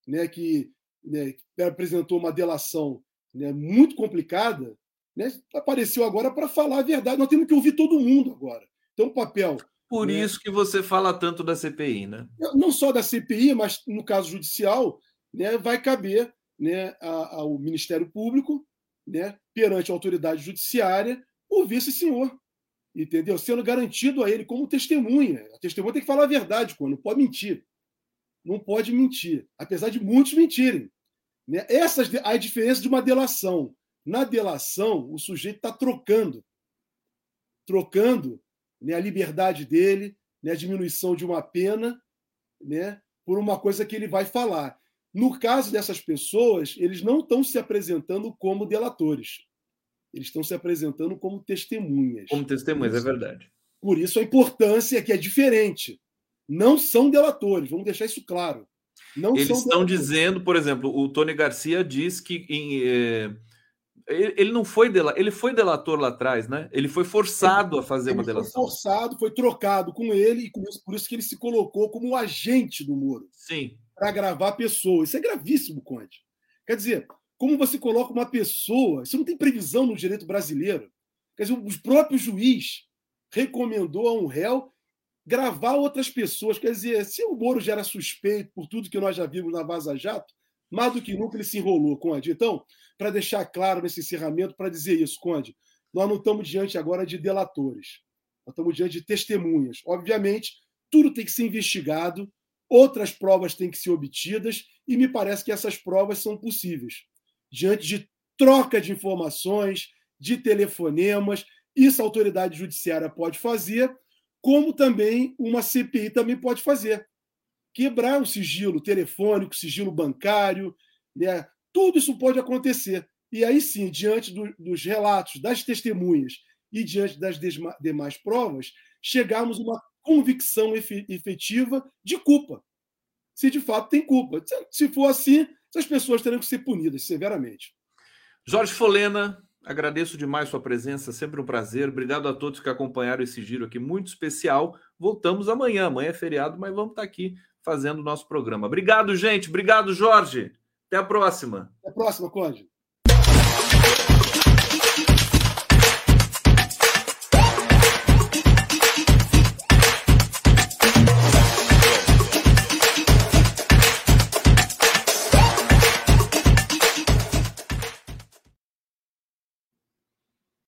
né, que, né, apresentou uma delação né, muito complicada, né, apareceu agora para falar a verdade. Nós temos que ouvir todo mundo agora. Então, o papel. Por né, isso que você fala tanto da CPI, né? Não só da CPI, mas no caso judicial, né, vai caber né, ao Ministério Público né, perante a autoridade judiciária ouvir esse senhor. Entendeu? Sendo garantido a ele como testemunha. A testemunha tem que falar a verdade, quando não pode mentir. Não pode mentir, apesar de muitos mentirem. Né? Essas, a diferença de uma delação. Na delação, o sujeito está trocando. Trocando né, a liberdade dele, né, a diminuição de uma pena, né, por uma coisa que ele vai falar. No caso dessas pessoas, eles não estão se apresentando como delatores. Eles estão se apresentando como testemunhas. Como testemunhas, é verdade. Por isso a importância é que é diferente. Não são delatores, vamos deixar isso claro. Não Eles estão dizendo, por exemplo, o Tony Garcia diz que em, eh, ele não foi delator, ele foi delator lá atrás, né? Ele foi forçado ele, a fazer uma delação. Foi forçado, foi trocado com ele e por isso que ele se colocou como o agente do Moro. Sim para gravar a pessoa. Isso é gravíssimo, Conde. Quer dizer, como você coloca uma pessoa, isso não tem previsão no direito brasileiro. Quer dizer, o próprio juiz recomendou a um réu gravar outras pessoas. Quer dizer, se o Moro já era suspeito por tudo que nós já vimos na Vaza Jato, mais do que nunca ele se enrolou, Conde. Então, para deixar claro nesse encerramento, para dizer isso, Conde, nós não estamos diante agora de delatores. Nós estamos diante de testemunhas. Obviamente, tudo tem que ser investigado, outras provas têm que ser obtidas, e me parece que essas provas são possíveis. Diante de troca de informações, de telefonemas, isso a autoridade judiciária pode fazer, como também uma CPI também pode fazer. Quebrar o sigilo telefônico, sigilo bancário, né? tudo isso pode acontecer. E aí sim, diante do, dos relatos das testemunhas e diante das demais provas, chegarmos a uma convicção efetiva de culpa. Se de fato tem culpa. Se for assim, essas pessoas terão que ser punidas severamente. Jorge Folena, agradeço demais sua presença, sempre um prazer. Obrigado a todos que acompanharam esse giro aqui muito especial. Voltamos amanhã. Amanhã é feriado, mas vamos estar aqui fazendo o nosso programa. Obrigado, gente. Obrigado, Jorge. Até a próxima. Até a próxima, Conde.